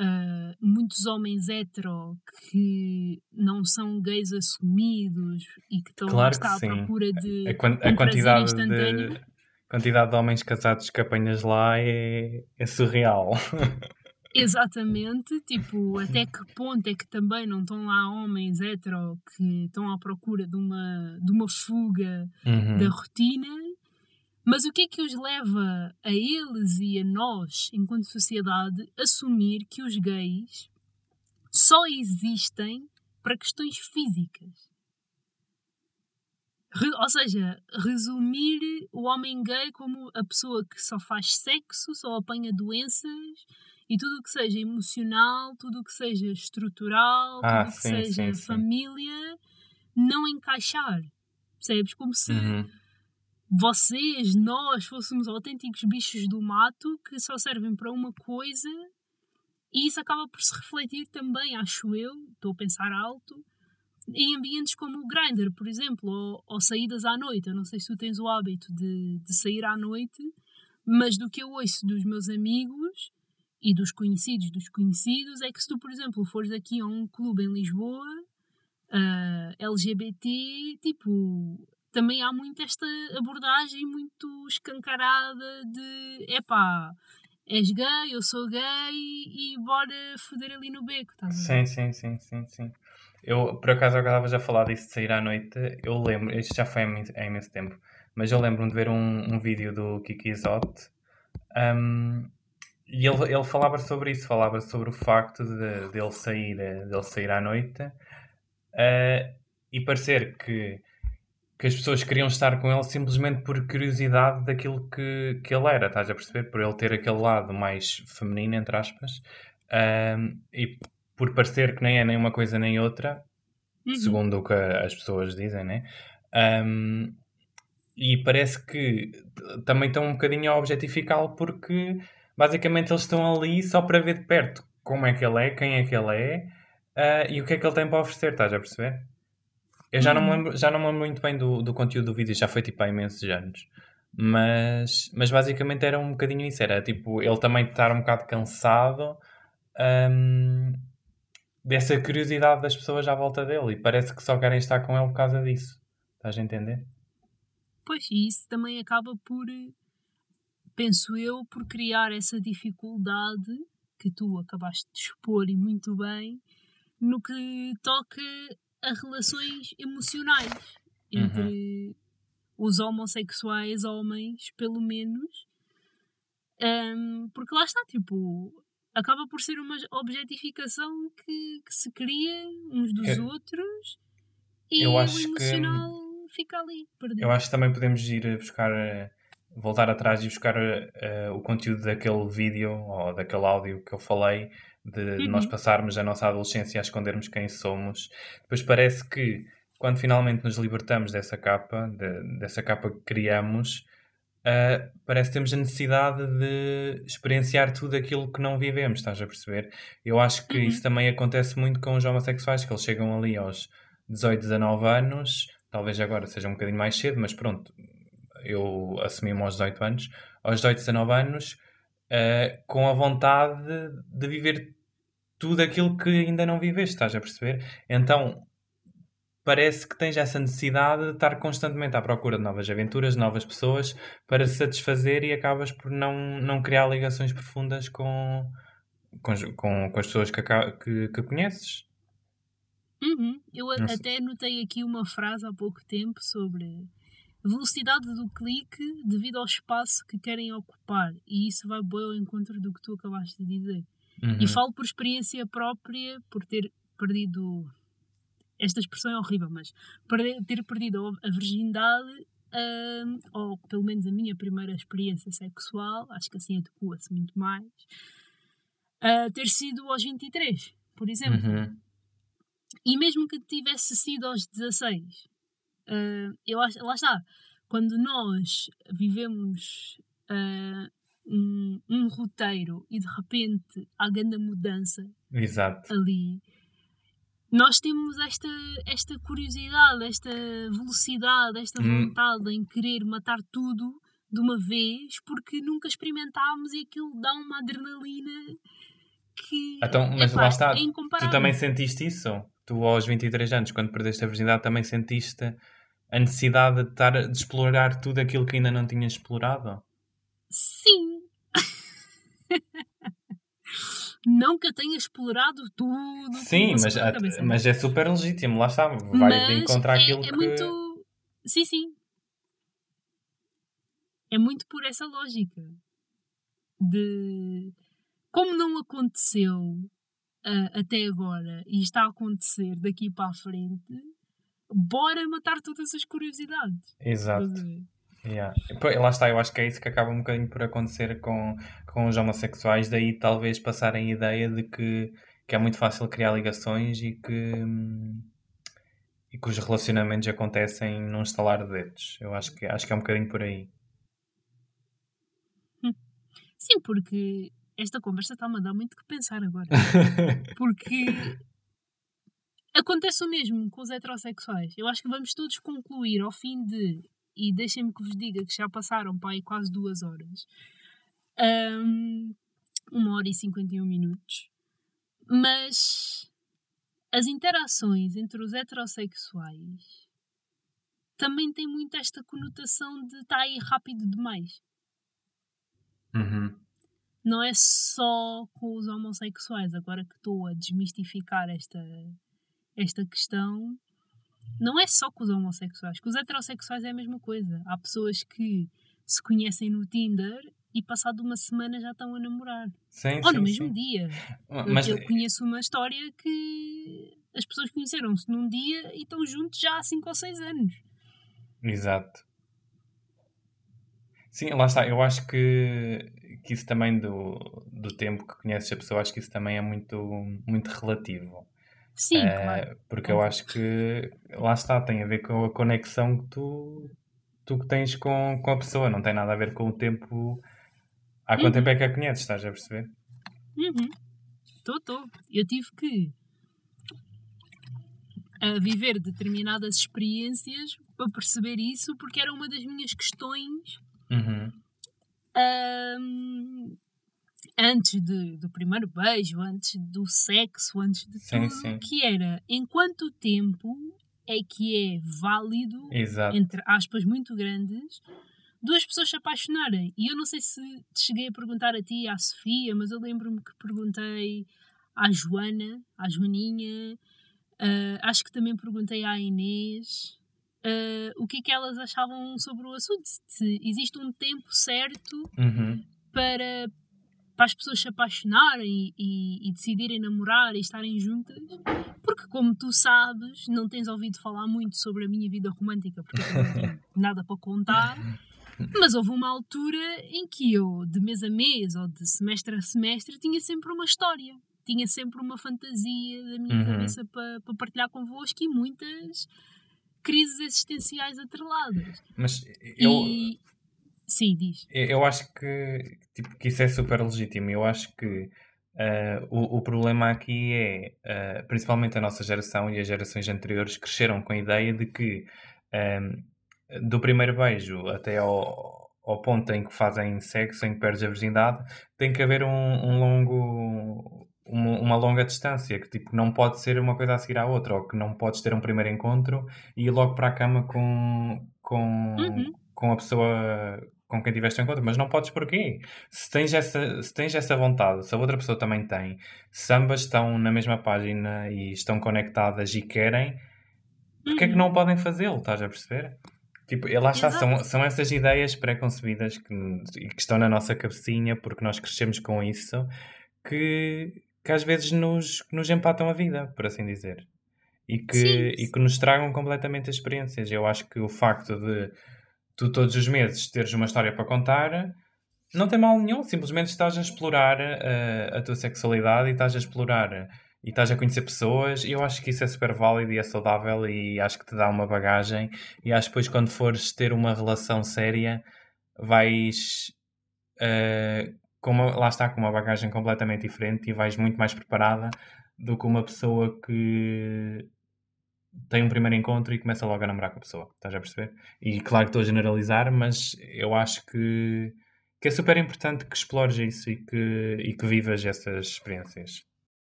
uh, muitos homens hetero que não são gays assumidos e que estão Claro que à sim. procura de A, quan- a um quantidade de, quantidade de homens casados que apanhas lá é, é surreal. Exatamente, tipo, até que ponto é que também não estão lá homens hetero que estão à procura de uma, de uma fuga Uhum. da rotina, mas o que é que os leva a eles e a nós, enquanto sociedade, assumir que os gays só existem para questões físicas? Ou seja, resumir o homem gay como a pessoa que só faz sexo, só apanha doenças e tudo o que seja emocional, tudo o que seja estrutural, Ah, tudo o que sim, seja sim, família, não encaixar. Percebes? Como se Uhum. vocês, nós, fôssemos autênticos bichos do mato que só servem para uma coisa e isso acaba por se refletir também, acho eu, estou a pensar alto, em ambientes como o Grindr, por exemplo, ou, ou saídas à noite. Eu não sei se tu tens o hábito de, de sair à noite, mas do que eu ouço dos meus amigos e dos conhecidos dos conhecidos é que se tu, por exemplo, fores aqui a um clube em Lisboa, ah, LGBT, tipo, também há muito esta abordagem muito escancarada de epá, és gay, eu sou gay e bora foder ali no beco, ver? Sim, sim, sim, sim, sim. Eu, por acaso, agora estava já a falar disso de sair à noite. Eu lembro, isto já foi há imen- há imenso tempo, mas eu lembro-me de ver um, um vídeo do Kiki Izote um, e ele, ele falava sobre isso, falava sobre o facto de, de ele, sair, eh, de ele sair à noite eh, e parecer que, que as pessoas queriam estar com ele simplesmente por curiosidade daquilo que, que ele era, estás a perceber? Por ele ter aquele lado mais feminino, entre aspas, um, e por parecer que nem é nem uma coisa nem outra, Uhum. segundo o que as pessoas dizem, né? Um, e parece que também estão um bocadinho a objetificá-lo porque basicamente eles estão ali só para ver de perto como é que ele é, quem é que ele é ah, e o que é que ele tem para oferecer, estás a perceber? Eu já não me Uhum. lembro, já não me lembro muito bem do, do conteúdo do vídeo, já foi tipo há imensos anos. Mas, mas basicamente era um bocadinho isso, era tipo ele também estar um bocado cansado hum, dessa curiosidade das pessoas à volta dele e parece que só querem estar com ele por causa disso. Estás a entender? Pois, e isso também acaba por, eh, penso eu, por criar essa dificuldade que tu acabaste de expor e muito bem no que toca a relações emocionais entre os homossexuais homens, pelo menos. Ahm, porque lá está, tipo, acaba por ser uma objetificação que, que se cria uns dos Eu- outros e eu o acho que- emocional fica ali, perdido. Eu acho que também podemos ir a buscar, voltar atrás e buscar eh, o conteúdo daquele vídeo ou daquele áudio que eu falei, de, de nós Uhum. passarmos a nossa adolescência a escondermos quem somos. Depois parece que quando finalmente nos libertamos dessa capa, de- dessa capa que criamos, eh, parece que temos a necessidade de experienciar tudo aquilo que não vivemos, estás a perceber? Eu acho que Uhum. isso também acontece muito com os homossexuais, que eles chegam ali aos 18, 19 anos, talvez agora seja um bocadinho mais cedo, mas pronto, eu assumi-me aos 18 anos, aos 18, 19 anos, eh, com a vontade de, viver tudo aquilo que ainda não viveste, estás a perceber? Então, parece que tens essa necessidade de estar constantemente à procura de novas aventuras, de novas pessoas, para se satisfazer e acabas por não, não criar ligações profundas com, com, as- com, com as pessoas que, que, que conheces. Uhum. Eu sei. até notei aqui uma frase há pouco tempo sobre velocidade do clique devido ao espaço que querem ocupar. E isso vai bem ao encontro do que tu acabaste de dizer. Uhum. E falo por experiência própria, por ter perdido. Esta expressão é horrível, mas ter perdido a virgindade, hum, ou pelo menos a minha primeira experiência sexual, acho que assim adequa-se muito mais, a ter sido aos 23, por exemplo. Uhum. E mesmo que tivesse sido aos 16, ah, eu acho, lá está, quando nós vivemos ah, um, um roteiro e de repente há grande mudança Exato. ali, nós temos esta, esta curiosidade, esta velocidade, esta Hum. vontade em querer matar tudo de uma vez porque nunca experimentámos e aquilo dá uma adrenalina que Então, mas epá, lá está, é. Tu também sentiste isso? Tu aos 23 anos, quando perdeste a virgindade, também sentiste a necessidade de, estar, de explorar tudo aquilo que ainda não tinhas explorado? Sim. não que eu tenha explorado tudo. Sim, mas, a- mas é super legítimo, lá está, vai de Mas encontro é, àquilo é que... muito. Sim, sim. É muito por essa lógica. De. Como não aconteceu ah, até agora e está a acontecer daqui para a frente, bora matar todas as curiosidades. Exato. Yeah. Lá está, eu acho que é isso que acaba um bocadinho por acontecer com, com os homossexuais, daí talvez passarem a ideia de que, que é muito fácil criar ligações e que, hum, e que os relacionamentos acontecem num estalar de dedos. Eu acho que, acho que é um bocadinho por aí. Sim, porque esta conversa está-me a dar muito que pensar agora. Porque acontece o mesmo com os heterossexuais. Eu acho que vamos todos concluir ao fim de. E deixem-me que vos diga que já passaram aí quase duas horas. hum, uma hora e 51 minutos. Mas as interações entre os heterossexuais também têm muito esta conotação de estar aí rápido demais Uhum. não é só com os homossexuais. Agora que estou a desmistificar esta, esta questão, não é só com os homossexuais. Com os heterossexuais é a mesma coisa. Há pessoas que se conhecem no Tinder e passado uma semana já estão a namorar. Sim, Ou sim, no mesmo sim. dia. Eu- Mas, Eu conheço uma história que as pessoas conheceram-se num dia e estão juntos já há 5 ou 6 anos. Exato. Sim, lá está. Eu acho que, que isso também do, do tempo que conheces a pessoa, acho que isso também é muito, muito relativo. Sim, Eh, claro. Porque eu acho que lá está, tem a ver com a conexão que tu, tu que tens com, com a pessoa, não tem nada a ver com o tempo. Há quanto Uhum. tempo é que a conheces, estás a perceber? Estou, estou. Eu tive que a viver determinadas experiências para perceber isso, porque era uma das minhas questões Uhum. ahm, antes de- do primeiro beijo, antes do sexo, antes de Sim, tudo, sim. que era em quanto tempo é que é válido, Exato. entre aspas muito grandes, duas pessoas se apaixonarem. E eu não sei se te cheguei a perguntar a ti à Sofia, mas eu lembro-me que perguntei à Joana, à Joaninha, ah, acho que também perguntei à Inês. ah, o que é que elas achavam sobre o assunto? Se existe um tempo certo Uhum. para, para as pessoas se apaixonarem e, e decidirem namorar e estarem juntas. Porque, como tu sabes, não tens ouvido falar muito sobre a minha vida romântica, porque eu não tenho nada para contar. Mas houve uma altura em que eu, de mês a mês ou de semestre a semestre, tinha sempre uma história. Tinha sempre uma fantasia da minha Uhum. cabeça para, para partilhar convosco e muitas crises existenciais atreladas. Mas eu, E. Sim, diz. Eu acho que, tipo, que isso é super legítimo. Eu acho que ah, o, o problema aqui é, ah, principalmente a nossa geração e as gerações anteriores cresceram com a ideia de que ahm, do primeiro beijo até ao, ao ponto em que fazem sexo, em que perdes a virgindade, tem que haver um, um longo, uma, uma longa distância, que tipo, não pode ser uma coisa a seguir à outra, ou que não podes ter um primeiro encontro e ir logo para a cama com, com, Uhum. com a pessoa com quem tiveste um encontro, mas não podes porquê? Se tens, essa, se tens essa vontade, se a outra pessoa também tem, se ambas estão na mesma página e estão conectadas e querem, porque é que Uhum. não podem fazê-lo? Estás a perceber? Tipo, lá está, são, são essas ideias pré-concebidas que, que estão na nossa cabecinha porque nós crescemos com isso que, que às vezes nos, nos empatam a vida, por assim dizer. E que, Sim. e que nos tragam completamente as experiências. Eu acho que o facto de tu todos os meses teres uma história para contar não tem mal nenhum, simplesmente estás a explorar eh, a tua sexualidade e estás a explorar e estás a conhecer pessoas e eu acho que isso é super válido e é saudável e acho que te dá uma bagagem e acho que depois quando fores ter uma relação séria vais eh, com uma- lá está com uma bagagem completamente diferente e vais muito mais preparada do que uma pessoa que tem um primeiro encontro e começa logo a namorar com a pessoa, estás a perceber? E claro que estou a generalizar, mas eu acho que, que é super importante que explores isso e que, e que vivas essas experiências.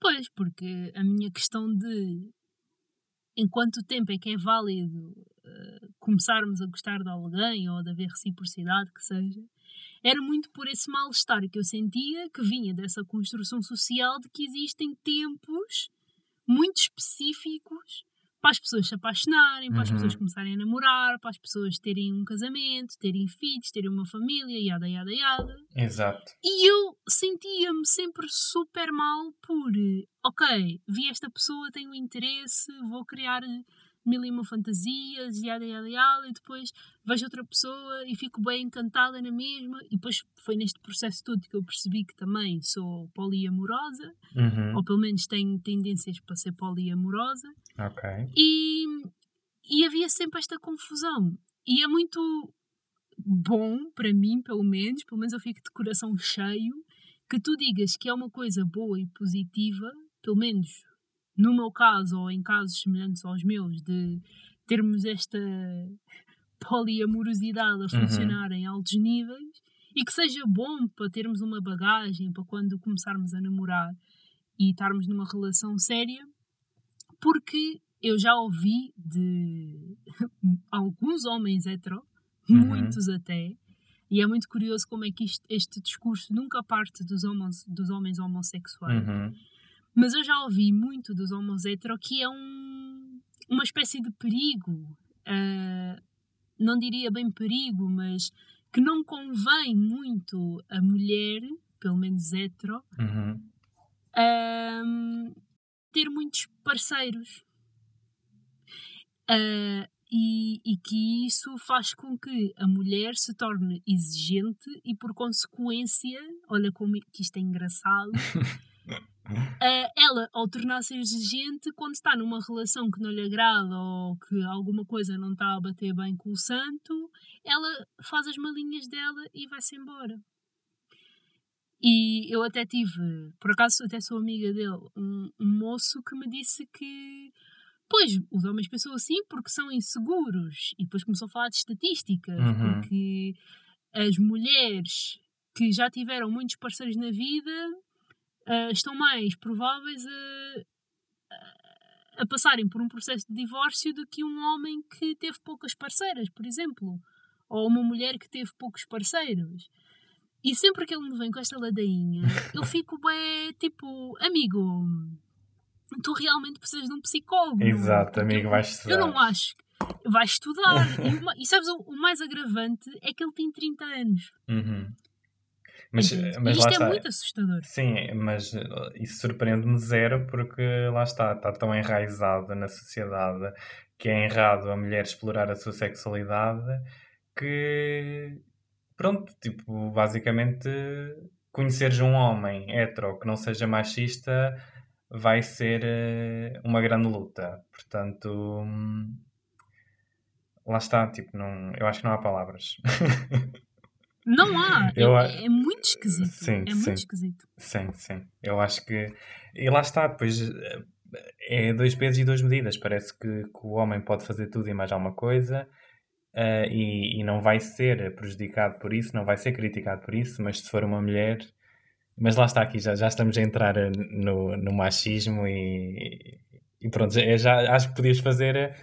Pois, porque a minha questão de em quanto tempo é que é válido eh, começarmos a gostar de alguém ou de haver reciprocidade, que seja, era muito por esse mal-estar que eu sentia que vinha dessa construção social de que existem tempos muito específicos para as pessoas se apaixonarem, para as Uhum. pessoas começarem a namorar, para as pessoas terem um casamento, terem filhos, terem uma família, yada, yada, yada. Exato. E eu sentia-me sempre super mal por, ok, vi esta pessoa, tenho interesse, vou criar mil e uma fantasias, yada, yada, yada, e depois vejo outra pessoa e fico bem encantada na mesma. E depois foi neste processo todo que eu percebi que também sou poliamorosa, Uhum. ou pelo menos tenho tendências para ser poliamorosa. Ok. E, e havia sempre esta confusão. E é muito bom para mim, pelo menos, pelo menos eu fico de coração cheio, que tu digas que é uma coisa boa e positiva, pelo menos no meu caso ou em casos semelhantes aos meus, de termos esta poliamorosidade a funcionar em altos níveis e que seja bom para termos uma bagagem para quando começarmos a namorar e estarmos numa relação séria, porque eu já ouvi de alguns homens hetero, Uhum. muitos até, e é muito curioso como é que isto- este discurso nunca parte dos homens, dos homens homossexuais. Uhum. Mas eu já ouvi muito dos homos hetero que é um, uma espécie de perigo. ah, não diria bem perigo, mas que não convém muito a mulher, pelo menos hetero, Uhum. ahm, ter muitos parceiros. Ah, e, e que isso faz com que a mulher se torne exigente e, por consequência, olha como que isto é engraçado, ah, ela, ao tornar-se exigente, quando está numa relação que não lhe agrada ou que alguma coisa não está a bater bem com o santo, ela faz as malinhas dela e vai-se embora. E eu até tive, por acaso até sou amiga dele, um, um moço que me disse que, pois, os homens pensam assim porque são inseguros. E depois começou a falar de estatísticas, Uhum. porque as mulheres que já tiveram muitos parceiros na vida ah, estão mais prováveis a, a- passarem por um processo de divórcio do que um homem que teve poucas parceiras, por exemplo. Ou uma mulher que teve poucos parceiros. E sempre que ele me vem com esta ladainha, eu fico bem tipo, amigo, tu realmente precisas de um psicólogo. Exato, amigo, eu- vais Eu estudar. não acho. que- Vai estudar. e, e sabes, o, o mais agravante é que ele tem 30 anos. Uhum. Mas, Entendes? mas lá isto está. é muito assustador. Sim, mas uh, isso surpreende-me zero porque lá está, está tão enraizado na sociedade que é errado a mulher explorar a sua sexualidade que, pronto, tipo, basicamente conheceres um homem hetero que não seja machista vai ser eh, uma grande luta. Portanto, hum, lá está, tipo, não, eu acho que não há palavras. Não há. Eu é, é muito esquisito. Sim, é sim. muito esquisito. Sim, sim. Eu acho que. E lá está, depois eh, é dois pesos e duas medidas. Parece que, que o homem pode fazer tudo e mais alguma coisa eh, e, e não vai ser prejudicado por isso, não vai ser criticado por isso, mas se for uma mulher. Mas lá está aqui, já, já estamos a entrar eh, no, no machismo e, e pronto, já, já acho que podias fazer eh,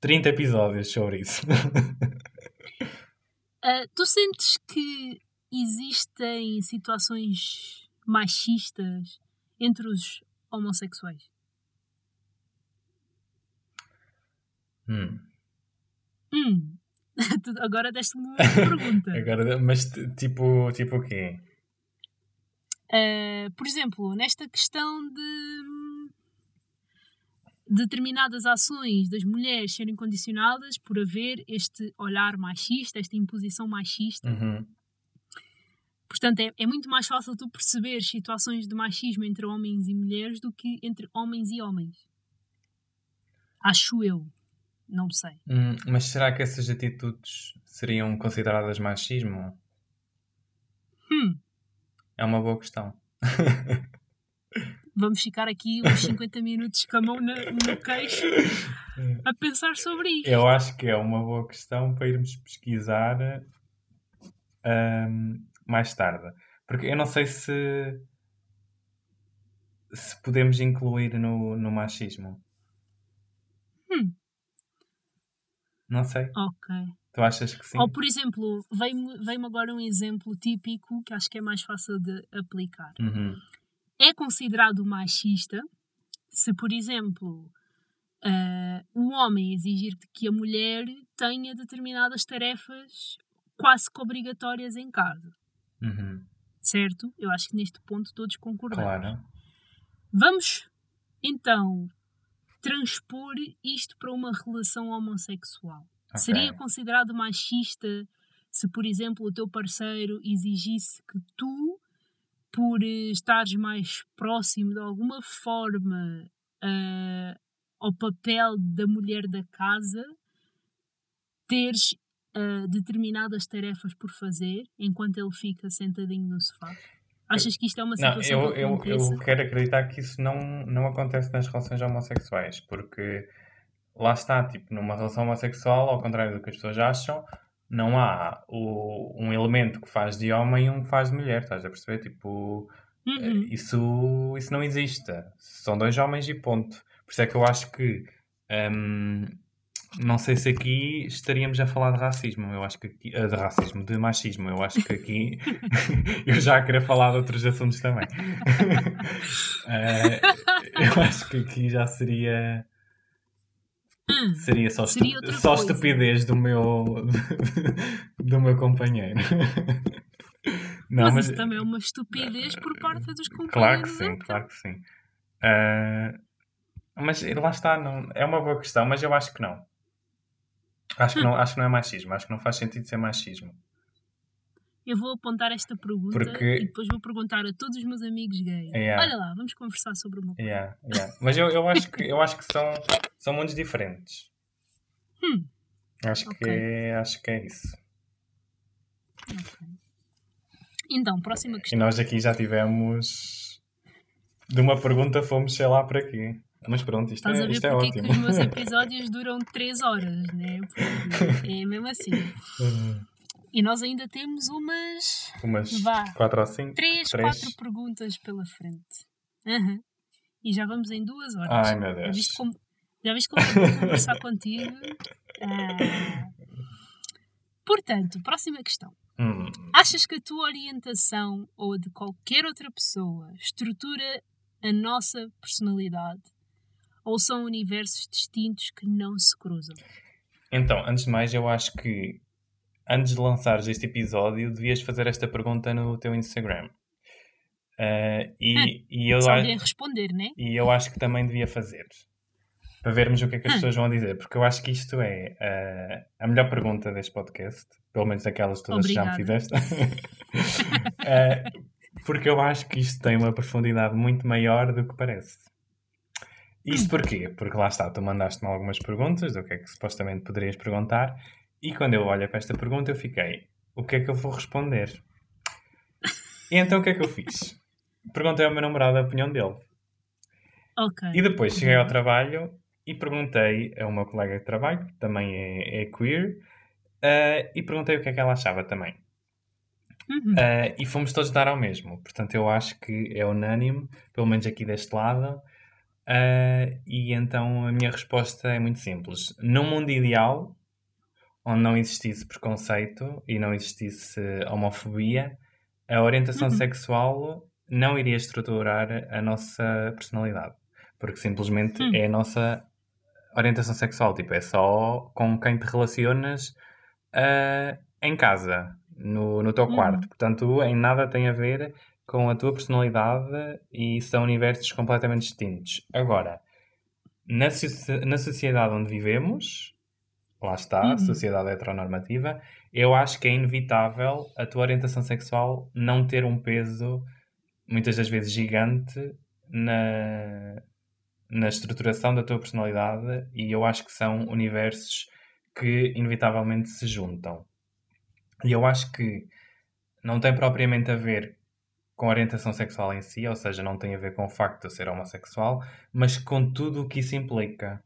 30 episódios sobre isso. Ah, tu sentes que existem situações machistas entre os homossexuais? Hum. Hum. Agora deste-me uma pergunta. Agora, mas tipo, tipo o quê? Uh, por exemplo, nesta questão de determinadas ações das mulheres serem condicionadas por haver este olhar machista, esta imposição machista. Uhum. Portanto, é, é muito mais fácil tu perceber situações de machismo entre homens e mulheres do que entre homens e homens. Acho eu. Não sei. Hum, mas será que essas atitudes seriam consideradas machismo? Hum, É uma boa questão. vamos ficar aqui uns 50 minutos com a mão na- no queixo a pensar sobre isto. Eu acho que é uma boa questão para irmos pesquisar ahm, mais tarde. Porque eu não sei se, se podemos incluir no, no machismo. Hum. Não sei. Ok. Tu achas que sim? Ou, por exemplo, veio-me veio agora um exemplo típico que acho que é mais fácil de aplicar. Uhum. É considerado machista se, por exemplo, ah, o homem exigir que a mulher tenha determinadas tarefas quase que obrigatórias em casa. Uhum. Certo? Eu acho que neste ponto todos concordamos. Claro. Vamos então transpor isto para uma relação homossexual. Ok. Seria considerado machista se, por exemplo, o teu parceiro exigisse que tu, por eh, estares mais próximo de alguma forma ah, ao papel da mulher da casa, teres ah, determinadas tarefas por fazer enquanto ele fica sentadinho no sofá? Achas que isto é uma Não, situação eu, que eu, aconteça? eu quero acreditar que isso não, não acontece nas relações homossexuais, porque lá está, tipo, numa relação homossexual, ao contrário do que as pessoas acham, não há o, um elemento que faz de homem e um que faz de mulher, estás a perceber? Tipo, Uhum. isso, isso não existe. São dois homens e ponto. Por isso é que eu acho que hum, não sei se aqui estaríamos a falar de racismo. Eu acho que aqui, ah, de racismo, de machismo. Eu acho que aqui eu já queria falar de outros assuntos também. Eh, eu acho que aqui já seria. Seria só, estu- Seria outra só coisa. estupidez do meu do meu companheiro. Não, mas, isso também é uma estupidez por parte dos companheiros. Claro que sim, claro que sim. Ah, mas lá está, não, é uma boa questão, mas eu acho que não. Acho que não, acho que não é machismo, acho que não faz sentido ser machismo. Eu vou apontar esta pergunta Porque- e depois vou perguntar a todos os meus amigos gays. Yeah. Olha lá, vamos conversar sobre uma coisa. Yeah, yeah. Mas eu, eu acho que, eu acho que são, são mundos diferentes. Hum, Acho, que, Ok. é, acho que é isso. ok. Então, próxima E questão. nós aqui já tivemos. De uma pergunta fomos, sei lá, para quê. Mas pronto, isto Estás é, a ver isto é porque é ótimo. que os meus episódios duram 3 horas, né? Porque é mesmo assim. E nós ainda temos umas Umas Vá. 4 ou 5. 3, Três. 4 perguntas pela frente. Aham. E já vamos em duas horas. Ai meu Já Deus. viste como, já viste como eu vou conversar contigo? Ah. Portanto, próxima questão. Hum, Achas que a tua orientação ou a de qualquer outra pessoa estrutura a nossa personalidade? Ou são universos distintos que não se cruzam? Então, antes de mais, eu acho que antes de lançares este episódio, devias fazer esta pergunta no teu Instagram. Ah, e, e, eu, Só a- alguém responder, né? e eu acho que também devia fazer. Para vermos o que é que as Hum. pessoas vão dizer. Porque eu acho que isto é ah, a melhor pergunta deste podcast. Pelo menos daquelas todas que já me fizeste. Ah, porque eu acho que isto tem uma profundidade muito maior do que parece. Isto porquê? Porque lá está, tu mandaste-me algumas perguntas do que é que supostamente poderias perguntar, e quando eu olho para esta pergunta eu fiquei, o que é que eu vou responder? E então o que é que eu fiz? Perguntei ao meu namorado a opinião dele. Ok. E depois cheguei ao trabalho e perguntei a uma colega de trabalho, que também é, é queer, ah, e perguntei o que é que ela achava também. Uhum. Uh, e fomos todos dar ao mesmo. Portanto, eu acho que é unânime, pelo menos aqui deste lado. Uh, e então a minha resposta é muito simples. Num mundo ideal, onde não existisse preconceito e não existisse homofobia, a orientação Uhum. sexual não iria estruturar a nossa personalidade. Porque simplesmente Hum. é a nossa orientação sexual, tipo, é só com quem te relacionas uh, em casa, no, no teu quarto. Uhum. Portanto, em nada tem a ver com a tua personalidade e são universos completamente distintos. Agora, na, na sociedade onde vivemos, lá está, uhum. sociedade heteronormativa, eu acho que é inevitável a tua orientação sexual não ter um peso, muitas das vezes gigante, na, na estruturação da tua personalidade e eu acho que são universos que inevitavelmente se juntam. E eu acho que não tem propriamente a ver com a orientação sexual em si, ou seja, não tem a ver com o facto de eu ser homossexual, mas com tudo o que isso implica.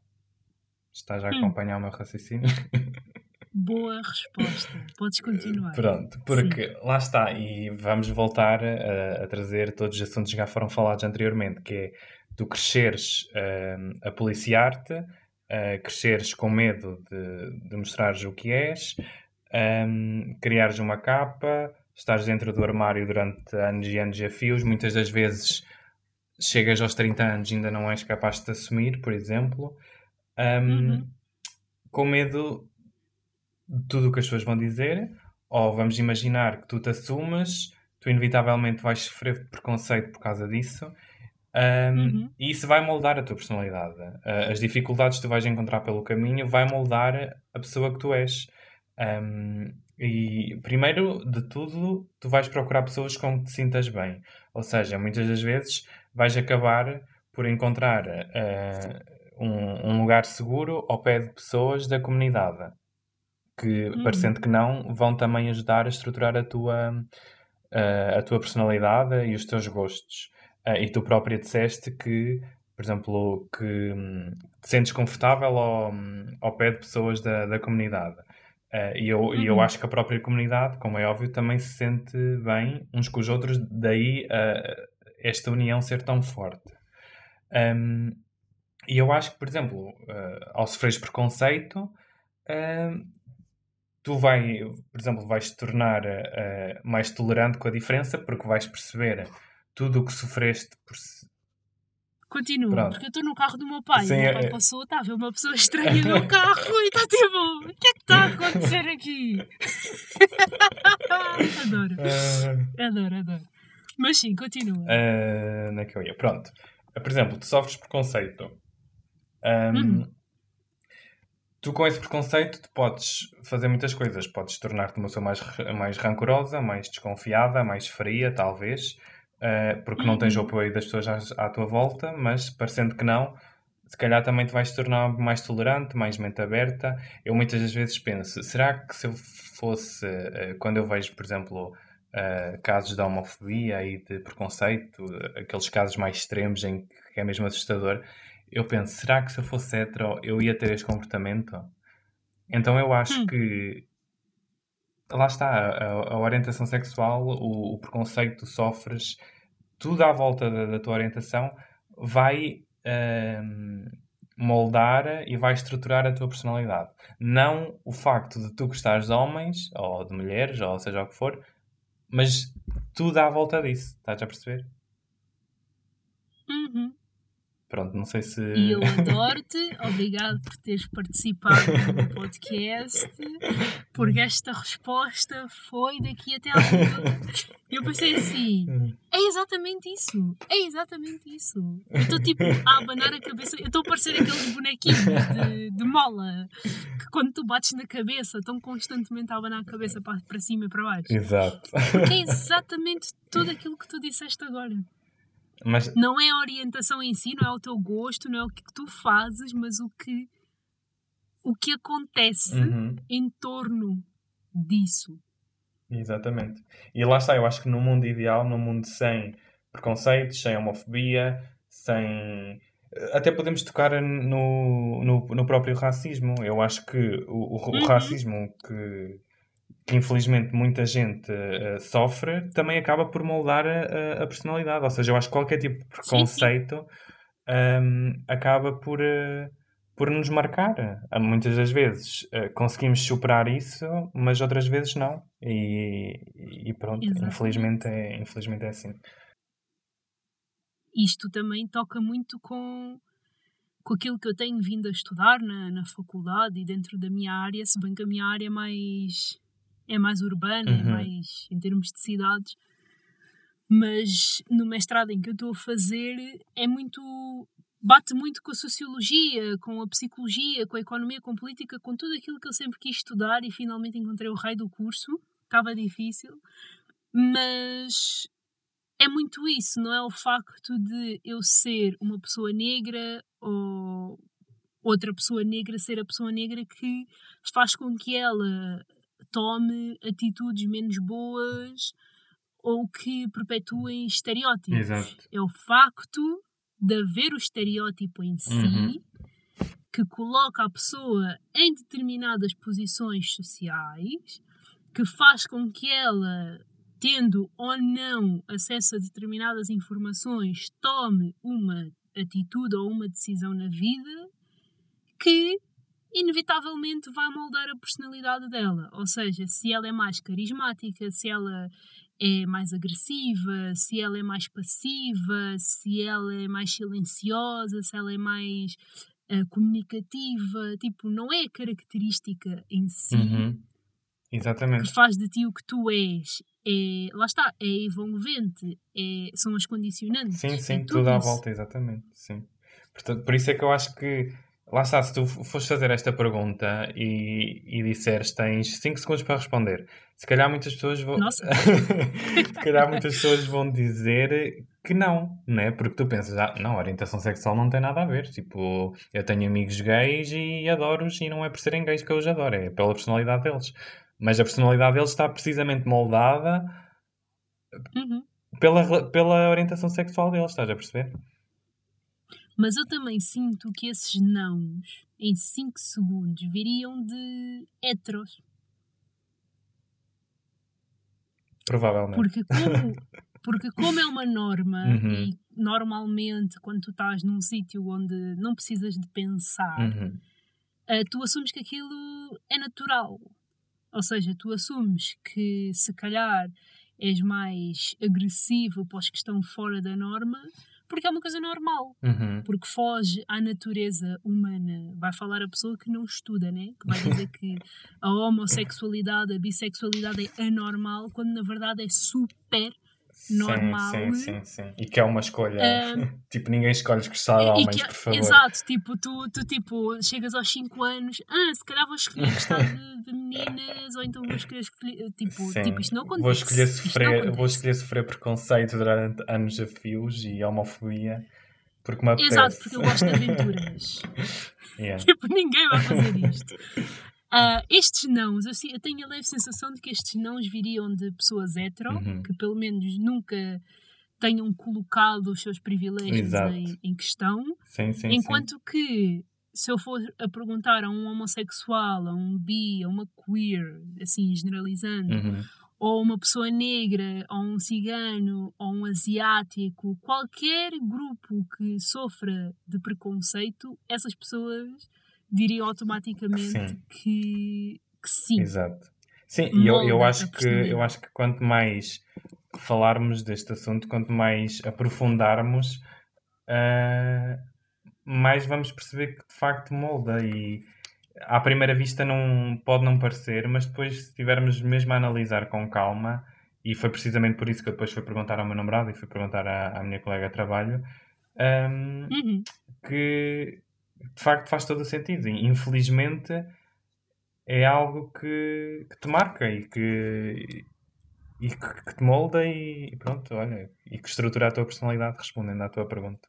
Estás a hum. acompanhar hum. o meu raciocínio? Boa resposta. Podes continuar. Pronto, porque Sim. lá está, e vamos voltar a, a, trazer todos os assuntos que já foram falados anteriormente, que é tu cresceres uh, a policiar-te, uh, cresceres com medo de, de mostrares o que és, um, criares uma capa, estares dentro do armário durante anos e anos a fios, muitas das vezes chegas aos 30 anos e ainda não és capaz de te assumir, por exemplo, um, uhum. com medo de tudo o que as pessoas vão dizer, ou vamos imaginar que tu te assumas, tu inevitavelmente vais sofrer preconceito por causa disso, um, uhum. E isso vai moldar a tua personalidade. Uh, as dificuldades que tu vais encontrar pelo caminho vai moldar a pessoa que tu és. Um, e primeiro de tudo, tu vais procurar pessoas com que te sintas bem. Ou seja, muitas das vezes vais acabar por encontrar uh, um, um, lugar seguro ao pé de pessoas da comunidade que, uhum. parecendo que não, vão também ajudar a estruturar a tua, uh, a tua personalidade e os teus gostos. Uh, e tu própria disseste que, por exemplo, que hum, te sentes confortável ao, ao pé de pessoas da, da comunidade. Uh, e, eu, uhum. eu acho que a própria comunidade, como é óbvio, também se sente bem uns com os outros, daí uh, esta união ser tão forte. Um, e eu acho que, por exemplo, uh, ao sofreres preconceito, tu vai, por exemplo, vais te tornar mais tolerante com a diferença porque vais perceber tudo o que sofreste por. Continua, Pronto. porque eu estou no carro do meu pai. Sim, o meu pai é... passou, está a ver uma pessoa estranha no carro e está tipo: o que é que está a acontecer aqui? adoro. Uh... Adoro, adoro. Mas sim, continua. Uh, onde é que eu ia? Pronto. Por exemplo, tu sofres preconceito. Um. Tu, com esse preconceito, tu podes fazer muitas coisas. Podes tornar-te uma pessoa mais, mais rancorosa, mais desconfiada, mais fria, talvez uh, porque não tens o uhum. apoio das pessoas à, à, tua volta, mas parecendo que não, se calhar também te vais tornar mais tolerante, mais mente aberta. Eu muitas das vezes penso, será que se eu fosse, uh, quando eu vejo, por exemplo, uh, casos de homofobia e de preconceito, aqueles casos mais extremos em que é mesmo assustador, eu penso, será que se eu fosse hetero eu ia ter este comportamento? Então eu acho hum. que lá está, a, a orientação sexual, o, o, preconceito que tu sofres, tudo à volta da, da tua orientação vai um, moldar e vai estruturar a tua personalidade. Não o facto de tu gostares de homens ou de mulheres, ou seja o que for, mas tudo à volta disso. Estás a perceber? Uhum. Pronto, não sei se. E eu adoro-te, obrigado por teres participado no podcast, porque esta resposta foi daqui até lua. Eu pensei assim: é exatamente isso, é exatamente isso. Eu estou tipo a abanar a cabeça, eu estou a parecer aqueles bonequinhos de, de mola que quando tu bates na cabeça estão constantemente a abanar a cabeça para, para cima e para baixo. Exato. Porque é exatamente tudo aquilo que tu disseste agora. Mas... Não é a orientação em si, não é o teu gosto, não é o que tu fazes, mas o que, o que acontece uhum. em torno disso. Exatamente. E lá está, eu acho que no mundo ideal, no mundo sem preconceitos, sem homofobia, sem. Até podemos tocar no, no, no próprio racismo. Eu acho que o, o, uhum. o racismo que, que infelizmente muita gente uh, sofre, também acaba por moldar a, a, personalidade. Ou seja, eu acho que qualquer tipo de preconceito. Um, acaba por, uh, por nos marcar. Uh, muitas das vezes conseguimos superar isso, mas outras vezes não. E, e pronto, infelizmente é, infelizmente é assim. Isto também toca muito com com aquilo que eu tenho vindo a estudar na, na faculdade e dentro da minha área, se bem que a minha área é mais, é mais urbana, é Uhum. mais em termos de cidades, mas no mestrado em que eu estou a fazer é muito. bate muito com a sociologia, com a psicologia, com a economia, com a política, com tudo aquilo que eu sempre quis estudar e finalmente encontrei o raio do curso. Estava difícil, mas é muito isso, não é o facto de eu ser uma pessoa negra ou outra pessoa negra ser a pessoa negra que faz com que ela tome atitudes menos boas ou que perpetuem estereótipos. Exato. É o facto de haver o estereótipo em si Uhum. que coloca a pessoa em determinadas posições sociais, que faz com que ela, tendo ou não acesso a determinadas informações, tome uma atitude ou uma decisão na vida que inevitavelmente vai moldar a personalidade dela. Ou seja, se ela é mais carismática, se ela é mais agressiva, se ela é mais passiva, se ela é mais silenciosa, se ela é mais eh, comunicativa, tipo, não é a característica em si Uhum. que faz de ti o que tu és. É, lá está, é envolvente, é, são as condicionantes. Sim, é sim, tudo tudo à volta, exatamente. Sim. Portanto, por isso é que eu acho que, lá está, se tu fores fazer esta pergunta e, e disseres tens 5 segundos para responder, se calhar muitas pessoas vão. Nossa. se calhar muitas pessoas vão dizer que não, né? Porque tu pensas, ah, não, orientação sexual não tem nada a ver. Tipo, eu tenho amigos gays e adoro-os e não é por serem gays que eu os adoro, é pela personalidade deles. Mas a personalidade deles está precisamente moldada Uhum. pela, pela orientação sexual deles, estás a perceber? Mas eu também sinto que esses nãos, em 5 segundos, viriam de heteros. Provavelmente. Porque como, porque como é uma norma, Uhum. e normalmente quando tu estás num sítio onde não precisas de pensar, Uhum. ah, tu assumes que aquilo é natural. Ou seja, tu assumes que se calhar és mais agressivo para os que estão fora da norma, porque é uma coisa normal. Uhum. Porque foge à natureza humana. Vai falar a pessoa que não estuda, né? Que vai dizer que a homossexualidade, a bissexualidade é anormal, quando na verdade é super normal. Sim, sim, sim, sim. E que é uma escolha. Ah, tipo, ninguém escolhe gostar de homens, que- por favor. Exato, tipo, tu, tu tipo, chegas aos 5 anos, ah, se calhar vou escolher gostar de, de meninas, ou então vou escolher, escolher tipo, Sim. tipo, isto não acontece. Vou escolher, sofrer, vou escolher sofrer preconceito durante anos a fios e homofobia porque me apetece. Exato, porque eu gosto de aventuras. Yeah. Tipo, ninguém vai fazer isto. Ah, estes nãos, eu, si- eu tenho a leve sensação de que estes nãos viriam de pessoas hetero, Uhum. que pelo menos nunca tenham colocado os seus privilégios em, em questão, Sim, sim, enquanto que se eu for a perguntar a um homossexual, a um bi, a uma queer, assim generalizando, sim. Uhum. ou uma pessoa negra, ou um cigano, ou um asiático, qualquer grupo que sofra de preconceito, essas pessoas diriam automaticamente Sim. que, que sim. Exato. Sim, e eu, eu, acho que, eu acho que quanto mais falarmos deste assunto, quanto mais aprofundarmos, ah, mais vamos perceber que de facto molda e à primeira vista não pode não parecer, mas depois se estivermos mesmo a analisar com calma, e foi precisamente por isso que eu depois fui perguntar ao meu namorado e fui perguntar à, à minha colega de trabalho, ahm, Uhum. que de facto faz todo o sentido. Infelizmente é algo que, que te marca e que, e que, que te molda e, e pronto, olha, e que estrutura a tua personalidade respondendo à tua pergunta.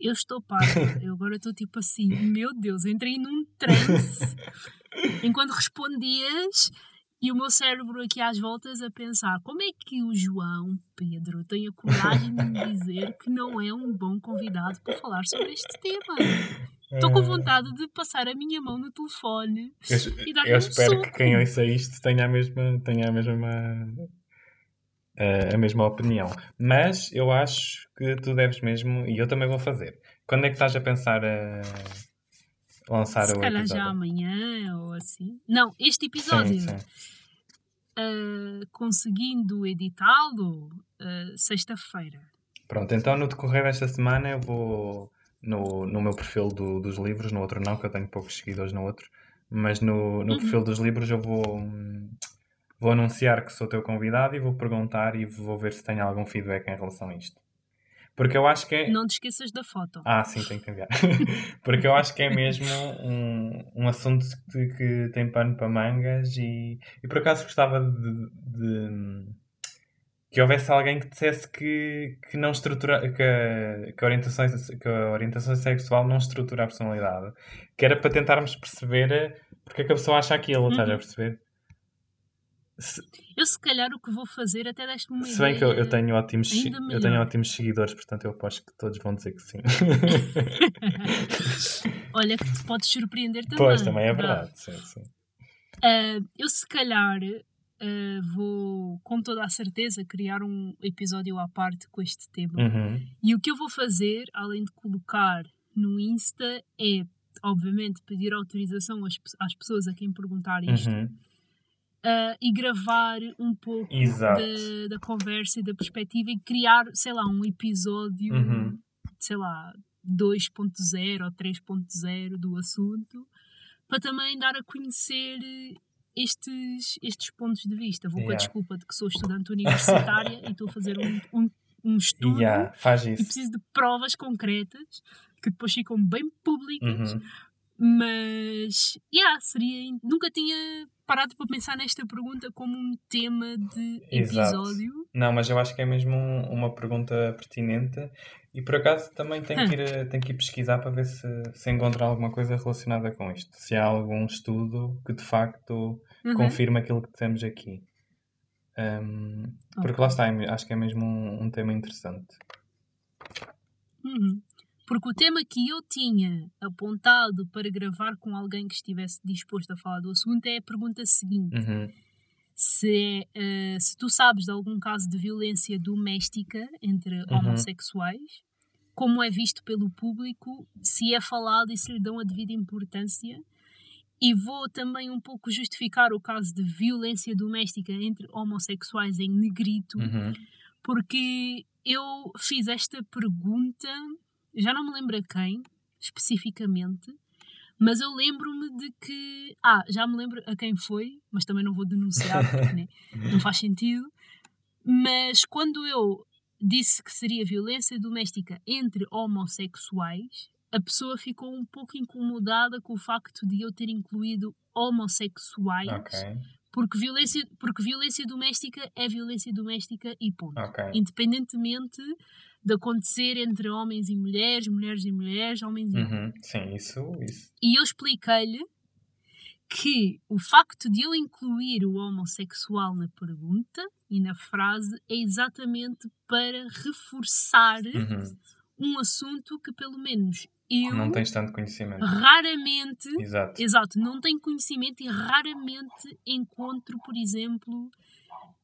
Eu estou parva. Eu agora estou tipo assim, meu Deus, entrei num transe enquanto respondias e o meu cérebro aqui às voltas a pensar como é que o João Pedro tem a coragem de me dizer que não é um bom convidado para falar sobre este tema. Estou com vontade de passar a minha mão no telefone Eu, e eu um espero soco. que quem ouça isto tenha a mesma, tenha a mesma, eh, a mesma opinião. Mas eu acho que tu deves mesmo, e eu também vou fazer. Quando é que estás a pensar a lançar Se o calhar episódio? já amanhã ou assim. Não, este episódio. Sim, sim. ah, conseguindo editá-lo ah, sexta-feira. Pronto, então no decorrer desta semana eu vou no, no meu perfil do, dos livros, no outro não, que eu tenho poucos seguidores no outro, mas no, no Uhum. perfil dos livros eu vou, vou anunciar que sou teu convidado e vou perguntar e vou ver se tenho algum feedback em relação a isto. Porque eu acho que é. Não te esqueças da foto. Ah, sim, tenho que enviar. Porque eu acho que é mesmo um, um assunto que, que tem pano para mangas e, e por acaso gostava de, de- que houvesse alguém que dissesse que, que não estrutura que a, que, a orientação, que a orientação sexual não estrutura a personalidade. Que era para tentarmos perceber porque é que a pessoa acha aquilo, estás a Uhum. perceber? Se, Eu se calhar o que vou fazer até deste uma se bem que eu, eu tenho ótimos eu tenho ótimos seguidores, portanto eu aposto que todos vão dizer que sim. Olha que te podes surpreender também. pois, também é verdade. Sim, sim. Ah, eu se calhar ah, vou com toda a certeza criar um episódio à parte com este tema. Uhum. E o que eu vou fazer, além de colocar no Insta, é obviamente pedir autorização às, às pessoas a quem perguntar isto Uhum. Ah, e gravar um pouco Exato. da, conversa e da perspectiva e criar, sei lá, um episódio, Uhum. sei lá, 2.0 ou 3.0 do assunto, para também dar a conhecer estes, estes pontos de vista. Vou com a Yeah. desculpa de que sou estudante universitária e estou a fazer um, um, um estudo Yeah, e preciso de provas concretas que depois ficam bem públicas. Uhum. Mas, yeah, seria. Nunca tinha parado para pensar nesta pergunta como um tema de Exato. episódio. Não, mas eu acho que é mesmo um- uma pergunta pertinente e por acaso também tenho que Hum. ir, a- tenho que ir pesquisar para ver se, se encontro alguma coisa relacionada com isto. Se há algum estudo que de facto Uhum. confirma aquilo que dissemos aqui. Um, porque Ok. lá está, é acho que é mesmo um, um tema interessante. Uhum. Porque o tema que eu tinha apontado para gravar com alguém que estivesse disposto a falar do assunto é a pergunta seguinte: Uhum. se, é, eh, se tu sabes de algum caso de violência doméstica entre Uhum. homossexuais, como é visto pelo público, se é falado e se lhe dão a devida importância. E vou também um pouco justificar o caso de violência doméstica entre homossexuais em negrito, Uhum. porque eu fiz esta pergunta, já não me lembro a quem especificamente, mas eu lembro-me de que. Ah, já me lembro a quem foi, mas também não vou denunciar porque né, não faz sentido. Mas quando eu disse que seria violência doméstica entre homossexuais, a pessoa ficou um pouco incomodada com o facto de eu ter incluído homossexuais, Ok, porque, violência, porque violência doméstica é violência doméstica e ponto ok. independentemente de acontecer entre homens e mulheres, mulheres e mulheres, homens e. Uhum. Sim, isso, isso. E eu expliquei-lhe que o facto de eu incluir o homossexual na pergunta e na frase é exatamente para reforçar Uhum. um assunto que pelo menos eu Não tens tanto conhecimento. raramente Exato. Exato, não tenho conhecimento e raramente encontro, por exemplo,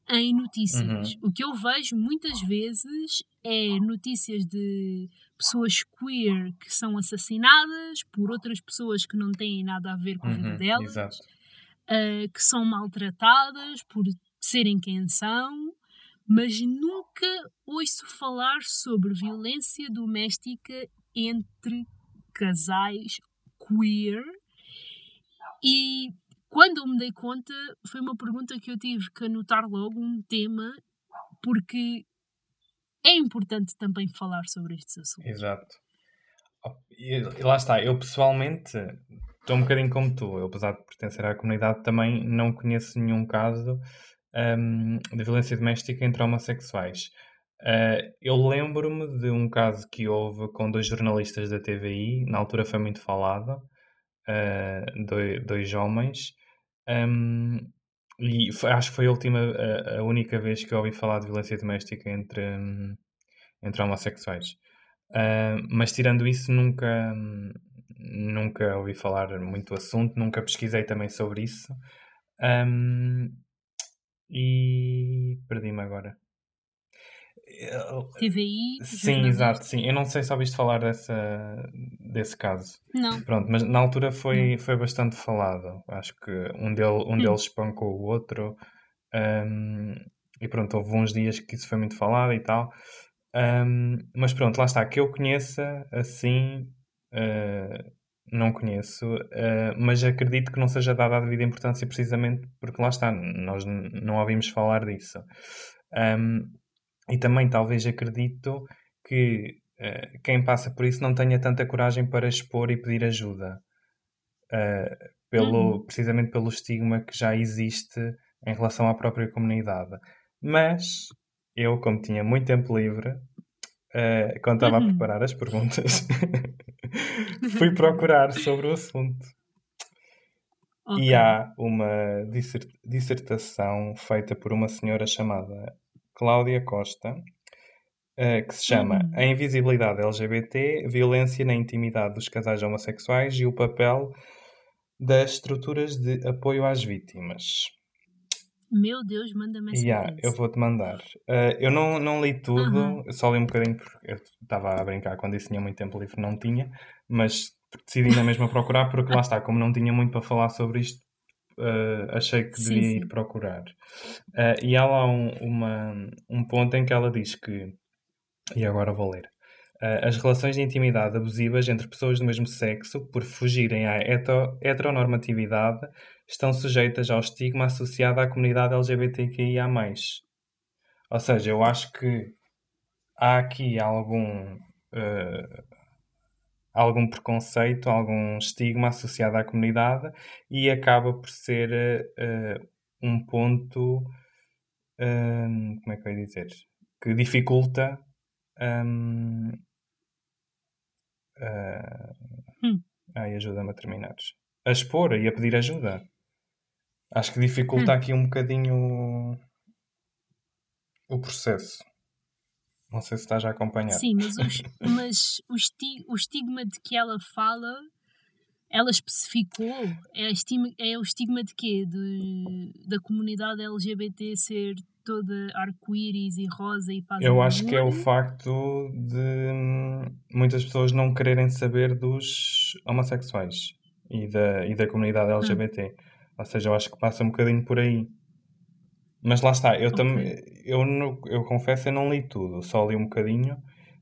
em notícias. Uhum. O que eu vejo muitas vezes é notícias de pessoas queer que são assassinadas por outras pessoas que não têm nada a ver com a vida Uhum. delas, ah, que são maltratadas por serem quem são, mas nunca ouço falar sobre violência doméstica entre casais queer. E quando eu me dei conta, foi uma pergunta que eu tive que anotar logo, um tema, porque é importante também falar sobre estes assuntos. Exato. E, lá está, eu pessoalmente estou um bocadinho como tu, eu, apesar de pertencer à comunidade, também não conheço nenhum caso hum, de violência doméstica entre homossexuais. Ah, eu lembro-me de um caso que houve com dois jornalistas da TVI, na altura foi muito falado, ah, doi- dois homens, hum, e foi- acho que foi a última, a, a única vez que eu ouvi falar de violência doméstica entre, hum, entre homossexuais. Uh, mas tirando isso, nunca, nunca ouvi falar muito do assunto, nunca pesquisei também sobre isso. Um, e perdi-me agora. Eu- TVI, Sim, exato, sim. Eu não sei se ouviste falar dessa, desse caso. Não. Pronto, mas na altura foi, foi bastante falado. Acho que um, del, um Hum. deles espancou o outro. um, e pronto, houve uns dias que isso foi muito falado e tal. Um, mas pronto, lá está. Que eu conheça assim, uh, não conheço, uh, mas acredito que não seja dada a devida importância precisamente porque lá está, nós não ouvimos falar disso. Um, e também talvez acredito que uh, quem passa por isso não tenha tanta coragem para expor e pedir ajuda. pelo, uhum. Precisamente pelo estigma que já existe em relação à própria comunidade. Mas eu, como tinha muito tempo livre, uh, quando estava uhum. a preparar as perguntas, fui procurar sobre o assunto. Okay. E há uma dissertação feita por uma senhora chamada Cláudia Costa, uh, que se chama uhum. A Invisibilidade LGBT, Violência na Intimidade dos Casais Homossexuais e o Papel das Estruturas de Apoio às Vítimas. Meu Deus, manda-me essa yeah, Eu vou-te mandar. Uh, eu não, não li tudo, uhum. só li um bocadinho porque eu estava a brincar quando disse tinha muito tempo livre, não tinha, mas decidi na mesma procurar porque lá está, como não tinha muito para falar sobre isto, uh, achei que devia sim. ir procurar. Uh, e há lá um, uma, um ponto em que ela diz que, e agora vou ler. as relações de intimidade abusivas entre pessoas do mesmo sexo, por fugirem à heteronormatividade, estão sujeitas ao estigma associado à comunidade LGBTQIA. Ou seja, eu acho que há aqui algum, uh, algum preconceito, algum estigma associado à comunidade e acaba por ser uh, um ponto. Uh, como é que eu ia dizer? Que dificulta. Um, hum. Ai, ajuda-me a terminar. A expor e a pedir ajuda. Acho que dificulta hum. aqui um bocadinho o processo. Não sei se estás a acompanhar. Sim, mas, os, mas o, esti o estigma de que ela fala, ela especificou, é, estima, é o estigma de quê? De, da comunidade LGBT ser toda arco-íris e rosa e paz Eu acho que é o facto de hum, muitas pessoas não quererem saber dos homossexuais e da, e da comunidade LGBT. Hum. Ou seja, eu acho que passa um bocadinho por aí. Mas lá está, eu okay. também, eu, eu confesso, eu não li tudo, só li um bocadinho.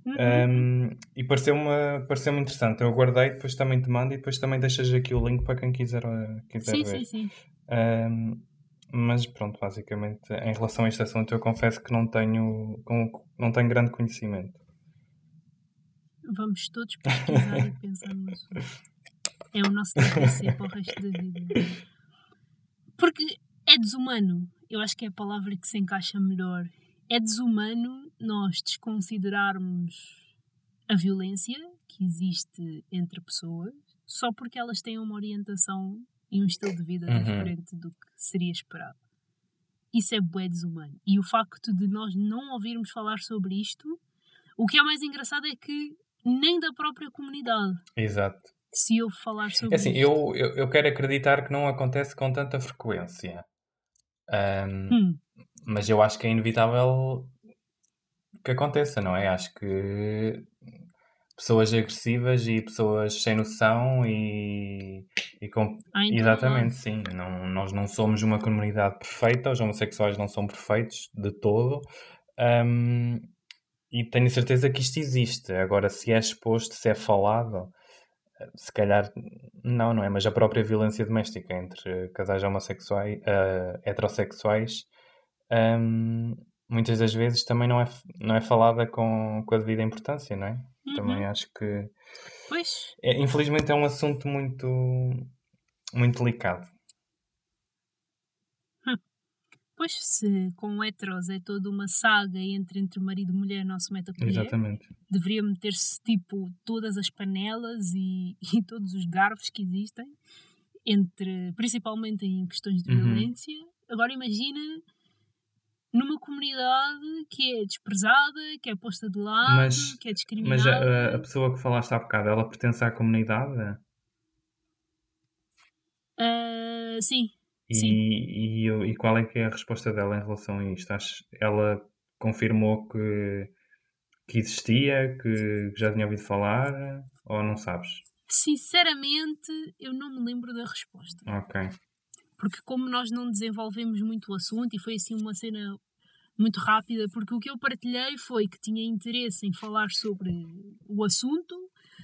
Uhum. Um, e pareceu-me pareceu interessante. Eu guardei, depois também te mando e depois também deixas aqui o link para quem quiser, eh, quiser sim, ver. Sim, sim, um, mas pronto, basicamente, em relação a este assunto, eu confesso que não tenho, não tenho grande conhecimento. Vamos todos pesquisar e pensar no assunto. É o nosso TPC para o resto da vida. Porque é desumano, eu acho que é a palavra que se encaixa melhor. É desumano nós desconsiderarmos a violência que existe entre pessoas só porque elas têm uma orientação e um estilo de vida uhum. diferente do que seria esperado. Isso é bué desumano. E o facto de nós não ouvirmos falar sobre isto, o que é mais engraçado é que nem da própria comunidade. Exato. Se eu falar sobre é assim, isto. Eu, eu, eu quero acreditar que não acontece com tanta frequência. Um, hum. Mas eu acho que é inevitável que aconteça, não é? Acho que pessoas agressivas e pessoas sem noção e, e com... exatamente sim não, nós não somos uma comunidade perfeita os homossexuais não são perfeitos de todo um, e tenho certeza que isto existe agora se é exposto se é falado se calhar não, não é? Mas a própria violência doméstica entre casais homossexuais, uh, heterossexuais, um, muitas das vezes também não é, não é falada com, com a devida importância, não é? Uhum. Também acho que. Pois. É, infelizmente é um assunto muito, muito delicado. Pois, se com heteros é toda uma saga entre, entre marido e mulher, não se mete a colher, Exatamente. deveria meter-se tipo todas as panelas e, e, todos os garfos que existem, entre, principalmente em questões de uhum. violência. Agora imagina numa comunidade que é desprezada, que é posta de lado, mas, que é discriminada. Mas a, a, pessoa que falaste há bocado, ela pertence à comunidade? Uh, sim, e, e, e, qual é que é a resposta dela em relação a isto? Ela confirmou que, que existia, que já tinha ouvido falar, ou não sabes? Sinceramente, eu não me lembro da resposta. Ok. Porque como nós não desenvolvemos muito o assunto e foi assim uma cena muito rápida, porque o que eu partilhei foi que tinha interesse em falar sobre o assunto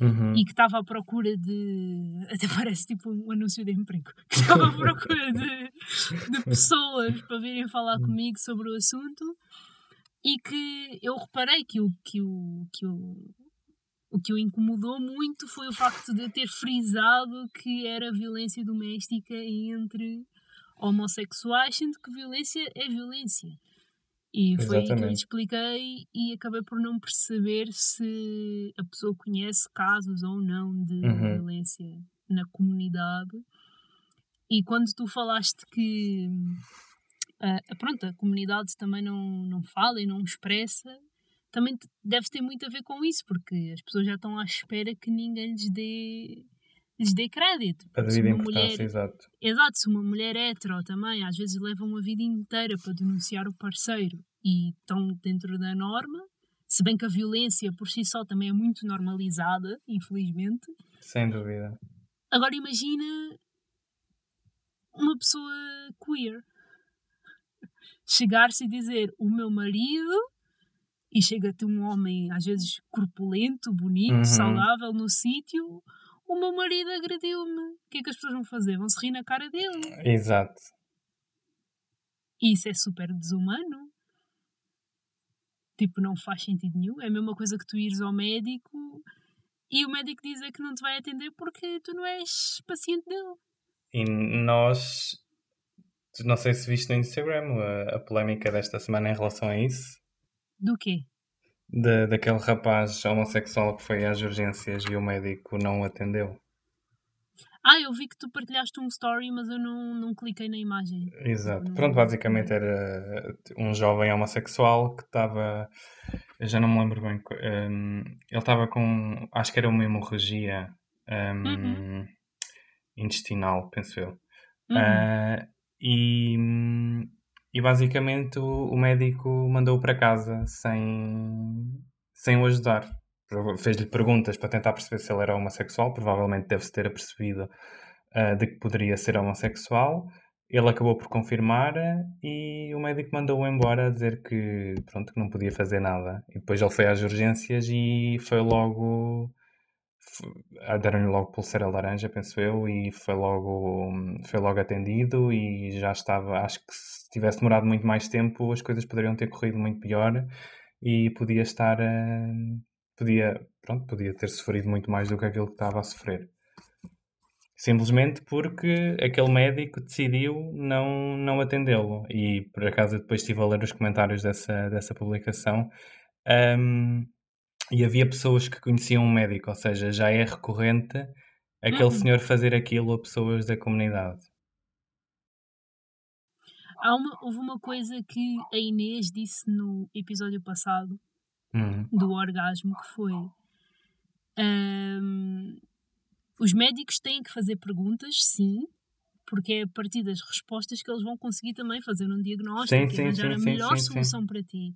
Uhum. e que estava à procura de. Até parece tipo um anúncio de emprego. Que estava à procura de, de pessoas para virem falar comigo sobre o assunto e que eu reparei que o que o, que o, o que o incomodou muito foi o facto de eu ter frisado que era violência doméstica entre homossexuais, sendo que violência é violência. E foi aí que eu lhe expliquei e acabei por não perceber se a pessoa conhece casos ou não de Uhum. violência na comunidade. E quando tu falaste que ah, pronto, a comunidade também não, não fala e não expressa, também deve ter muito a ver com isso, porque as pessoas já estão à espera que ninguém lhes dê, lhes dê crédito. A devida importância, mulher exato. Exato, se uma mulher hetero também às vezes leva uma vida inteira para denunciar o parceiro e estão dentro da norma, se bem que a violência por si só também é muito normalizada, infelizmente. Sem dúvida. Agora imagina uma pessoa queer chegar-se e dizer o meu marido e chega-te um homem às vezes corpulento, bonito, Uhum. saudável no sítio o meu marido agrediu-me. O que é que as pessoas vão fazer? Vão se rir na cara dele. Exato. Isso é super desumano. Tipo, não faz sentido nenhum. É a mesma coisa que tu ires ao médico e o médico dizer que não te vai atender porque tu não és paciente dele. E nós, não sei se viste no Instagram a, a polémica desta semana em relação a isso, Do quê? De, daquele rapaz homossexual que foi às urgências e o médico não o atendeu. Ah, eu vi que tu partilhaste um story, mas eu não, não cliquei na imagem. Exato. Não- Pronto, basicamente era um jovem homossexual que estava. Eu já não me lembro bem. hum, ele estava com. Acho que era uma hemorragia hum, Uhum. intestinal, penso eu. Uhum. Ah, e, hum, e basicamente o, o médico mandou-o para casa sem, sem o ajudar. Fez-lhe perguntas para tentar perceber se ele era homossexual. Provavelmente deve-se ter apercebido ah, de que poderia ser homossexual. Ele acabou por confirmar ah, e o médico mandou-o embora a dizer que, pronto, que não podia fazer nada. E depois ele foi às urgências e foi logo. Deram-lhe logo pulseira laranja, penso eu, e foi logo, foi logo atendido. E já estava. Acho que se tivesse demorado muito mais tempo, as coisas poderiam ter corrido muito pior e podia estar. ah, podia, pronto, podia ter sofrido muito mais do que aquilo que estava a sofrer. Simplesmente porque aquele médico decidiu não, não atendê-lo. E por acaso depois estive a ler os comentários dessa, dessa publicação. ahm, e havia pessoas que conheciam um médico, ou seja, já é recorrente aquele Uhum. senhor fazer aquilo a pessoas da comunidade. Há uma, houve uma coisa que a Inês disse no episódio passado Hum, do orgasmo que foi ahm, os médicos têm que fazer perguntas, sim, porque é a partir das respostas que eles vão conseguir também fazer um diagnóstico Sim, e sim, arranjar sim, a melhor solução para ti.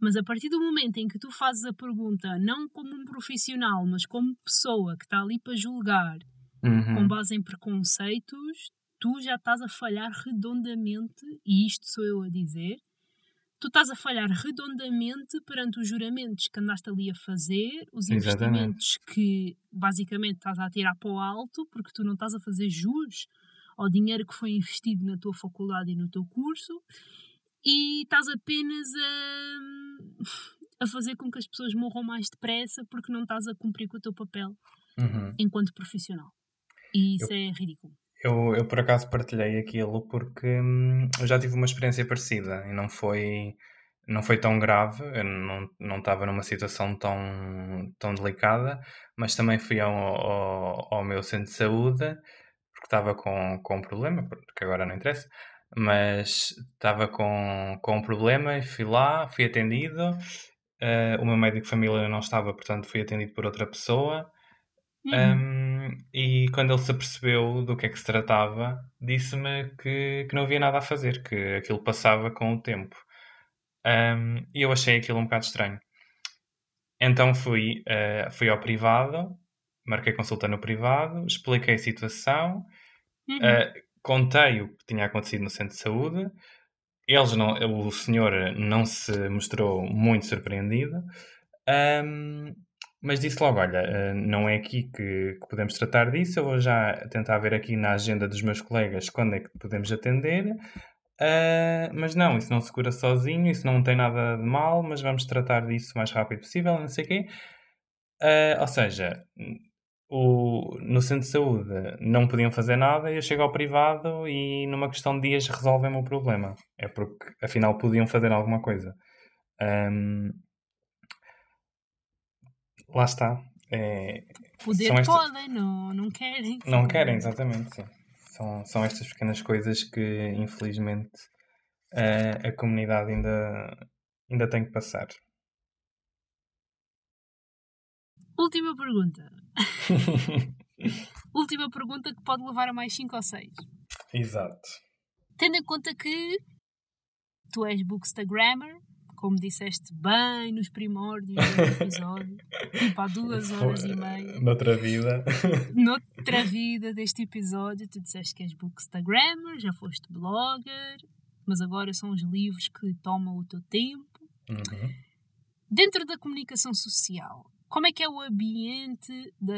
Mas a partir do momento em que tu fazes a pergunta, não como um profissional, mas como pessoa que está ali para julgar com uhum, base em preconceitos, tu já estás a falhar redondamente, e isto sou eu a dizer, tu estás a falhar redondamente perante os juramentos que andaste ali a fazer, os Exatamente. investimentos que basicamente estás a tirar para o alto, porque tu não estás a fazer jus ao dinheiro que foi investido na tua faculdade e no teu curso, e estás apenas a, a fazer com que as pessoas morram mais depressa porque não estás a cumprir com o teu papel uhum. enquanto profissional. E isso é ridículo. Eu, eu por acaso partilhei aquilo porque hum, eu já tive uma experiência parecida e não foi, não foi tão grave, eu não não estava numa situação tão, tão delicada, mas também fui ao, ao, ao meu centro de saúde porque estava com, com um problema, porque agora não interessa, mas estava com, com um problema e fui lá, fui atendido. eh, o meu médico de família não estava, portanto fui atendido por outra pessoa. Uhum. Um, e quando ele se apercebeu do que é que se tratava, disse-me que, que não havia nada a fazer, que aquilo passava com o tempo. Um, e eu achei aquilo um bocado estranho. Então fui, uh, fui ao privado, marquei consulta no privado, expliquei a situação, Uhum. uh, contei o que tinha acontecido no centro de saúde. eles não, o senhor não se mostrou muito surpreendido, um, mas disse logo: Olha, eh, não é aqui que, que, podemos tratar disso. Eu vou já tentar ver aqui na agenda dos meus colegas quando é que podemos atender. Uh, mas não, isso não se cura sozinho, isso não tem nada de mal, mas vamos tratar disso o mais rápido possível, não sei o quê. Uh, ou seja, o, no centro de saúde não podiam fazer nada, eu chego ao privado e numa questão de dias resolvem o problema. É porque afinal podiam fazer alguma coisa. Um, lá está. É, Poder estas... podem, não, não querem. Não querem, exatamente, sim. São, são estas pequenas coisas que infelizmente a, a comunidade ainda, ainda tem que passar. Última pergunta. Última pergunta que pode levar a mais 5 ou 6. Exato. Tendo em conta que tu és bookstagrammer, como disseste bem nos primórdios do episódio, tipo há duas horas e meia. Noutra vida. Noutra vida deste episódio, tu disseste que és bookstagrammer, já foste blogger, mas agora são os livros que tomam o teu tempo. Uhum. Dentro da comunicação social, como é que é o ambiente da,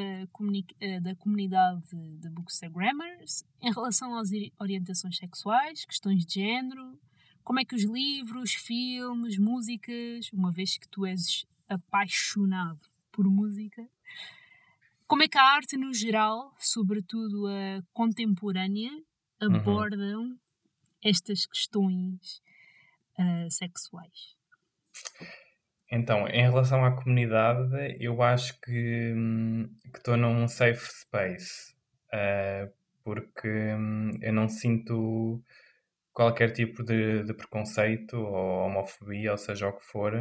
eh, da comunidade de bookstagrammers em relação às orientações sexuais, questões de género? Como é que os livros, filmes, músicas, uma vez que tu és apaixonado por música, como é que a arte no geral, sobretudo a contemporânea, uhum. abordam uhum. estas questões uh, sexuais? Então, em relação à comunidade, eu acho que hum, estou num safe space, uh, porque hum, eu não sinto qualquer tipo de, de, preconceito ou homofobia, ou seja o que for,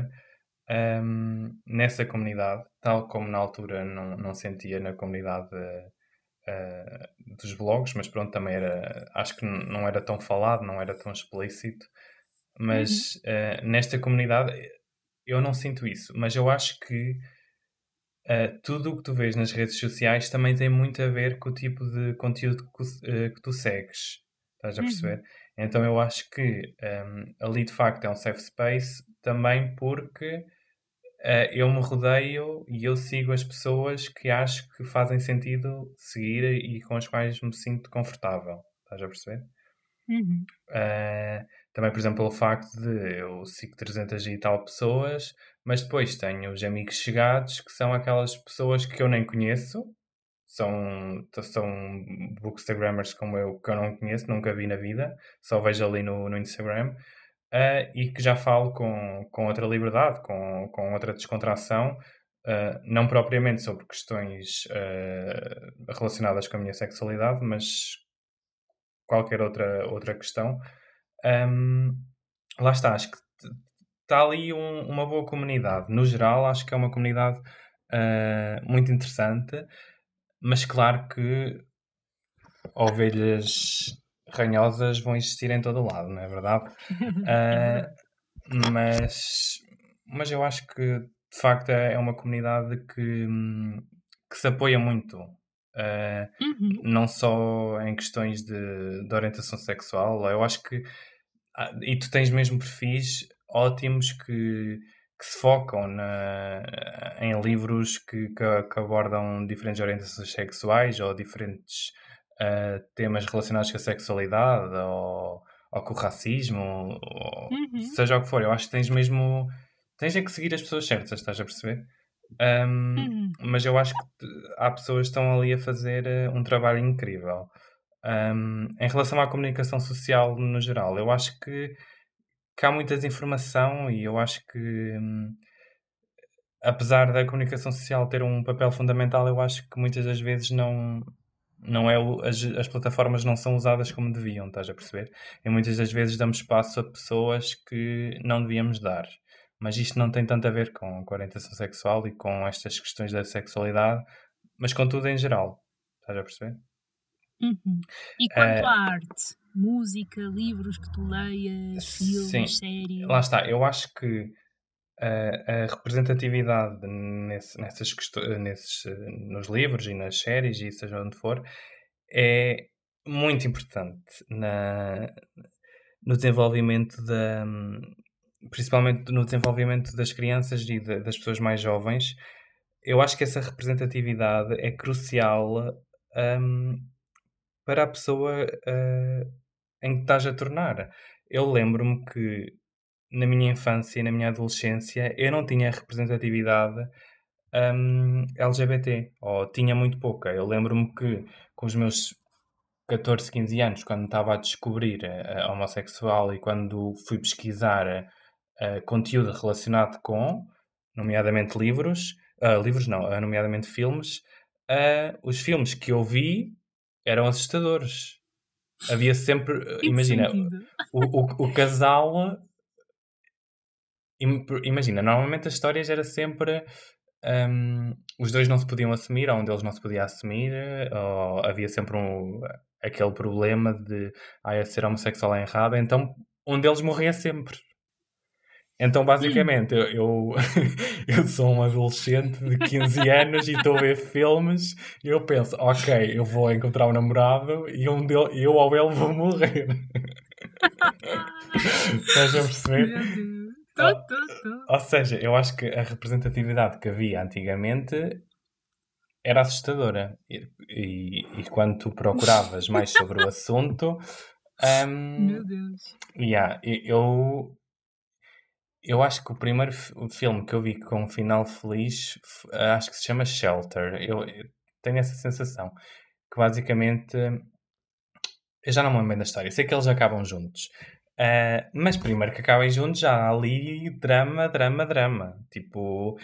um, nessa comunidade, tal como na altura não, não sentia na comunidade uh, dos blogs, mas pronto, também era, acho que não era tão falado, não era tão explícito, mas uhum. uh, nesta comunidade eu não sinto isso, mas eu acho que uh, tudo o que tu vês nas redes sociais também tem muito a ver com o tipo de conteúdo que, uh, que tu segues. Estás a perceber? Uhum. Então eu acho que um, ehm, ali de facto é um safe space também porque uh, eu me rodeio e eu sigo as pessoas que acho que fazem sentido seguir e com as quais me sinto confortável. Estás a perceber? Uhum. Uh, também, por exemplo, o facto de eu sigo 300 e tal pessoas, mas depois tenho os amigos chegados que são aquelas pessoas que eu nem conheço, são, são bookstagrammers como eu que eu não conheço, nunca vi na vida, só vejo ali no, no Instagram, uh, e que já falo com, com outra liberdade, com, com outra descontração, uh, não propriamente sobre questões uh, relacionadas com a minha sexualidade, mas qualquer outra, outra questão. Um, lá está, acho que está ali um, uma boa comunidade. No geral, acho que é uma comunidade uh, muito interessante, mas claro que ovelhas ranhosas vão existir em todo o lado, não é verdade? Uh, mas, mas eu acho que de facto é uma comunidade que, que se apoia muito Uh, uhum. Não só em questões de, de, orientação sexual, eu acho que. Ah, e tu tens mesmo perfis ótimos que, que se focam na, em livros que, que, que, abordam diferentes orientações sexuais ou diferentes uh, temas relacionados com a sexualidade ou, ou com o racismo, ou, uhum. seja o que for. Eu acho que tens mesmo. Tens é que seguir as pessoas certas, estás a perceber? Um, uhum. Mas eu acho que há pessoas que estão ali a fazer eh, um trabalho incrível. Um, em relação à comunicação social no geral, eu acho que, que há muita desinformação e eu acho que, um, apesar da comunicação social ter um papel fundamental, eu acho que muitas das vezes não, não é as, as plataformas não são usadas como deviam, estás a perceber? E muitas das vezes damos espaço a pessoas que não devíamos dar. Mas isto não tem tanto a ver com, com a orientação sexual e com estas questões da sexualidade, mas com tudo em geral. Estás a perceber? Uhum. E quanto uh, à arte? Música, livros que tu leias, filmes, sim, séries? Lá está, eu acho que a, a representatividade nesse, nessas nesses, nos livros e nas séries e seja onde for é muito importante na, no desenvolvimento da. principalmente no desenvolvimento das crianças e de, das pessoas mais jovens. Eu acho que essa representatividade é crucial um, para a pessoa uh, em que estás a tornar. Eu lembro-me que na minha infância e na minha adolescência eu não tinha representatividade um, LGBT, ou tinha muito pouca. Eu lembro-me que com os meus 14, 15 anos, quando estava a descobrir a, a homossexual e quando fui pesquisar uh, conteúdo relacionado com, nomeadamente livros, uh, livros não, uh, nomeadamente filmes, os filmes que eu vi eram assustadores. Havia sempre, imagina, o, o, o casal imagina, normalmente as histórias era sempre um, os dois não se podiam assumir, ou um deles não se podia assumir, ou havia sempre um, aquele problema de ah, ser homossexual é errado, então um deles morria sempre. Então, basicamente, eu, eu, eu, sou um adolescente de 15 anos e estou a ver filmes e eu penso, ok, eu vou encontrar um namorado e um dele, eu ou ele vou morrer. Estás a perceber? Tô, tô, tô. Ou seja, eu acho que a representatividade que havia antigamente era assustadora. E, e, e quando tu procuravas mais sobre o assunto. Um, Meu Deus. Yeah, eu, eu acho que o primeiro filme que eu vi com um final feliz acho que se chama Shelter. Eu, eu tenho essa sensação que basicamente eu já não me lembro bem da história. Sei que eles acabam juntos. Uh, mas primeiro que acabem juntos já há ali drama, drama, drama. Tipo,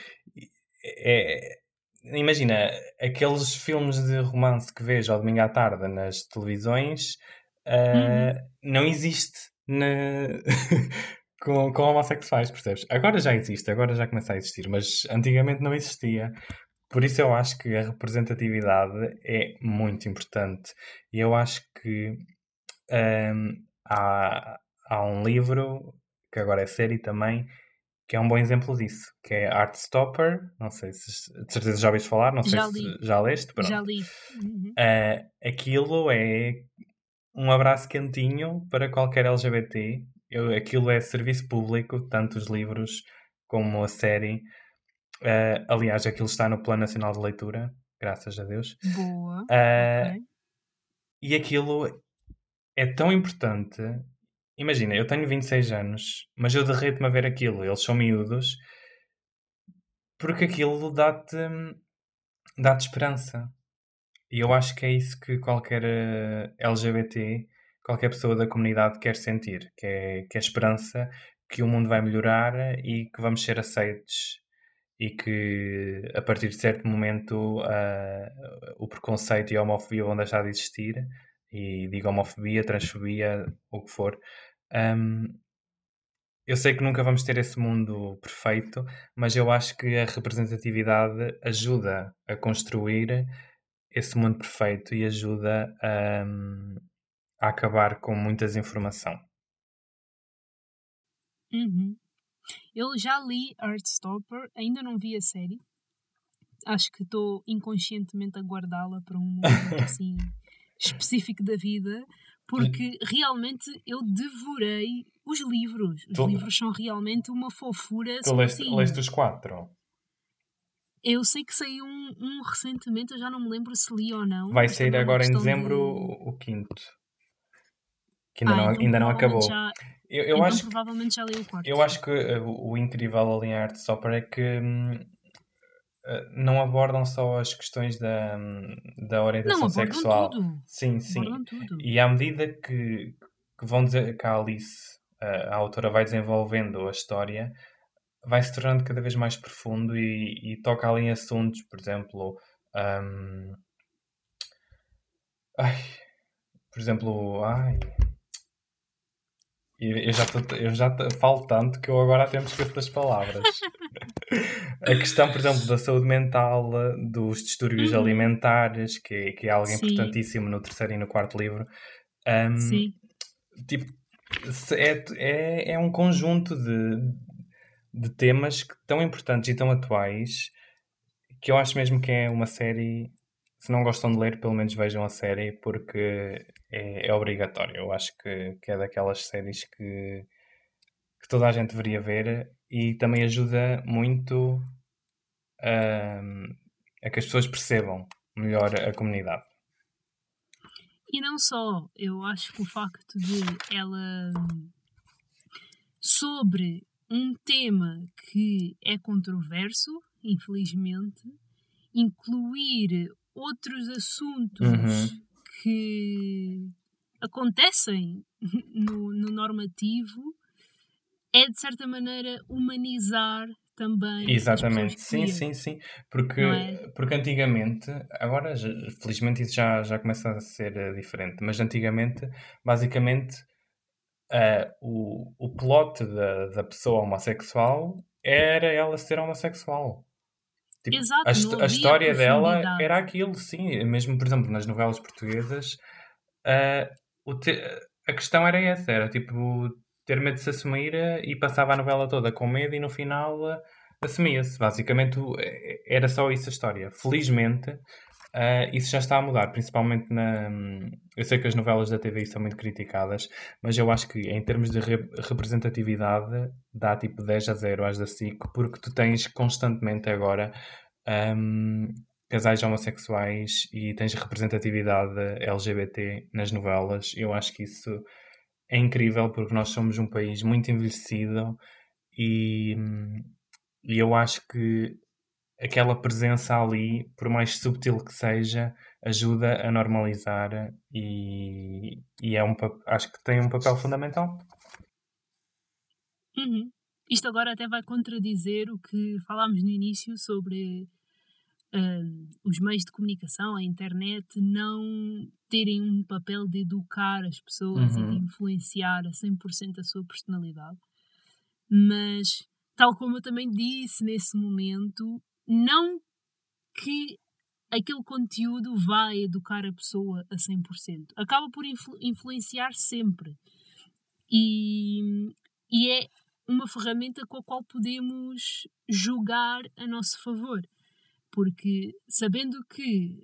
é, imagina, aqueles filmes de romance que vejo ao domingo à tarde nas televisões uh, uhum. não existe na... com, com homossexuais, percebes? Agora já existe, agora já começa a existir, mas antigamente não existia. Por isso eu acho que a representatividade é muito importante. E eu acho que um, há, há um livro, que agora é série também, que é um bom exemplo disso, que é Artstopper. Não sei se de certeza já ouviste falar, não sei já se já leste. Pronto. Já li. Uhum. Uh, aquilo é um abraço quentinho para qualquer LGBT. Eu, aquilo é serviço público, tanto os livros como a série. Uh, aliás, aquilo está no Plano Nacional de Leitura, graças a Deus. Boa. Uh, okay. E aquilo é tão importante Imagina, eu tenho 26 anos, mas eu derreto-me a ver aquilo. Eles são miúdos. Porque aquilo dá-te dá-te esperança. E eu acho que é isso que qualquer eh, LGBT, qualquer pessoa da comunidade quer sentir, que é, que é esperança que o mundo vai melhorar e que vamos ser aceitos e que a partir de certo momento uh, o preconceito e a homofobia vão deixar de existir e digo homofobia, transfobia, o que for, um, eu sei que nunca vamos ter esse mundo perfeito, mas eu acho que a representatividade ajuda a construir esse mundo perfeito e ajuda a, a acabar com muita desinformação. Uhum. Eu já li Artstopper, ainda não vi a série. Acho que estou inconscientemente a guardá-la para um momento assim específico da vida, porque realmente eu devorei os livros. Os tu, livros são realmente uma fofura. Tu leste, leste os quatro? Eu sei que saiu um, um, recentemente, eu já não me lembro se li ou não. Vai sair agora em dezembro de... o quinto. Que ainda, ah, não, então ainda não acabou. Já... Eu, eu então acho provavelmente já li o quarto. Eu acho que uh, o incrível ali em Art Stopper é que hum, eh, não abordam só as questões da, da orientação não, sexual. Tudo. Sim, sim. E à medida que, que vão dizer que a Alice, a, a autora, vai desenvolvendo a história, vai se tornando cada vez mais profundo e, e toca ali em assuntos, por exemplo. Um, ai, por exemplo, ai, eu já, tô, eu já falo tanto que eu agora até me esqueço das palavras. a questão, por exemplo, da saúde mental, dos distúrbios uhum. alimentares, que, é, que é algo Sim. importantíssimo no terceiro e no quarto livro. Um, Sim. Tipo, é, é, é um conjunto de, de temas tão importantes e tão atuais que eu acho mesmo que é uma série se não gostam de ler, pelo menos vejam a série porque é, é obrigatório. Eu acho que, que é daquelas séries que, que toda a gente deveria ver e também ajuda muito a, a que as pessoas percebam melhor a comunidade. E não só, eu acho que o facto de ela sobre um tema que é controverso, infelizmente, incluir outros assuntos uhum. Que acontecem no, no normativo é de certa maneira humanizar também. Exatamente, sim, sim, sim. Porque, é? porque antigamente, agora felizmente isso já, já começa a ser eh, diferente, mas antigamente, basicamente, uh, o, o plot da, da pessoa homossexual era ela ser homossexual. Tipo, Exato, a, a história dela era aquilo, sim. Mesmo, por exemplo, nas novelas portuguesas, uh, te, a questão era essa: era tipo ter medo de se assumir eh, e passava a novela toda com medo e no final uh, assumia-se. Basicamente era só isso a história. Felizmente, uh, isso já está a mudar, principalmente na. Eu sei que as novelas da TV são muito criticadas, mas eu acho que em termos de re representatividade dá tipo 10 a 0 às da SIC, porque tu tens constantemente agora. Um, casais homossexuais e tens representatividade LGBT nas novelas. Eu acho que isso é incrível porque nós somos um país muito envelhecido e, e eu acho que aquela presença ali, por mais subtil que seja, ajuda a normalizar e, e é um, acho que tem um papel fundamental. Uhum. Isto agora até vai contradizer o que falámos no início sobre uh, os meios de comunicação, a internet, não terem um papel de educar as pessoas uhum. e de uhum. influenciar a 100% a sua personalidade. Mas, tal como eu também disse nesse momento, não que aquele conteúdo vai educar a pessoa a 100%. Acaba por influ influenciar sempre. E, e é uma ferramenta com a qual podemos julgar a nosso favor. Porque sabendo que,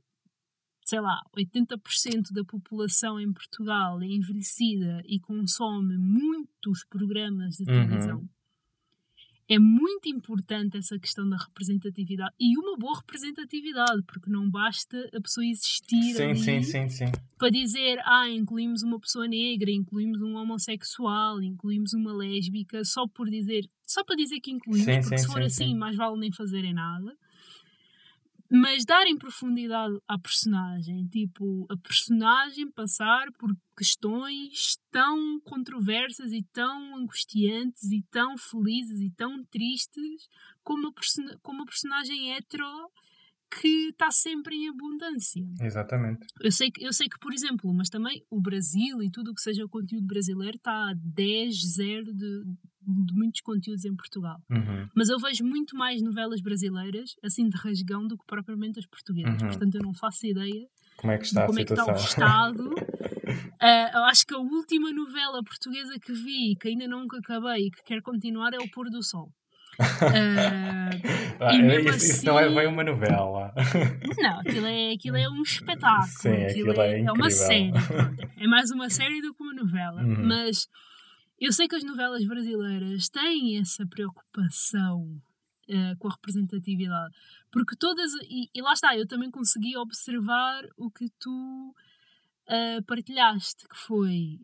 sei lá, 80% da população em Portugal é envelhecida e consome muitos programas de uhum. televisão, uhum. É muito importante essa questão da representatividade e uma boa representatividade, porque não basta a pessoa existir sim, sim, sim, sim. para dizer, ah, incluímos uma pessoa negra, incluímos um homossexual, incluímos uma lésbica, só por dizer, só para dizer que incluímos, sim, porque sim, se for assim, mais vale nem fazerem nada mas darem profundidade à personagem, tipo, a personagem passar por questões tão controversas e tão angustiantes e tão felizes e tão tristes como a, como a personagem hetero que está sempre em abundância. Exatamente. Eu sei, que, eu sei que, por exemplo, mas também o Brasil e tudo o que seja o conteúdo brasileiro está a 10-0 de, de muitos conteúdos em Portugal. Uhum. Mas eu vejo muito mais novelas brasileiras, assim de rasgão, do que propriamente as portuguesas. Uhum. Portanto, eu não faço ideia como é que está, como é que está o Estado. uh, eu acho que a última novela portuguesa que vi, que ainda nunca acabei e que quero continuar, é O Pôr do Sol. Uh, isso, assim, isso, não é assim bem uma novela. Não, aquilo é, aquilo é um espetáculo. Sim, aquilo, aquilo é, é, é, uma série. É mais uma série do que uma novela. Uhum. Mas eu sei que as novelas brasileiras têm essa preocupação uh, com a representatividade. Porque todas. E, e, lá está, eu também consegui observar o que tu uh, partilhaste, que foi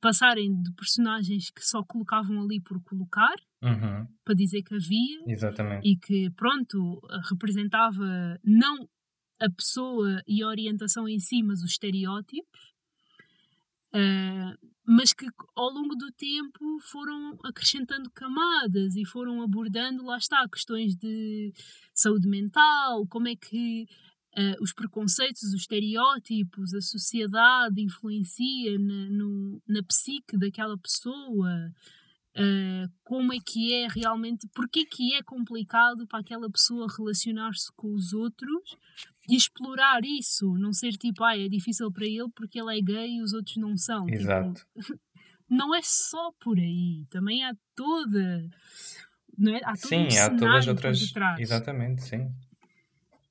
passarem de personagens que só colocavam ali por colocar, uhum. para dizer que havia, Exatamente. e que, pronto, representava não a pessoa e a orientação em si, mas os estereótipos, uh, mas que ao longo do tempo foram acrescentando camadas e foram abordando, lá está, questões de saúde mental, como é que uh, os preconceitos, os estereótipos, a sociedade influencia na, no, na psique daquela pessoa, uh, como é que é realmente, porque que é complicado para aquela pessoa relacionar-se com os outros e explorar isso, não ser tipo, ah, é difícil para ele porque ele é gay e os outros não são. Tipo, Exato. Tipo, não é só por aí, também há toda. Não é? Há todo sim, um há todas as outras. Exatamente, sim.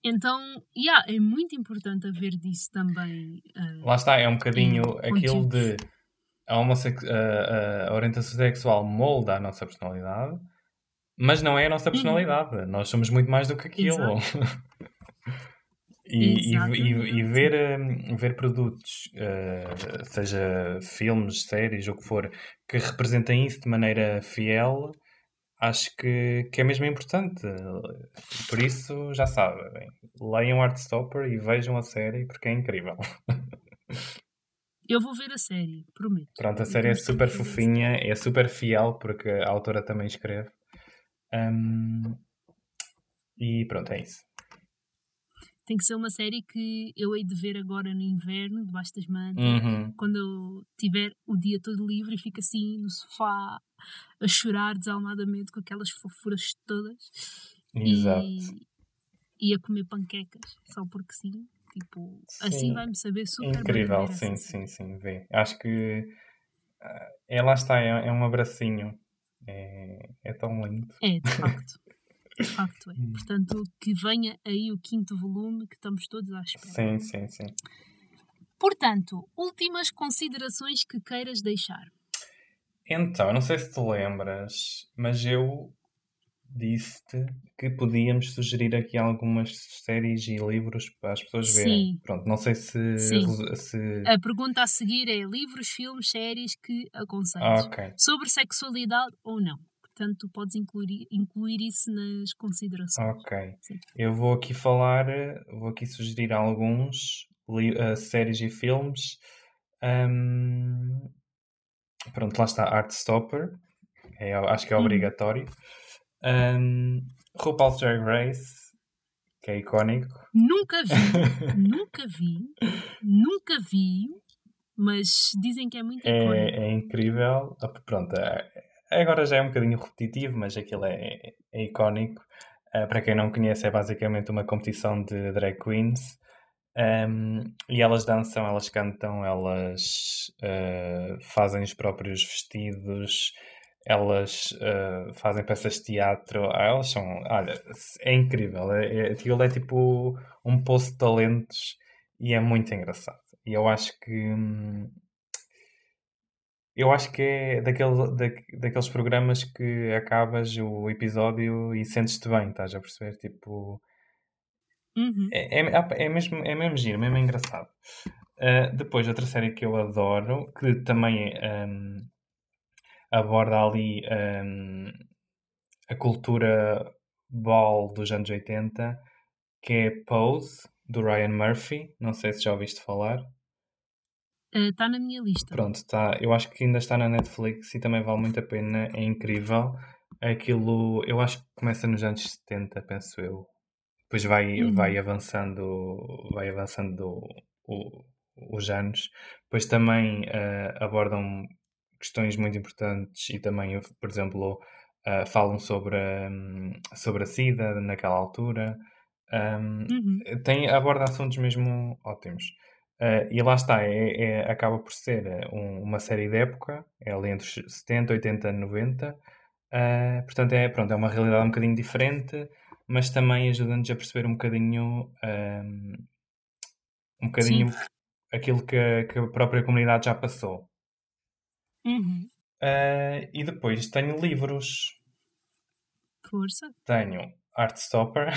Então, yeah, é muito importante haver disso também. Uh, Lá está, é um bocadinho aquilo de a, a, a, orientação sexual molda a nossa personalidade, mas não é a nossa uhum. personalidade. Uhum. Nós somos muito mais do que aquilo. e, e, e, ver, hum, ver produtos, uh, seja filmes, séries, o que for, que representem isso de maneira fiel, acho que, que é mesmo importante. Por isso, já sabem, leiam Artstopper e vejam a série porque é incrível. Eu vou ver a série, prometo. Pronto, a série é super fofinha, é super fiel porque a autora também escreve. Um, e pronto, é isso. Tem que ser uma série que eu hei de ver agora no inverno, debaixo das mantas, uhum. quando eu tiver o dia todo livre e fico assim no sofá a chorar desalmadamente com aquelas fofuras todas. Exato. E, e a comer panquecas, só porque sim. Tipo, assim sim. assim vai-me saber super Incrível, sim, sim, sim, vê. Acho que uh, é, lá está, é, é um abracinho. É, é tão lindo. É, de facto. De facto é. Hum. Portanto, que venha aí o quinto volume que estamos todos à espera. Sim, sim, sim. Portanto, últimas considerações que queiras deixar. Então, não sei se te lembras, mas eu disse-te que podíamos sugerir aqui algumas séries e livros para as pessoas verem. Sim. Pronto, não sei se, se... A pergunta a seguir é livros, filmes, séries que aconselhas. Okay. Sobre sexualidade ou não. Portanto, tu podes incluir, incluir isso nas considerações. Ok. Sim. Eu vou aqui falar, vou aqui sugerir alguns uh, séries e filmes. Um, pronto, lá está Artstopper. É, acho que é hum. Um, RuPaul's Drag Race, que é icónico. Nunca vi, nunca vi, nunca vi, mas dizem que é muito é, icónico. É incrível. Ah, pronto, é, agora já é um bocadinho repetitivo, mas aquilo é, é icónico. Uh, para quem não conhece, é basicamente uma competição de drag queens. Um, e elas dançam, elas cantam, elas uh, fazem os próprios vestidos, elas uh, fazem peças de teatro, ah, elas são, olha, é incrível, é, é, aquilo é tipo um poço de talentos e é muito engraçado. E eu acho que hum, eu acho que é daquele, da, daqueles programas que acabas o episódio e sentes-te bem, estás a perceber? Tipo. Uhum. É, é, é, mesmo, é mesmo giro, mesmo engraçado. Uh, depois, outra série que eu adoro, que também um, aborda ali um, a cultura ball dos anos 80, que é Pose, do Ryan Murphy. Não sei se já ouviste falar. Está uh, na minha lista. Pronto, está. Eu acho que ainda está na Netflix e também vale muito a pena. É incrível. Aquilo, eu acho que começa nos anos 70, penso eu. Depois vai, uhum. vai avançando, vai avançando o, os anos. Depois também uh, abordam questões muito importantes e também, por exemplo, uh, falam sobre, um, sobre a SIDA naquela altura. Um, uhum. tem, aborda assuntos mesmo ótimos. Uh, e lá está, é, é, acaba por ser um, uma série de época, é ali entre 70, 80 90. Uh, portanto, é, pronto, é uma realidade um bocadinho diferente, mas também ajuda-nos a perceber um bocadinho, um, um bocadinho aquilo que que a própria comunidade já passou. Uhum. Uh, e depois tenho livros. Força. Tenho Artstopper.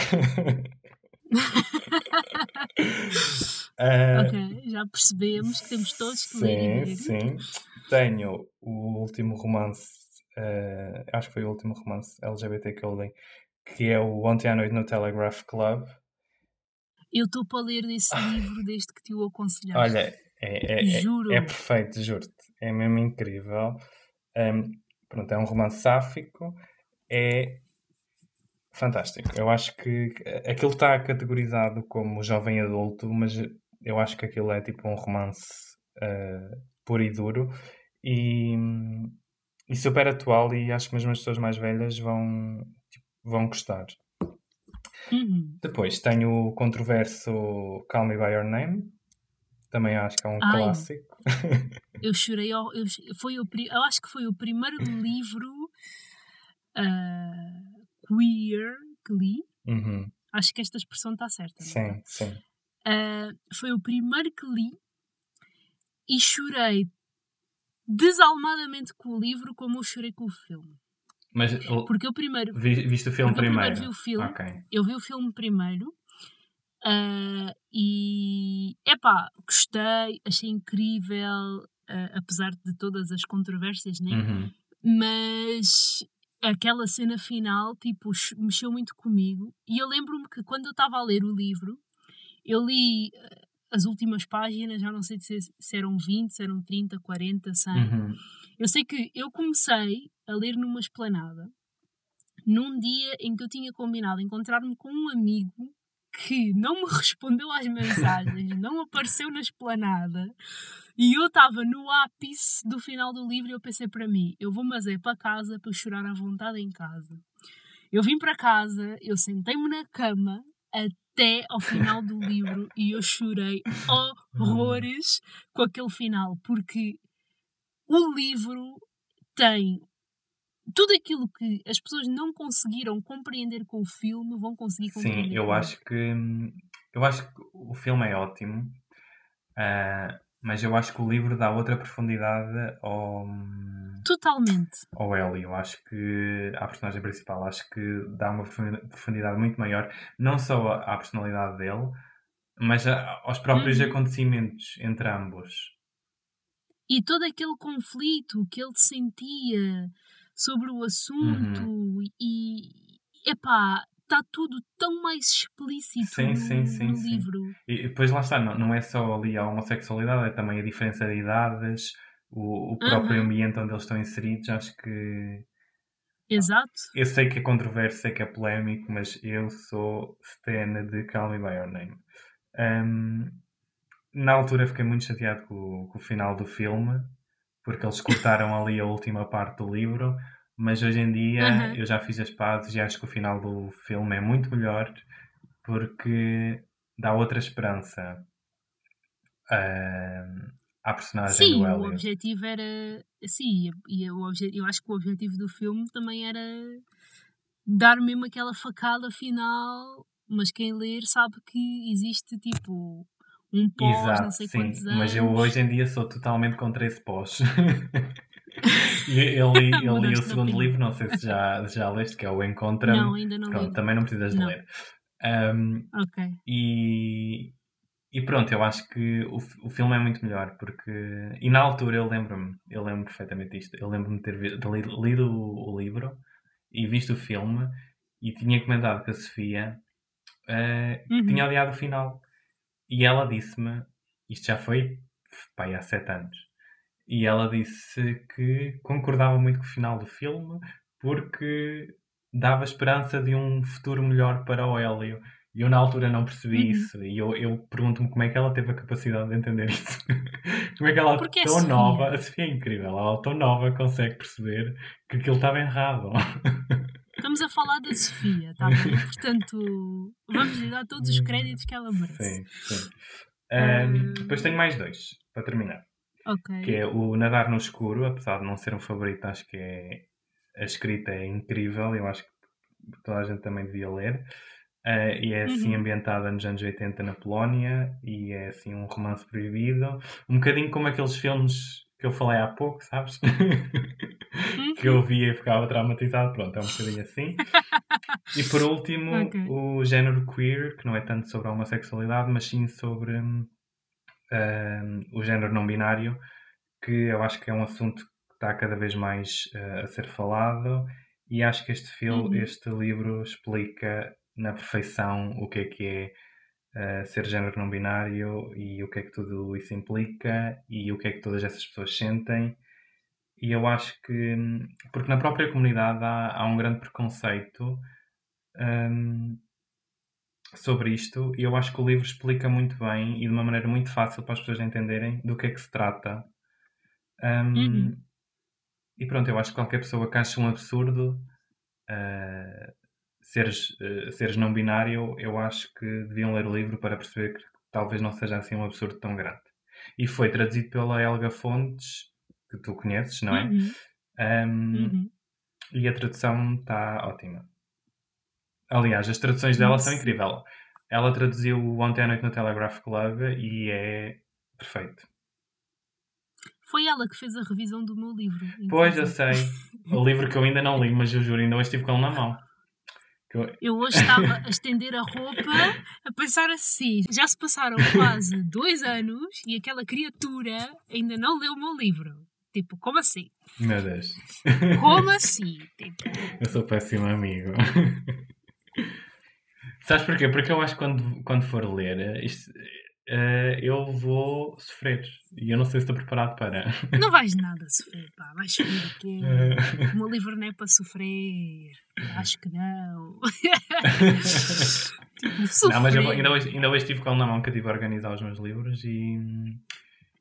uh, ok, já percebemos que temos todos que sim, ler. Sim, sim. Tenho o último romance, uh, acho que foi o último romance LGBT que eu li, que é o Ontem à Noite no Telegraph Club. Eu estou para ler esse livro desde que te o aconselhaste. Olha, é, é, Juro. é, é perfeito, juro-te é mesmo incrível. Um, pronto, é um romance sáfico, é fantástico. Eu acho que aquilo está categorizado como jovem adulto, mas eu acho que aquilo é tipo um romance uh, puro e duro e, e, super atual e acho que mesmo as pessoas mais velhas vão, tipo, vão gostar. Uhum. Depois tenho o controverso Call Me By Your Name, também acho que é um Ai, clássico. Eu chorei. Eu, foi o, eu acho que foi o primeiro livro uh, queer que li. Uhum. Acho que esta expressão está certa. não Sim, sim. é? Ah, foi o primeiro que li e chorei desalmadamente com o livro como eu chorei com o filme. Mas Porque eu primeiro vi- viste o filme Porque eu primeiro? primeiro vi o filme. Ok. eu vi o filme primeiro ah, e epá, gostei, achei incrível, ah, apesar de todas as controvérsias, né? Uhum. Mas aquela cena final, tipo, mexeu muito comigo. E eu lembro-me que quando eu estava a ler o livro, eu li ah, as últimas páginas, já não sei se, se eram 20, se eram 30, 40, 100. Uhum. Eu sei que eu comecei a ler numa esplanada num dia em que eu tinha combinado encontrar-me com um amigo que não me respondeu às mensagens, não apareceu na esplanada e eu estava no ápice do final do livro e eu pensei para mim, eu vou é para casa para chorar à vontade em casa. Eu vim para casa, eu sentei-me na cama até ao final do livro e eu chorei horrores com aquele final, porque o livro tem tudo aquilo que as pessoas não conseguiram compreender com o filme, vão conseguir compreender. Sim, eu acho que eu acho que o filme é ótimo, ah, mas eu acho que o livro dá outra profundidade ao, Totalmente. ao Ellie. Eu acho que à personagem principal, acho que dá uma profundi- profundidade muito maior, não só à personalidade dele, mas aos próprios Uhum. acontecimentos entre ambos. E todo aquele conflito que ele sentia sobre o assunto Uhum. e epá, está tudo tão mais explícito Sim, no, sim, sim, no sim. livro. E depois lá está, não, não é só ali a homossexualidade, é também a diferença de idades, o, o próprio Aham. ambiente onde eles estão inseridos. Acho que Exato. eu sei que é controverso, sei que é polémico, mas eu sou Stan de Call Me By Your Name. Ahm, na altura fiquei muito chateado com, com o final do filme, porque eles cortaram ali a última parte do livro, mas hoje em dia Aham. eu já fiz as pazes e acho que o final do filme é muito melhor porque dá outra esperança ahm, à personagem Sim, do o Elliot. objetivo era. Sim, e o obje, eu acho que o objetivo do filme também era dar mesmo aquela facada final, mas quem ler sabe que existe tipo um pós, não Exato, sei sim. quantos anos. Mas eu hoje em dia sou totalmente contra esse pós. Eu li, eu li o de segundo opinião. livro, não sei se já, já leste, que é o Encontra-me. Não, ainda não Pronto, li. também não precisas de Não. ler. Ahm, Ok. e, e pronto, eu acho que o, o filme é muito melhor, porque... E na altura eu lembro-me, eu lembro perfeitamente disto, eu lembro-me de ter vi- de li- lido o, o livro e visto o filme e tinha comentado com a Sofia que Uhum. tinha odiado o final. E ela disse-me, isto já foi pá, aí há sete anos, e ela disse que concordava muito com o final do filme porque dava esperança de um futuro melhor para o Hélio. E eu na altura não percebi Uhum. isso. E eu, eu pergunto-me como é que ela teve a capacidade de entender isso. como é que ela, Porque é tão Sofia. nova, a Sofia é incrível, ela tão nova consegue perceber que aquilo estava errado. Estamos a falar da Sofia, tá bem? Portanto, vamos lhe dar todos os créditos que ela merece. Sim, sim. Ah. Ahm, depois tenho mais dois, para terminar. Ok. Que é o Nadar no Escuro, apesar de não ser um favorito, acho que é, a escrita é incrível, eu acho que toda a gente também devia ler. Ah, e é assim Uhum. ambientada nos anos 80 na Polónia e é assim um romance proibido. Um bocadinho como aqueles filmes que eu falei há pouco, sabes? que eu via e ficava traumatizado. Pronto, é um bocadinho assim. E por último, Ok. o género queer, que não é tanto sobre a homossexualidade, mas sim sobre hum, o género não binário, que eu acho que é um assunto que está cada vez mais eh, a ser falado. E acho que este, fil Uhum. este livro explica na perfeição o que é que é ser género não binário e o que é que tudo isso implica e o que é que todas essas pessoas sentem. E eu acho que, porque na própria comunidade há, há um grande preconceito hum, sobre isto, e eu acho que o livro explica muito bem e de uma maneira muito fácil para as pessoas entenderem do que é que se trata. Hum, Uhum. E pronto, eu acho que qualquer pessoa que ache um absurdo ah, seres, eh, seres não binário, eu acho que deviam ler o livro para perceber que talvez não seja assim um absurdo tão grande. E foi traduzido pela Helga Fontes, que tu conheces, não é? Uhum. Um, Uhum. E a tradução está ótima. Aliás, as traduções dela são Nossa. incríveis. Ela traduziu o Ontem à Noite no Telegraph Club e é perfeito. Foi ela que fez a revisão do meu livro. Pois, eu sei. O livro que eu ainda não li, mas eu juro, ainda hoje estive com ele na mão. Eu hoje estava a estender a roupa a pensar assim. Já se passaram quase dois anos e aquela criatura ainda não leu o meu livro. Tipo, como assim? Meu Deus. Como assim? Tipo, Eu sou péssimo amigo. Sabes porquê? Porque eu acho que quando, quando for ler, isto, eh, eu vou sofrer. E eu não sei se estou preparado para. não vais nada sofrer, pá. Vais sofrer o quê? Eh, O meu livro não é para sofrer. Acho que não. tipo, sofrer. não, mas eu ainda, hoje, ainda hoje estive com ele na mão que eu estive a organizar os meus livros e,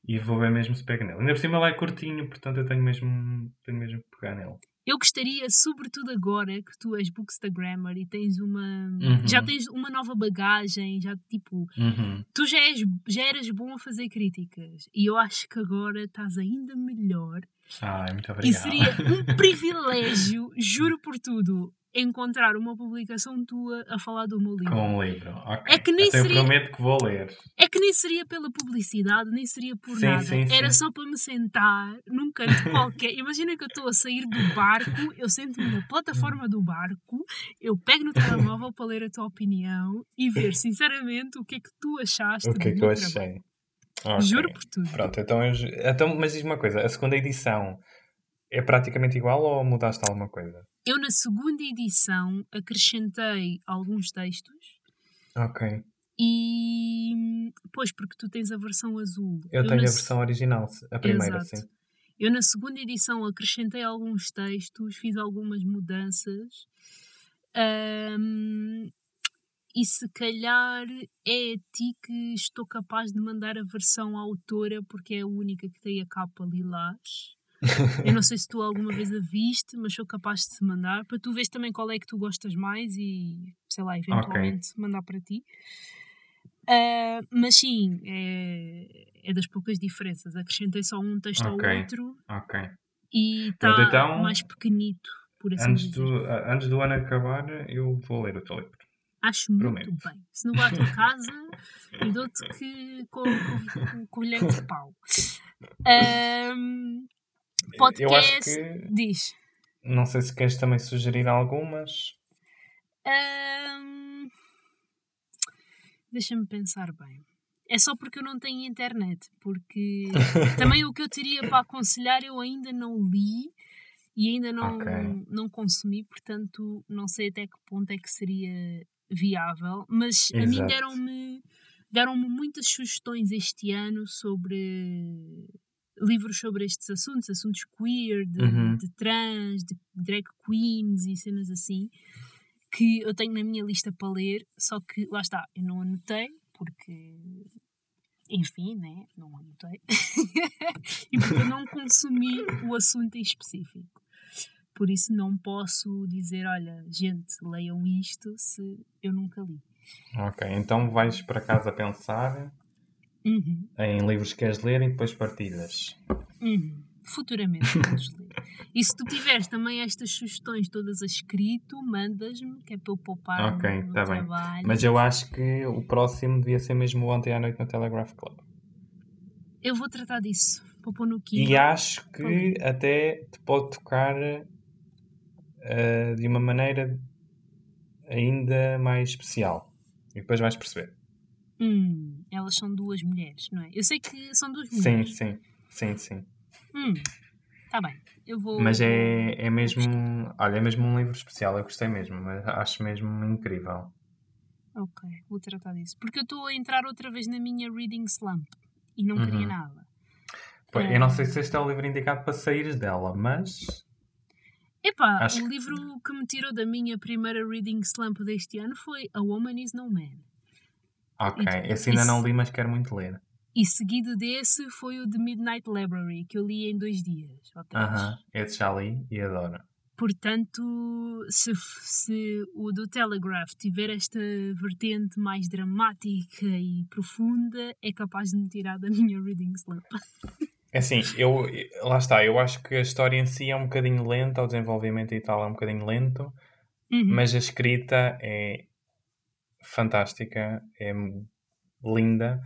e vou ver mesmo se pego nele. Ainda por cima ele é curtinho, portanto eu tenho mesmo, tenho mesmo que pegar nele. Eu gostaria, sobretudo agora que tu és Bookstagrammer e tens uma. Uhum. Já tens uma nova bagagem, já tipo. Uhum. Tu já, és, já eras bom a fazer críticas e eu acho que agora estás ainda melhor Ai, muito e obrigado. seria um privilégio, juro por tudo, encontrar uma publicação tua a falar do meu livro. Com um livro. Ok. É que nem Até seria- eu prometo que vou ler. É que nem seria pela publicidade, nem seria por Sim, nada. sim, Era sim. só para me sentar num canto qualquer. Imagina que eu estou a sair do barco, eu sento-me na plataforma do barco, eu pego no telemóvel para ler a tua opinião e ver sinceramente o que é que tu achaste O que é que eu meu trabalho. Achei? Ok. Juro por tudo. Pronto, então, eu, então, mas diz uma coisa: a segunda edição é praticamente igual ou mudaste alguma coisa? Eu, na segunda edição, acrescentei alguns textos Ok. e. Pois, porque tu tens a versão azul. Eu, tenho na a versão original, a primeira, Exato. sim. Eu, na segunda edição, acrescentei alguns textos, fiz algumas mudanças. ahm, e se calhar é a ti que estou capaz de mandar a versão à autora, porque é a única que tem a capa lilás. Eu não sei se tu alguma vez a viste, mas sou capaz de te mandar para tu veres também qual é que tu gostas mais e, sei lá, eventualmente mandar para ti. Ah, mas sim, é, é das poucas diferenças. Acrescentei só um texto Ok. ao outro Ok. e está então, mais pequenito, por assim Antes dizer. do, antes do ano acabar, eu vou ler o teu livro. Acho muito prometo. bem. Se não vou à tua casa, eu dou-te que com, com, com colher de pau. Ahm, podcast. Que. Diz. Não sei se queres também sugerir algumas. Ahm, Deixa-me pensar bem. É só porque eu não tenho internet, porque também o que eu teria para aconselhar eu ainda não li e ainda não, Ok. não consumi, portanto não sei até que ponto é que seria viável, mas a mim Exato. deram-me deram-me muitas sugestões este ano sobre livros sobre estes assuntos, assuntos queer, de, Uhum. de trans, de drag queens e cenas assim, que eu tenho na minha lista para ler, só que lá está, eu não anotei, porque enfim, né? Não anotei. e porque eu não consumi o assunto em específico. Por isso não posso dizer, olha, gente, leiam isto se eu nunca li. Ok, então vais para casa pensar Uhum, em livros que queres ler e depois partilhas. uhum. Futuramente vamos ler. E se tu tiveres também estas sugestões todas a escrito, mandas-me, que é para eu poupar Ok, no tá bem. trabalho. Mas eu acho que o próximo devia ser mesmo Ontem à Noite no Telegraph Club. Eu vou tratar disso. Vou pôr no E Kindle. acho que até te pode tocar eh, de uma maneira ainda mais especial. E depois vais perceber. Hum, elas são duas mulheres, não é? Eu sei que são duas Sim, mulheres. sim, sim, sim. Hum, tá bem. Eu vou. Mas é, é mesmo. Olha, é mesmo um livro especial. Eu gostei mesmo, mas acho mesmo incrível. Ok, vou tratar disso. Porque eu estou a entrar outra vez na minha reading slump e não queria Uhum. nada. Pois, É. Eu não sei se este é o livro indicado para saíres dela, mas. Epá, Acho o que- livro que me tirou da minha primeira reading slump deste ano foi A Woman Is No Man. Ok, E- esse ainda não li, mas quero muito ler. E seguido desse foi o The Midnight Library, que eu li em dois dias. ou três. Aham, esse já li e adoro. Portanto, se, se o do Telegraph tiver esta vertente mais dramática e profunda, é capaz de me tirar da minha reading slump. É assim, eu, lá está, eu acho que a história em si é um bocadinho lenta, o desenvolvimento e tal é um bocadinho lento, Uhum. mas a escrita é fantástica, é linda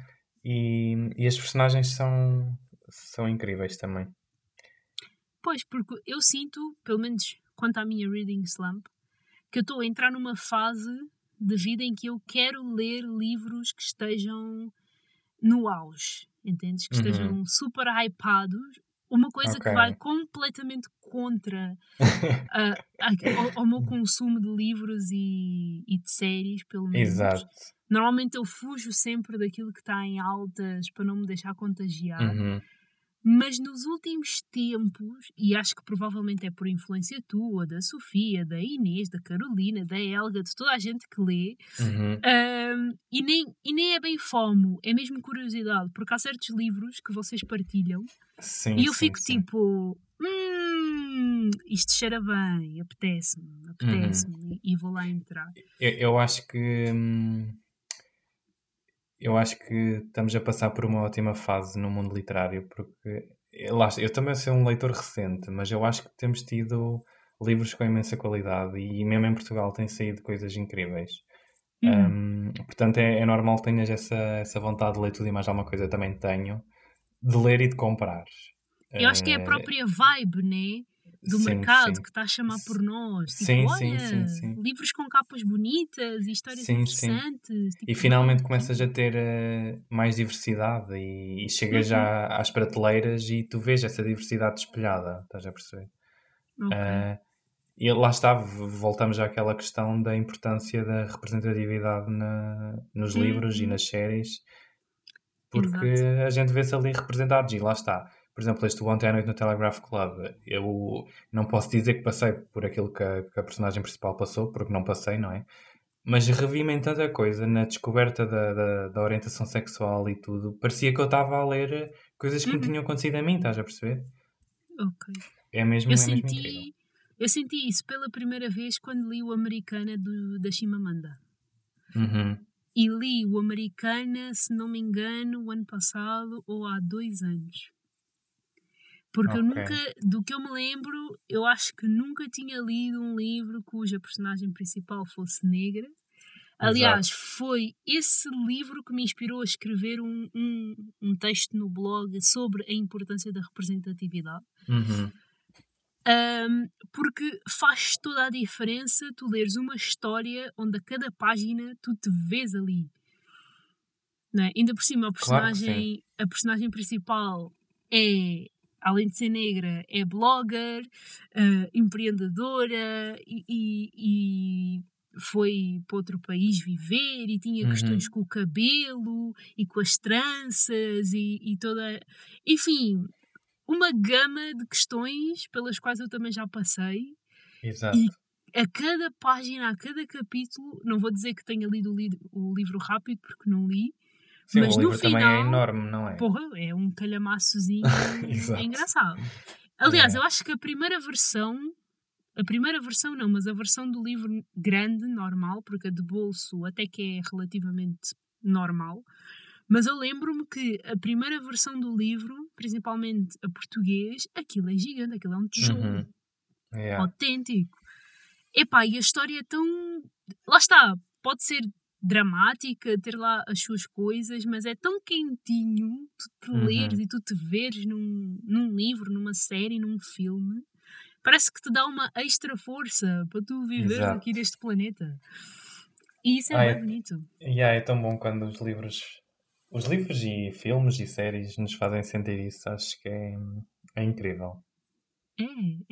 e, e as personagens são, são incríveis também. Pois, porque eu sinto, pelo menos quanto à minha reading slump, que eu estou a entrar numa fase de vida em que eu quero ler livros que estejam no auge, entendes? Que Uhum. estejam super hypados. Uma coisa que Ok. vai completamente contra ao, ao meu consumo de livros e, e de séries, pelo menos. Exato. Normalmente eu fujo sempre daquilo que está em altas para não me deixar contagiar. Uhum. Mas nos últimos tempos, e acho que provavelmente é por influência tua, da Sofia, da Inês, da Carolina, da Helga, de toda a gente que lê, Uhum. ahm, e, nem, e nem é bem fomo, é mesmo curiosidade, porque há certos livros que vocês partilham Sim, e eu sim, fico sim. tipo, hum, isto cheira bem, apetece-me, apetece-me, e, e vou lá entrar. Eu, eu acho que hum, eu acho que estamos a passar por uma ótima fase no mundo literário, porque eu, também sou um leitor recente, mas eu acho que temos tido livros com imensa qualidade e mesmo em Portugal têm saído coisas incríveis. Uhum. Hum, portanto, é, é normal que tenhas essa, essa vontade de ler tudo e mais alguma coisa, eu também tenho, de ler e de comprar. Eu acho que é a Eh, própria vibe, né? Do sim, mercado sim. que está a chamar por nós. Tipo, Sim, olha, sim, sim. livros com capas bonitas e histórias interessantes. Tipo, E finalmente uau, começas a ter eh, mais diversidade e, e chegas Uhum. já às prateleiras e tu vês essa diversidade espelhada, estás a perceber? ok. Eh, e lá está, voltamos àquela questão da importância da representatividade na- nos livros e Uhum. nas séries, porque Exato. a gente vê-se ali representados e lá está. Por exemplo, este Ontem à Noite no Telegraph Club, eu não posso dizer que passei por aquilo que a, que a personagem principal passou, porque não passei, não é? Mas revi-me em tanta coisa, na descoberta da, da, da orientação sexual e tudo, parecia que eu estava a ler coisas que me Uhum. tinham acontecido a mim, estás a perceber? Ok. É mesmo, Eu é mesmo incrível. senti, eu senti isso pela primeira vez quando li o Americana do, da Chimamanda. Uhum. E li o Americana, se não me engano, o ano passado ou há dois anos. Porque eu Ok. nunca, do que eu me lembro, eu acho que nunca tinha lido um livro cuja personagem principal fosse negra. Aliás, foi esse livro que me inspirou a escrever um, um, um texto no blog sobre a importância da representatividade. Uhum. Um, porque faz toda a diferença tu leres uma história onde a cada página tu te vês ali. Não é? Ainda por cima, a Claro personagem, a personagem principal é, além de ser negra, é blogger, eh, empreendedora e, e- e foi para outro país viver e tinha Uhum. questões com o cabelo e com as tranças e, e toda. Enfim, uma gama de questões pelas quais eu também já passei. Exato. E a cada página, a cada capítulo, não vou dizer que tenha lido o, li- o livro rápido, porque não li, Sim, mas o no livro também é final, enorme, não é? porra, é um calhamaçozinho Exato. engraçado. Aliás, É. eu acho que a primeira versão, a primeira versão não, mas a versão do livro grande, normal, porque a de bolso até que é relativamente normal, mas eu lembro-me que a primeira versão do livro, principalmente a português, aquilo é gigante, aquilo é um tijolo Uhum. Yeah. autêntico. Epá, e a história é tão. Lá está, pode ser dramática, ter lá as suas coisas, mas é tão quentinho tu te Uhum. leres e tu te veres num, num livro, numa série, num filme. Parece que te dá uma extra força para tu viveres Exato. aqui neste planeta. E isso é Ah, bem é- bonito. Yeah, é tão bom quando os livros, os livros e filmes e séries nos fazem sentir isso. Acho que é, é incrível. É,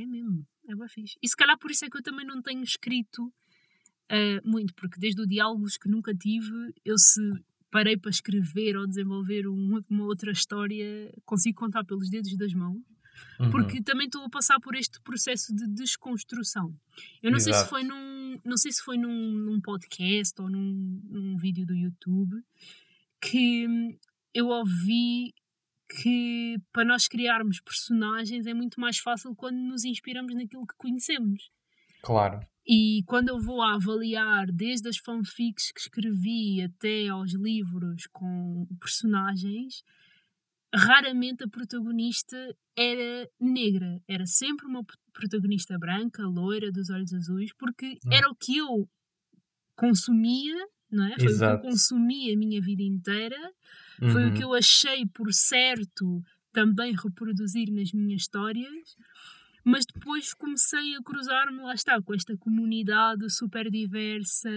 é mesmo. É bem fixe. E se calhar por isso é que eu também não tenho escrito ah, muito, porque desde o diálogos que nunca tive, eu se parei para escrever ou desenvolver um- uma outra história, consigo contar pelos dedos das mãos, Uhum. porque também estou a passar por este processo de desconstrução. Eu não sei se foi num, não sei se foi num, num podcast ou num, num vídeo do YouTube que eu ouvi que para nós criarmos personagens é muito mais fácil quando nos inspiramos naquilo que conhecemos. Claro. E quando eu vou a avaliar desde as fanfics que escrevi até aos livros com personagens, raramente a protagonista era negra. Era sempre uma protagonista branca, loira, dos olhos azuis, porque Hum. era o que eu consumia, não é? Foi o que eu Exato. consumi a minha vida inteira, foi o que Uhum. eu achei por certo também reproduzir nas minhas histórias. Mas depois comecei a cruzar-me, lá está, com esta comunidade super diversa,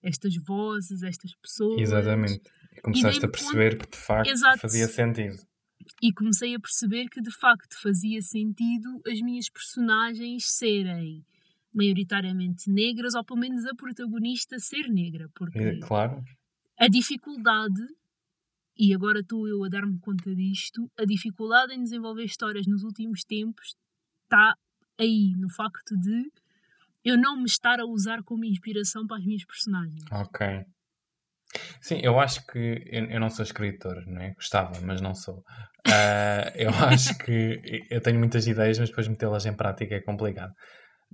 estas vozes, estas pessoas. Exatamente. E começaste dei-me a perceber que de facto Exato. fazia sentido. E comecei a perceber que de facto fazia sentido as minhas personagens serem maioritariamente negras, ou pelo menos a protagonista ser negra, porque E, claro. a dificuldade, e agora estou eu a dar-me conta disto, a dificuldade em desenvolver histórias nos últimos tempos está aí, no facto de eu não me estar a usar como inspiração para as minhas personagens. Ok. Sim, eu acho que eu, eu não sou escritor, não é? Gostava, mas não sou. Ah, eu acho que eu tenho muitas ideias, mas depois metê-las em prática é complicado.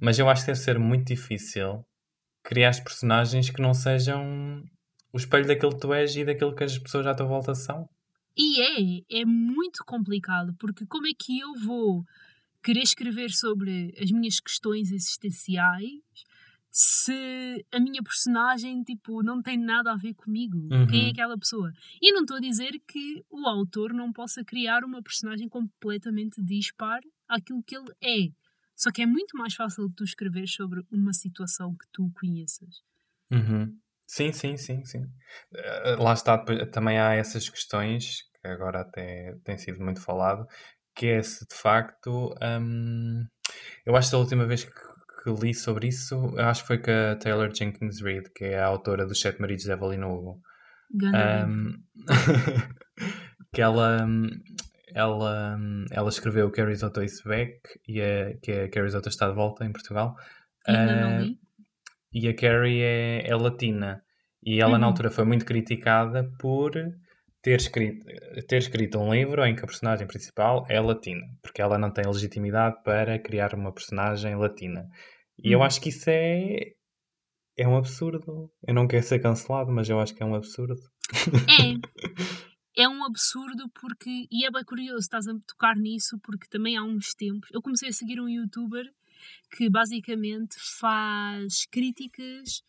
Mas eu acho que deve ser muito difícil criar personagens que não sejam o espelho daquilo que tu és e daquilo que as pessoas à tua volta são. E é, é muito complicado, porque como é que eu vou querer escrever sobre as minhas questões existenciais se a minha personagem tipo, não tem nada a ver comigo? Quem é Uhum. aquela pessoa? E não estou a dizer que o autor não possa criar uma personagem completamente dispar àquilo que ele é. Só que é muito mais fácil tu escrever sobre uma situação que tu conheças. Uhum. Sim, sim, sim, sim. Eh, lá está, também há essas questões, que agora até tem sido muito falado, que é se de facto, hum, eu acho que a última vez que, que li sobre isso, eu acho que foi com a Taylor Jenkins Reid, que é a autora dos Sete Maridos de Evelyn Hugo. Hum, que ela, hum, ela, hum, ela escreveu o Carrie Risotto is Back, e a, que a Carrie Risotto está de volta em Portugal. Li. e a Carrie é, é latina. E ela, na Uhum. altura, foi muito criticada por ter escrito, ter escrito um livro em que a personagem principal é latina, porque ela não tem legitimidade para criar uma personagem latina. E eu Uhum. acho que isso é, é um absurdo. Eu não quero ser cancelado, mas eu acho que é um absurdo. É. É um absurdo porque. E é bem curioso, estás a tocar nisso, porque também há uns tempos. Eu comecei a seguir um youtuber que basicamente faz críticas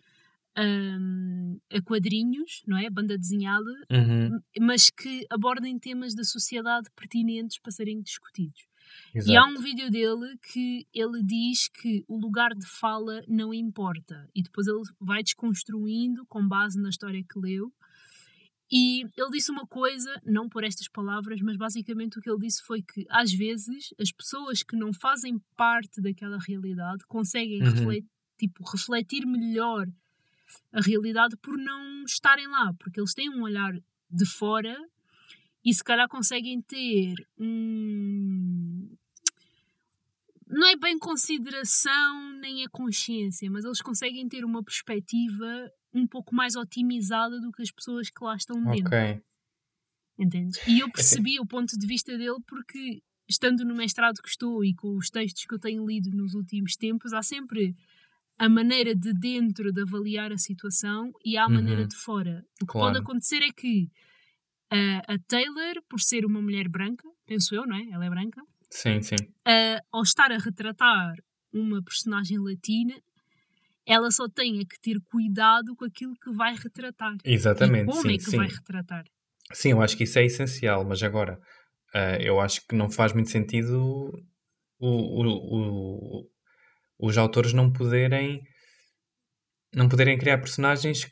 hum, a quadrinhos, não é? Banda desenhada, Uhum, mas que abordem temas da sociedade pertinentes para serem discutidos. E há exato. um vídeo dele que ele diz que o lugar de fala não importa. E depois ele vai desconstruindo com base na história que leu. E ele disse uma coisa, não por estas palavras, mas basicamente o que ele disse foi que às vezes as pessoas que não fazem parte daquela realidade conseguem Uhum. refletir, tipo, refletir melhor a realidade por não estarem lá, porque eles têm um olhar de fora e se calhar conseguem ter um. Não é bem consideração nem a consciência, mas eles conseguem ter uma perspectiva um pouco mais otimizada do que as pessoas que lá estão dentro. Ok. Entendes? E eu assim percebi o ponto de vista dele porque, estando no mestrado que estou e com os textos que eu tenho lido nos últimos tempos, há sempre a maneira de dentro de avaliar a situação e há a maneira Uhum. de fora. O que pode Claro. acontecer é que ah, a Taylor, por ser uma mulher branca, penso eu, não é? Ela é branca, Sim, sim. ah, ao estar a retratar uma personagem latina, ela só tem que ter cuidado com aquilo que vai retratar. E Exatamente, como sim, é que sim. vai retratar. Sim, eu acho que isso é essencial, mas agora ah, eu acho que não faz muito sentido o- o- o- os autores não poderem não poderem criar personagens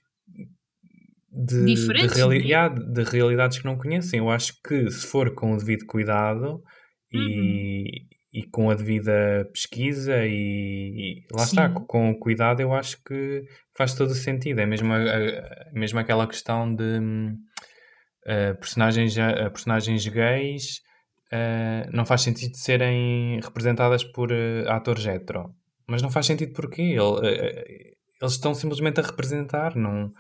de, de, reali- né? de realidades que não conhecem. Eu acho que se for com o devido cuidado Uhum. e, e com a devida pesquisa e, e lá está, Sim. com, com o cuidado, eu acho que faz todo o sentido. É mesmo, a- a- mesmo aquela questão de uh, personagens, uh, personagens gays uh, não faz sentido serem representadas por uh, atores hetero. Mas não faz sentido porque ele, uh, eles estão simplesmente a representar, não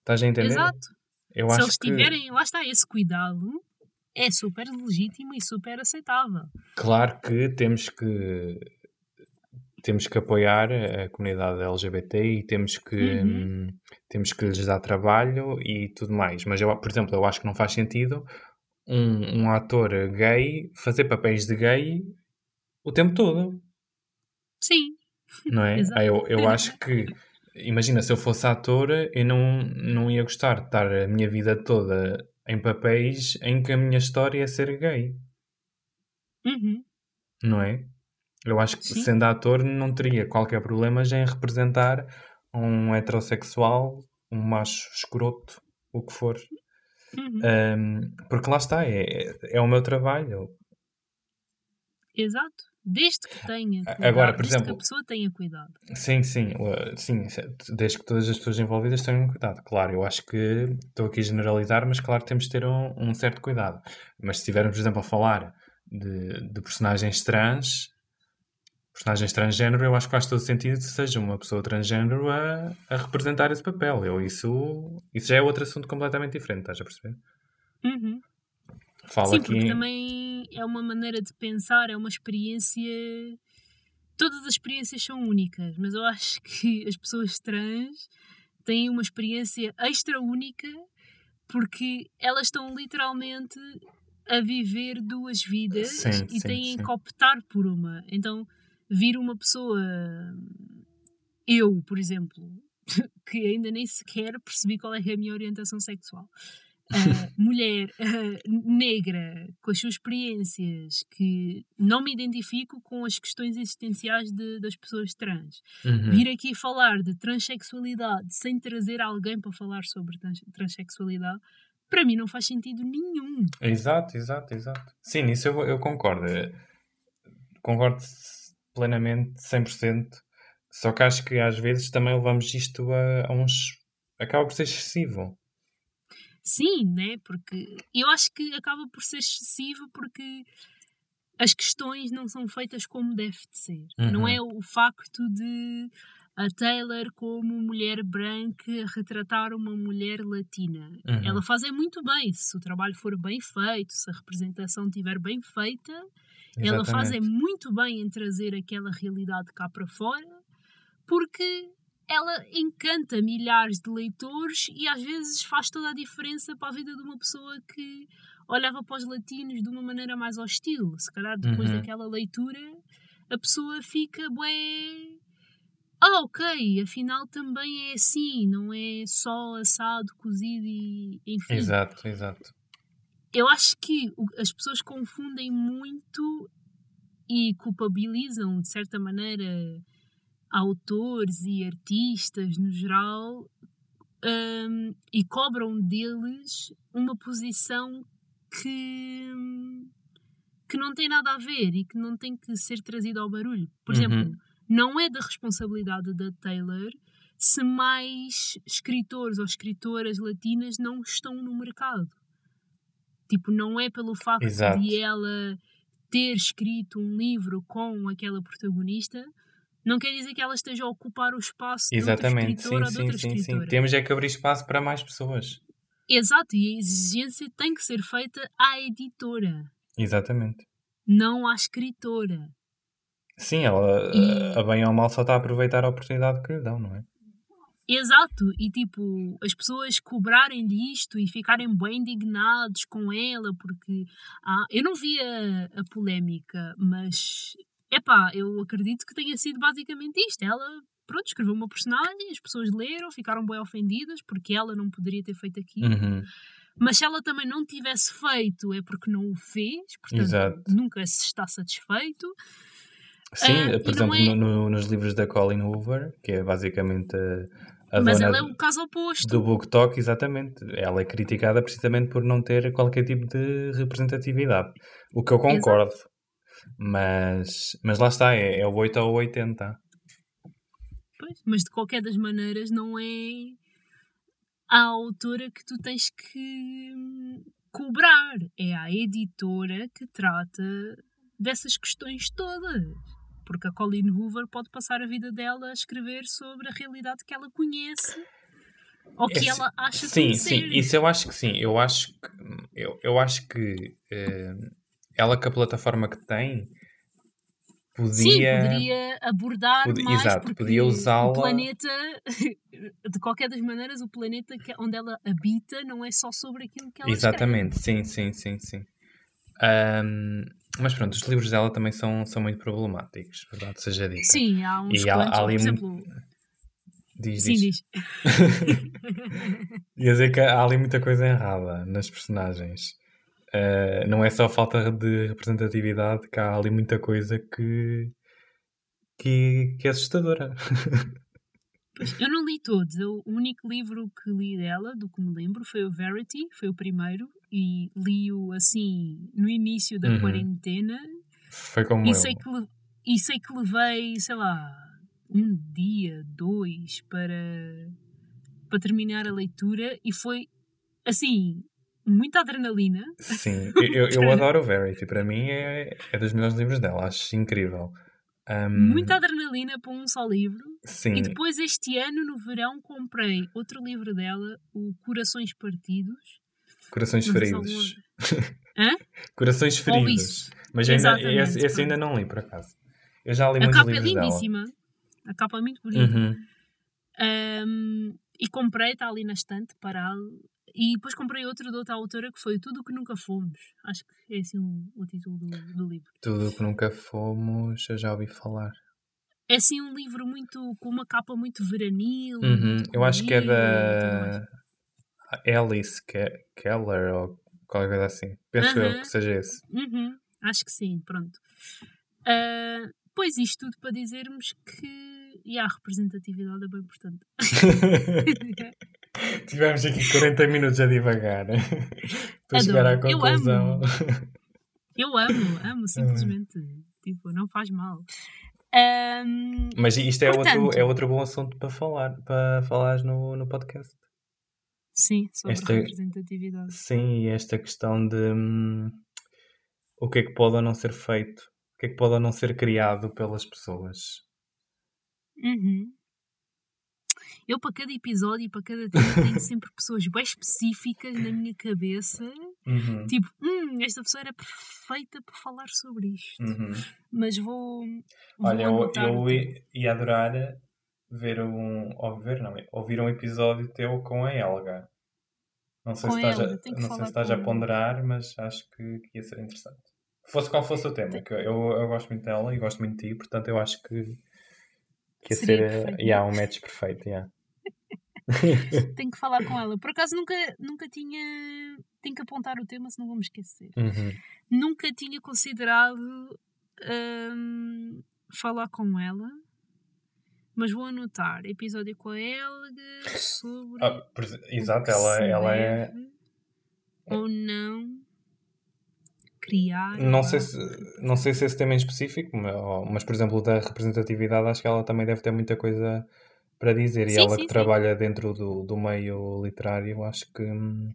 estás a entender? Exato. Eu Se acho eles que, tiverem, lá está, esse cuidado, é super legítimo e super aceitável. claro que temos que temos que apoiar a comunidade LGBT e temos que Uhum. hum, temos que lhes dar trabalho e tudo mais. Mas eu, por exemplo, eu acho que não faz sentido um, um ator gay fazer papéis de gay o tempo todo. Sim. Não é? Exato. eu, eu acho que, imagina, se eu fosse ator, eu não, não ia gostar de estar a minha vida toda em papéis em que a minha história é ser gay. Uhum. Não é? Eu acho que, Sim. sendo ator, não teria qualquer problema em representar um heterossexual, um macho escroto, o que for. Uhum. Um, porque lá está, é, é o meu trabalho. Exato. Desde que tenha cuidado, Agora, por desde que a exemplo- pessoa tenha cuidado. Sim, sim, sim, desde que todas as pessoas envolvidas tenham cuidado. Claro, eu acho que estou aqui a generalizar, mas claro temos de ter um, um certo cuidado. Mas se estivermos, por exemplo, a falar de, de personagens trans, personagens transgênero, eu acho que faz todo sentido que seja uma pessoa transgênero a, a representar esse papel. Eu, isso, isso já é outro assunto completamente diferente, estás a perceber? Uhum. Falo Sim, porque também é uma maneira de pensar, é uma experiência. Todas as experiências são únicas, mas eu acho que as pessoas trans têm uma experiência extra única porque elas estão literalmente a viver duas vidas Sim, e sim, têm sim. que optar por uma. Então, vir uma pessoa, eu, por exemplo, que ainda nem sequer percebi qual é a minha orientação sexual. Ah, mulher ah, negra com as suas experiências que não me identifico com as questões existenciais de- das pessoas trans Uhum. vir aqui falar de transexualidade sem trazer alguém para falar sobre trans- transexualidade para mim não faz sentido nenhum Exato, exato, exato. Sim, nisso eu, eu concordo. Eh, Concordo plenamente, 100%. Só que acho que às vezes também levamos isto a, a uns. Acaba por ser excessivo. Sim, né? Porque eu acho que acaba por ser excessivo porque as questões não são feitas como deve de ser. Não Uhum. é o facto de a Taylor, como mulher branca, retratar uma mulher latina. Uhum. Ela faz é muito bem. Se o trabalho for bem feito, se a representação estiver bem feita, ela faz é Exatamente. muito bem em trazer aquela realidade cá para fora, porque ela encanta milhares de leitores e às vezes faz toda a diferença para a vida de uma pessoa que olhava para os latinos de uma maneira mais hostil. Se calhar depois Uhum. daquela leitura a pessoa fica bué. Ah, ok, afinal também é assim, não é só assado, cozido e enfim Exato, exato. eu acho que as pessoas confundem muito e culpabilizam, de certa maneira, autores e artistas no geral hum, e cobram deles uma posição que, que não tem nada a ver e que não tem que ser trazida ao barulho. Por Uhum. exemplo, não é da responsabilidade da Taylor se mais escritores ou escritoras latinas não estão no mercado. Tipo, não é pelo facto Exato. de ela ter escrito um livro com aquela protagonista, não quer dizer que ela esteja a ocupar o espaço de Exatamente. outra escritora Sim, ou de sim, outra sim, sim. escritora. Temos é que abrir espaço para mais pessoas. Exato, e a exigência tem que ser feita à editora, Exatamente. não à escritora. Sim, ela, E- a bem ou mal, só está a aproveitar a oportunidade que lhe dão, não é? Exato, e tipo, as pessoas cobrarem disto e ficarem bem indignados com ela, porque ah, eu não vi a, a polémica, mas epá, eu acredito que tenha sido basicamente isto. Ela, pronto, escreveu uma personagem, as pessoas leram, ficaram bem ofendidas porque ela não poderia ter feito aquilo. Uhum. Mas se ela também não tivesse feito, é porque não o fez, portanto, Exato. nunca se está satisfeito. Sim, Ah, por exemplo, é- no- no- nos livros da Colin Hoover, que é basicamente a, a mas ela é o caso oposto. do Book Talk, exatamente. Ela é criticada precisamente por não ter qualquer tipo de representatividade. O que eu concordo. Mas, mas lá está, é, é o 8 ou 80. Pois, mas de qualquer das maneiras não é a autora que tu tens que hum, cobrar. É a editora que trata dessas questões todas. Porque a Colleen Hoover pode passar a vida dela a escrever sobre a realidade que ela conhece ou que Esse- ela acha Sim, conhecer. sim, isso eu acho que sim. Eu acho que, eu, eu acho que eh, ela com a plataforma que tem podia. Sim, poderia abordar Podia- mais exato, podia usá-la- o planeta, de qualquer das maneiras, o planeta que- onde ela habita não é só sobre aquilo que ela Exatamente, sim, sim, sim, sim. Ahm, mas pronto, os livros dela também são, são muito problemáticos, verdade seja escreve. Sim, há uns E há- há ou, por ali exemplo... Diz, Sim, diz. diz. Ia dizer que há ali muita coisa errada nas personagens. Ah, não é só falta de representatividade, que há ali muita coisa que, que, que é assustadora. Eu não li todos. Eu- o único livro que li dela, do que me lembro, foi o Verity, foi o primeiro, e li-o assim no início da Uhum. quarentena. Foi como E eu. sei, que, e sei que levei, sei lá, um dia, dois para, para terminar a leitura, e foi assim, muita adrenalina. Sim, eu, eu, adoro o Verity. Para mim é, é dos melhores livros dela. Acho incrível. Ahm, Muita adrenalina para um só livro. Sim, E depois, este ano, no verão, comprei outro livro dela, o Corações Partidos. Corações Não Feridos. Hã? Corações Feridos. Mas ainda, esse, esse ainda não li, por acaso. Eu já li A muitos capa é livros dela. lindíssima. A capa é muito bonita. Uhum. Um, e comprei, está ali na estante, parado. E depois comprei outro de outra autora que foi Tudo o que Nunca Fomos. Acho que é assim o, o título do, do livro. Tudo o que nunca fomos, eu já ouvi falar. É assim um livro muito com uma capa muito veranil. Uhum. muito Eu acho que é da Alice Ke- Keller ou qualquer coisa assim. Penso eu Aham. que seja esse. Uhum, acho que sim, pronto. Ah, pois isto tudo para dizermos que e a representatividade é bem importante. Tivemos aqui 40 minutos a divagar para chegar à Adoro. Eu conclusão. amo. Eu amo, amo simplesmente. Tipo, não faz mal. Ahm, Mas isto é, Portanto- outro, é outro bom assunto para falar, para falares no, no podcast. sim, sobre Esta- a representatividade. Sim, e esta questão de hum, o que é que pode ou não ser feito, o que é que pode ou não ser criado pelas pessoas. Uhum. Eu, para cada episódio e para cada tema, tenho sempre pessoas bem específicas na minha cabeça. Uhum. Tipo, hum, esta pessoa era perfeita para falar sobre isto. Uhum. Mas vou. vou Olha, eu, eu ia adorar ver um. Ou ver, não, ouvir um episódio teu com a Helga. Não sei Com se estás, a, não sei se estás a ponderar, mas acho que, que ia ser interessante. Fosse qual fosse o tema, que eu, eu gosto muito dela e gosto muito de ti, portanto eu acho que, que ia Seria ser eh, perfeito. yeah, um match perfeito. Yeah. Tenho que falar com ela. Por acaso nunca, nunca tinha. Tenho que apontar o tema, senão vou me esquecer. Uhum. Nunca tinha considerado hum, falar com ela. Mas vou anotar. Episódio com a Helga sobre. Ah, por exato, ela, ela é. Ou não. Criar. Não sei, se, não sei se esse tema em específico, mas, mas, por exemplo, da representatividade, acho que ela também deve ter muita coisa para dizer. E Sim, ela sim, que sim. trabalha dentro do, do meio literário, acho que hum,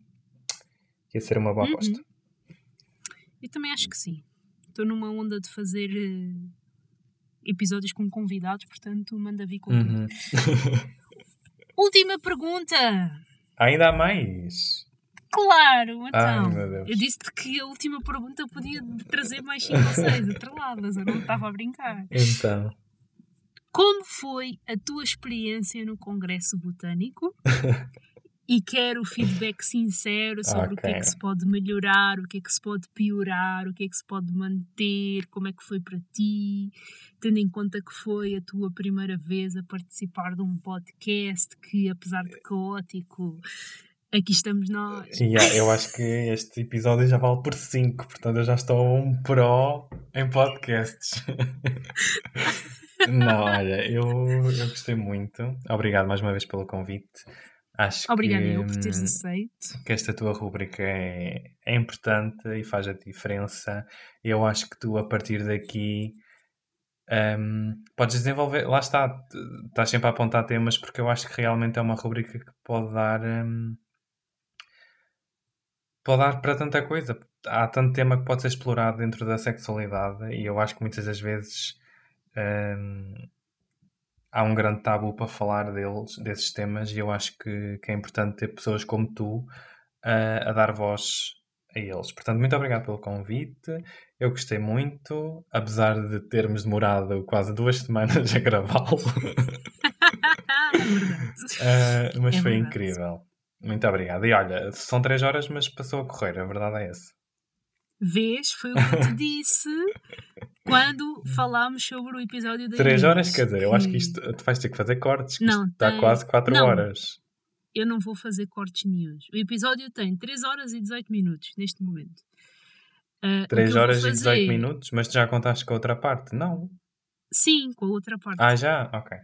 ia ser uma boa Uhum. aposta. Eu também acho que sim. Estou numa onda de fazer eh, episódios com convidados, portanto, manda vir com. Uhum. Última pergunta! Ainda há mais. Claro, Ai, então. Deus. eu disse-te que a última pergunta podia trazer mais 5 ou 6 atreladas, eu não estava a brincar. Então. Como foi a tua experiência no Congresso Botânico? E quero feedback sincero sobre o que é que se pode melhorar, o que é que se pode piorar, o que é que se pode manter, como é que foi para ti, tendo em conta que foi a tua primeira vez a participar de um podcast que, apesar de caótico, aqui estamos nós. Yeah, eu acho que este episódio já vale por 5, portanto eu já estou um pro em podcasts. Não, olha, eu, eu gostei muito. Obrigado mais uma vez pelo convite. Acho Obrigada que, eu por teres hum, aceito. que esta tua rúbrica é, é importante e faz a diferença. Eu acho que tu, a partir daqui, hum, podes desenvolver. Lá está, estás sempre a apontar temas porque eu acho que realmente é uma rúbrica que pode dar. hum, pode dar para tanta coisa. Há tanto tema que pode ser explorado dentro da sexualidade e eu acho que muitas das vezes hum, há um grande tabu para falar deles, desses temas e eu acho que, que é importante ter pessoas como tu ah, a dar voz a eles. Portanto, muito obrigado pelo convite. Eu gostei muito, apesar de termos demorado quase duas semanas a gravá-lo. uh, mas é foi verdade. incrível. Muito obrigado. E olha, são três horas, mas passou a correr, a verdade é essa. Vês? Foi o que eu te disse quando falámos sobre o episódio da Três horas, quer dizer, eu acho que isto tu vais ter que fazer cortes, que não, está tem... quase quatro não, horas. Eu não vou fazer cortes nenhums. O episódio tem 3 horas e 18 minutos neste momento. Uh, 3 horas fazer... e 18 minutos? Mas tu já contaste com a outra parte? Não. Sim, com a outra parte. Ah, já? Ok.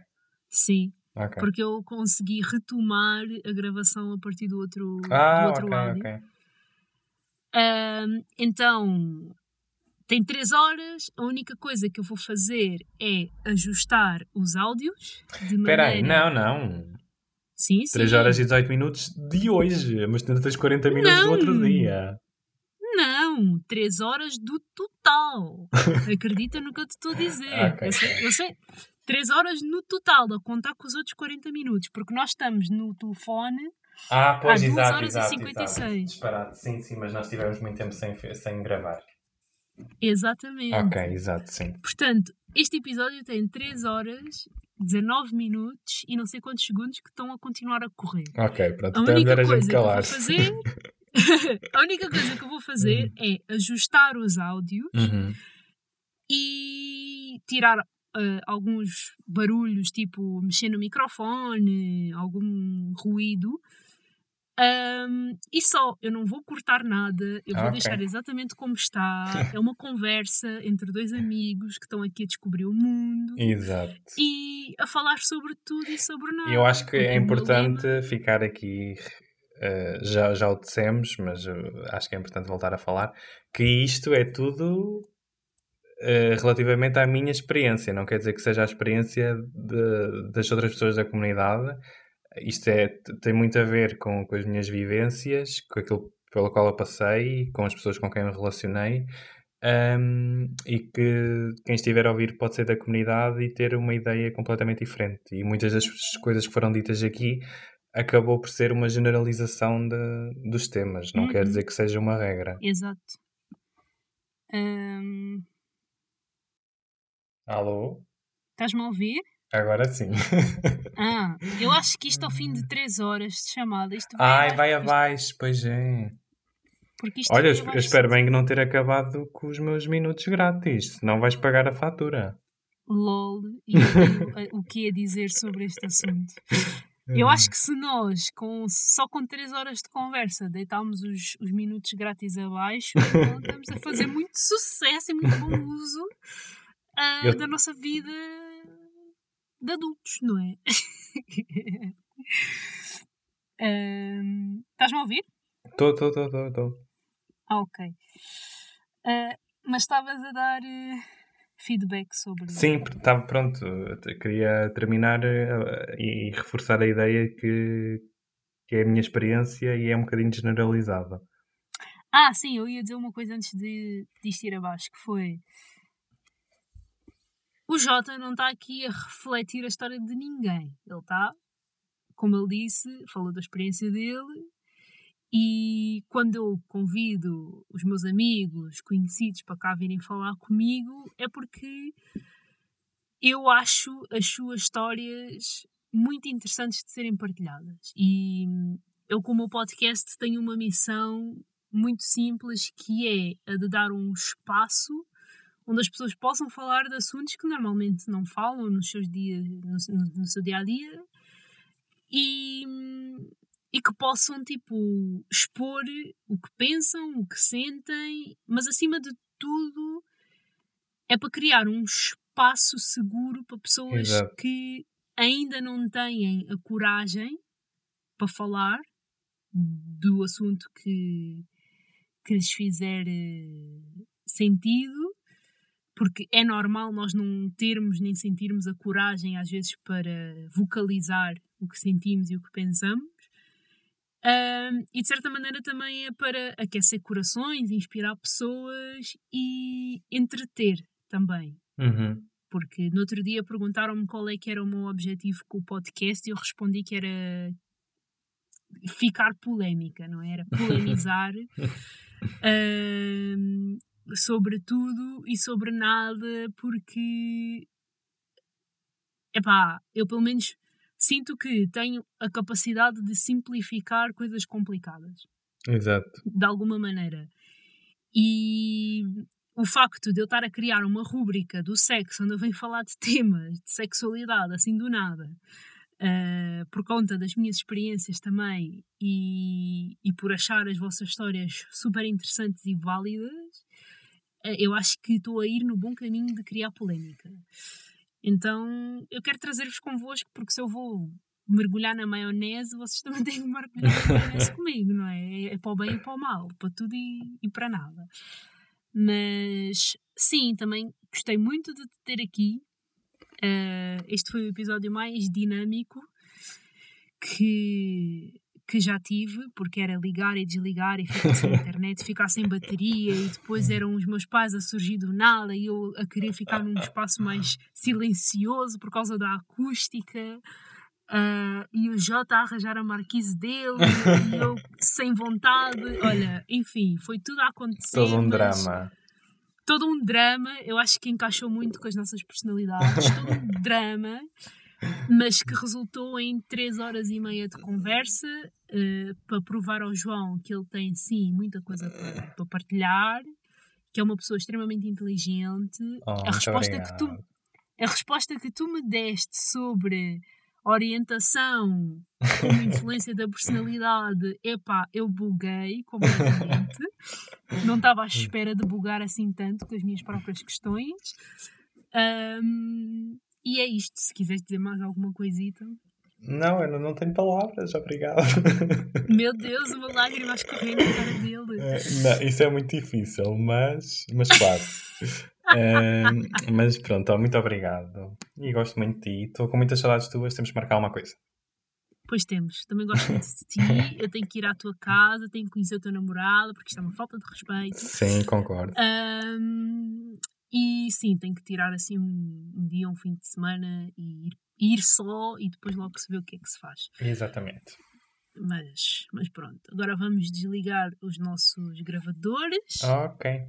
Sim. Okay. Porque eu consegui retomar a gravação a partir do outro, ah, do outro okay, áudio. Okay. Então, tem 3 horas. A única coisa que eu vou fazer é ajustar os áudios. Espera maneira... aí, não, não. Sim, sim. 3 horas e 18 minutos de hoje, mas tu tens 40 minutos não. do outro dia. Não, 3 horas do total. Acredita no que eu te estou a dizer. okay. eu, sei, eu sei. 3 horas no total, a contar com os outros 40 minutos, porque nós estamos no telefone ah, pois, 2 exato, horas exato, e 56. Disparado. Sim, sim, mas nós tivemos muito tempo sem, sem gravar. Exatamente. Ok, exato, sim. Portanto, este episódio tem 3 horas 19 minutos e não sei quantos segundos que estão a continuar a correr. Ok, pronto. A única coisa que eu vou fazer, a única coisa que eu vou fazer uhum. é ajustar os áudios uhum. e tirar uh, alguns barulhos, tipo mexer no microfone, algum ruído um, e só, eu não vou cortar nada, eu vou okay. deixar exatamente como está. É uma conversa entre dois amigos que estão aqui a descobrir o mundo Exato. e a falar sobre tudo e sobre nada. Eu acho que é importante ficar aqui. Uh, já, já o dissemos, mas acho que é importante voltar a falar que isto é tudo Uh, relativamente à minha experiência, não quer dizer que seja a experiência de, das outras pessoas da comunidade, isto é, tem muito a ver com, com as minhas vivências, com aquilo pelo qual eu passei, com as pessoas com quem me relacionei. Um, e que quem estiver a ouvir pode ser da comunidade e ter uma ideia completamente diferente. E muitas das coisas que foram ditas aqui acabou por ser uma generalização de, dos temas, não uhum. quer dizer que seja uma regra. Exato. Um... Alô? Estás-me a ouvir? Agora sim. Ah, eu acho que isto ao fim de 3 horas de chamada. Isto vai Ai, vai abaixo, pois é. Olha, eu espero bem que não ter acabado com os meus minutos grátis, senão vais pagar a fatura. LOL, e o que ia dizer sobre este assunto? Eu acho que se nós, com, só com 3 horas de conversa, deitarmos os, os minutos grátis abaixo, então estamos a fazer muito sucesso e muito bom uso uh, eu... da nossa vida de adultos, não é? um, Estás-me a ouvir? Estou, estou, estou, estou. Ah, ok. Uh, mas estavas a dar uh, feedback sobre. Sim, estava pronto. Queria terminar uh, e reforçar a ideia que, que é a minha experiência e é um bocadinho generalizada. Ah, sim, eu ia dizer uma coisa antes de, de isto ir abaixo, que foi o Jota não está aqui a refletir a história de ninguém. Ele está, como ele disse, falou da experiência dele. E quando eu convido os meus amigos, conhecidos para cá virem falar comigo, é porque eu acho as suas histórias muito interessantes de serem partilhadas. E eu, com o podcast, tenho uma missão muito simples que é a de dar um espaço onde as pessoas possam falar de assuntos que normalmente não falam nos seus dias, no, no seu dia a dia e, e que possam tipo expor o que pensam, o que sentem, mas acima de tudo é para criar um espaço seguro para pessoas Exato. que ainda não têm a coragem para falar do assunto que, que lhes fizer eh, sentido porque é normal nós não termos nem sentirmos a coragem, às vezes, para vocalizar o que sentimos e o que pensamos. Um, e de certa maneira também é para aquecer corações, inspirar pessoas e entreter também. Uhum. Porque no outro dia perguntaram-me qual é que era o meu objetivo com o podcast e eu respondi que era ficar polémica, não é? era? Polemizar. um, sobre tudo e sobre nada, porque epá, eu pelo menos sinto que tenho a capacidade de simplificar coisas complicadas. Exato. De alguma maneira. E o facto de eu estar a criar uma rúbrica do sexo onde eu venho falar de temas de sexualidade assim do nada, uh, por conta das minhas experiências também e, e por achar as vossas histórias super interessantes e válidas, eu acho que estou a ir no bom caminho de criar polémica. Então eu quero trazer-vos convosco porque se eu vou mergulhar na maionese, vocês também têm que mergulhar na maionese comigo, não é? É para o bem e para o mal, para tudo e, e para nada. Mas sim, também gostei muito de te ter aqui. Uh, este foi o episódio mais dinâmico que, que já tive, porque era ligar e desligar e ficar sem internet, ficar sem bateria, e depois eram os meus pais a surgir do nada e eu a querer ficar num espaço mais silencioso por causa da acústica. Uh, e o Jota a arranjar a marquise dele e eu sem vontade. Olha, enfim, foi tudo a acontecer. Todo um drama. Todo um drama, eu acho que encaixou muito com as nossas personalidades. todo um drama, mas que resultou em três horas e meia de conversa uh, para provar ao João que ele tem sim muita coisa para, para partilhar, que é uma pessoa extremamente inteligente. Oh, a resposta que tu a resposta que tu me deste sobre orientação como influência da personalidade, epá, eu buguei completamente. Não estava à espera de bugar assim tanto com as minhas próprias questões. Um, e é isto. Se quiseres dizer mais alguma coisita. Não, eu não tenho palavras, obrigado. Meu Deus, uma lágrima a escorrer na cara dele. É, não, isso é muito difícil, mas, mas quase mas pronto, muito obrigado. E gosto muito de ti. Estou com muitas saudades tuas, temos que marcar uma coisa. Pois temos, também gosto muito de ti. Eu tenho que ir à tua casa, tenho que conhecer o teu namorado, porque isto é uma falta de respeito. Sim, concordo. Um, e sim, tenho que tirar assim um, um, dia, um fim de semana e ir, ir só e depois logo se vê o que é que se faz. Exatamente. Mas, mas pronto, agora vamos desligar os nossos gravadores. Ok.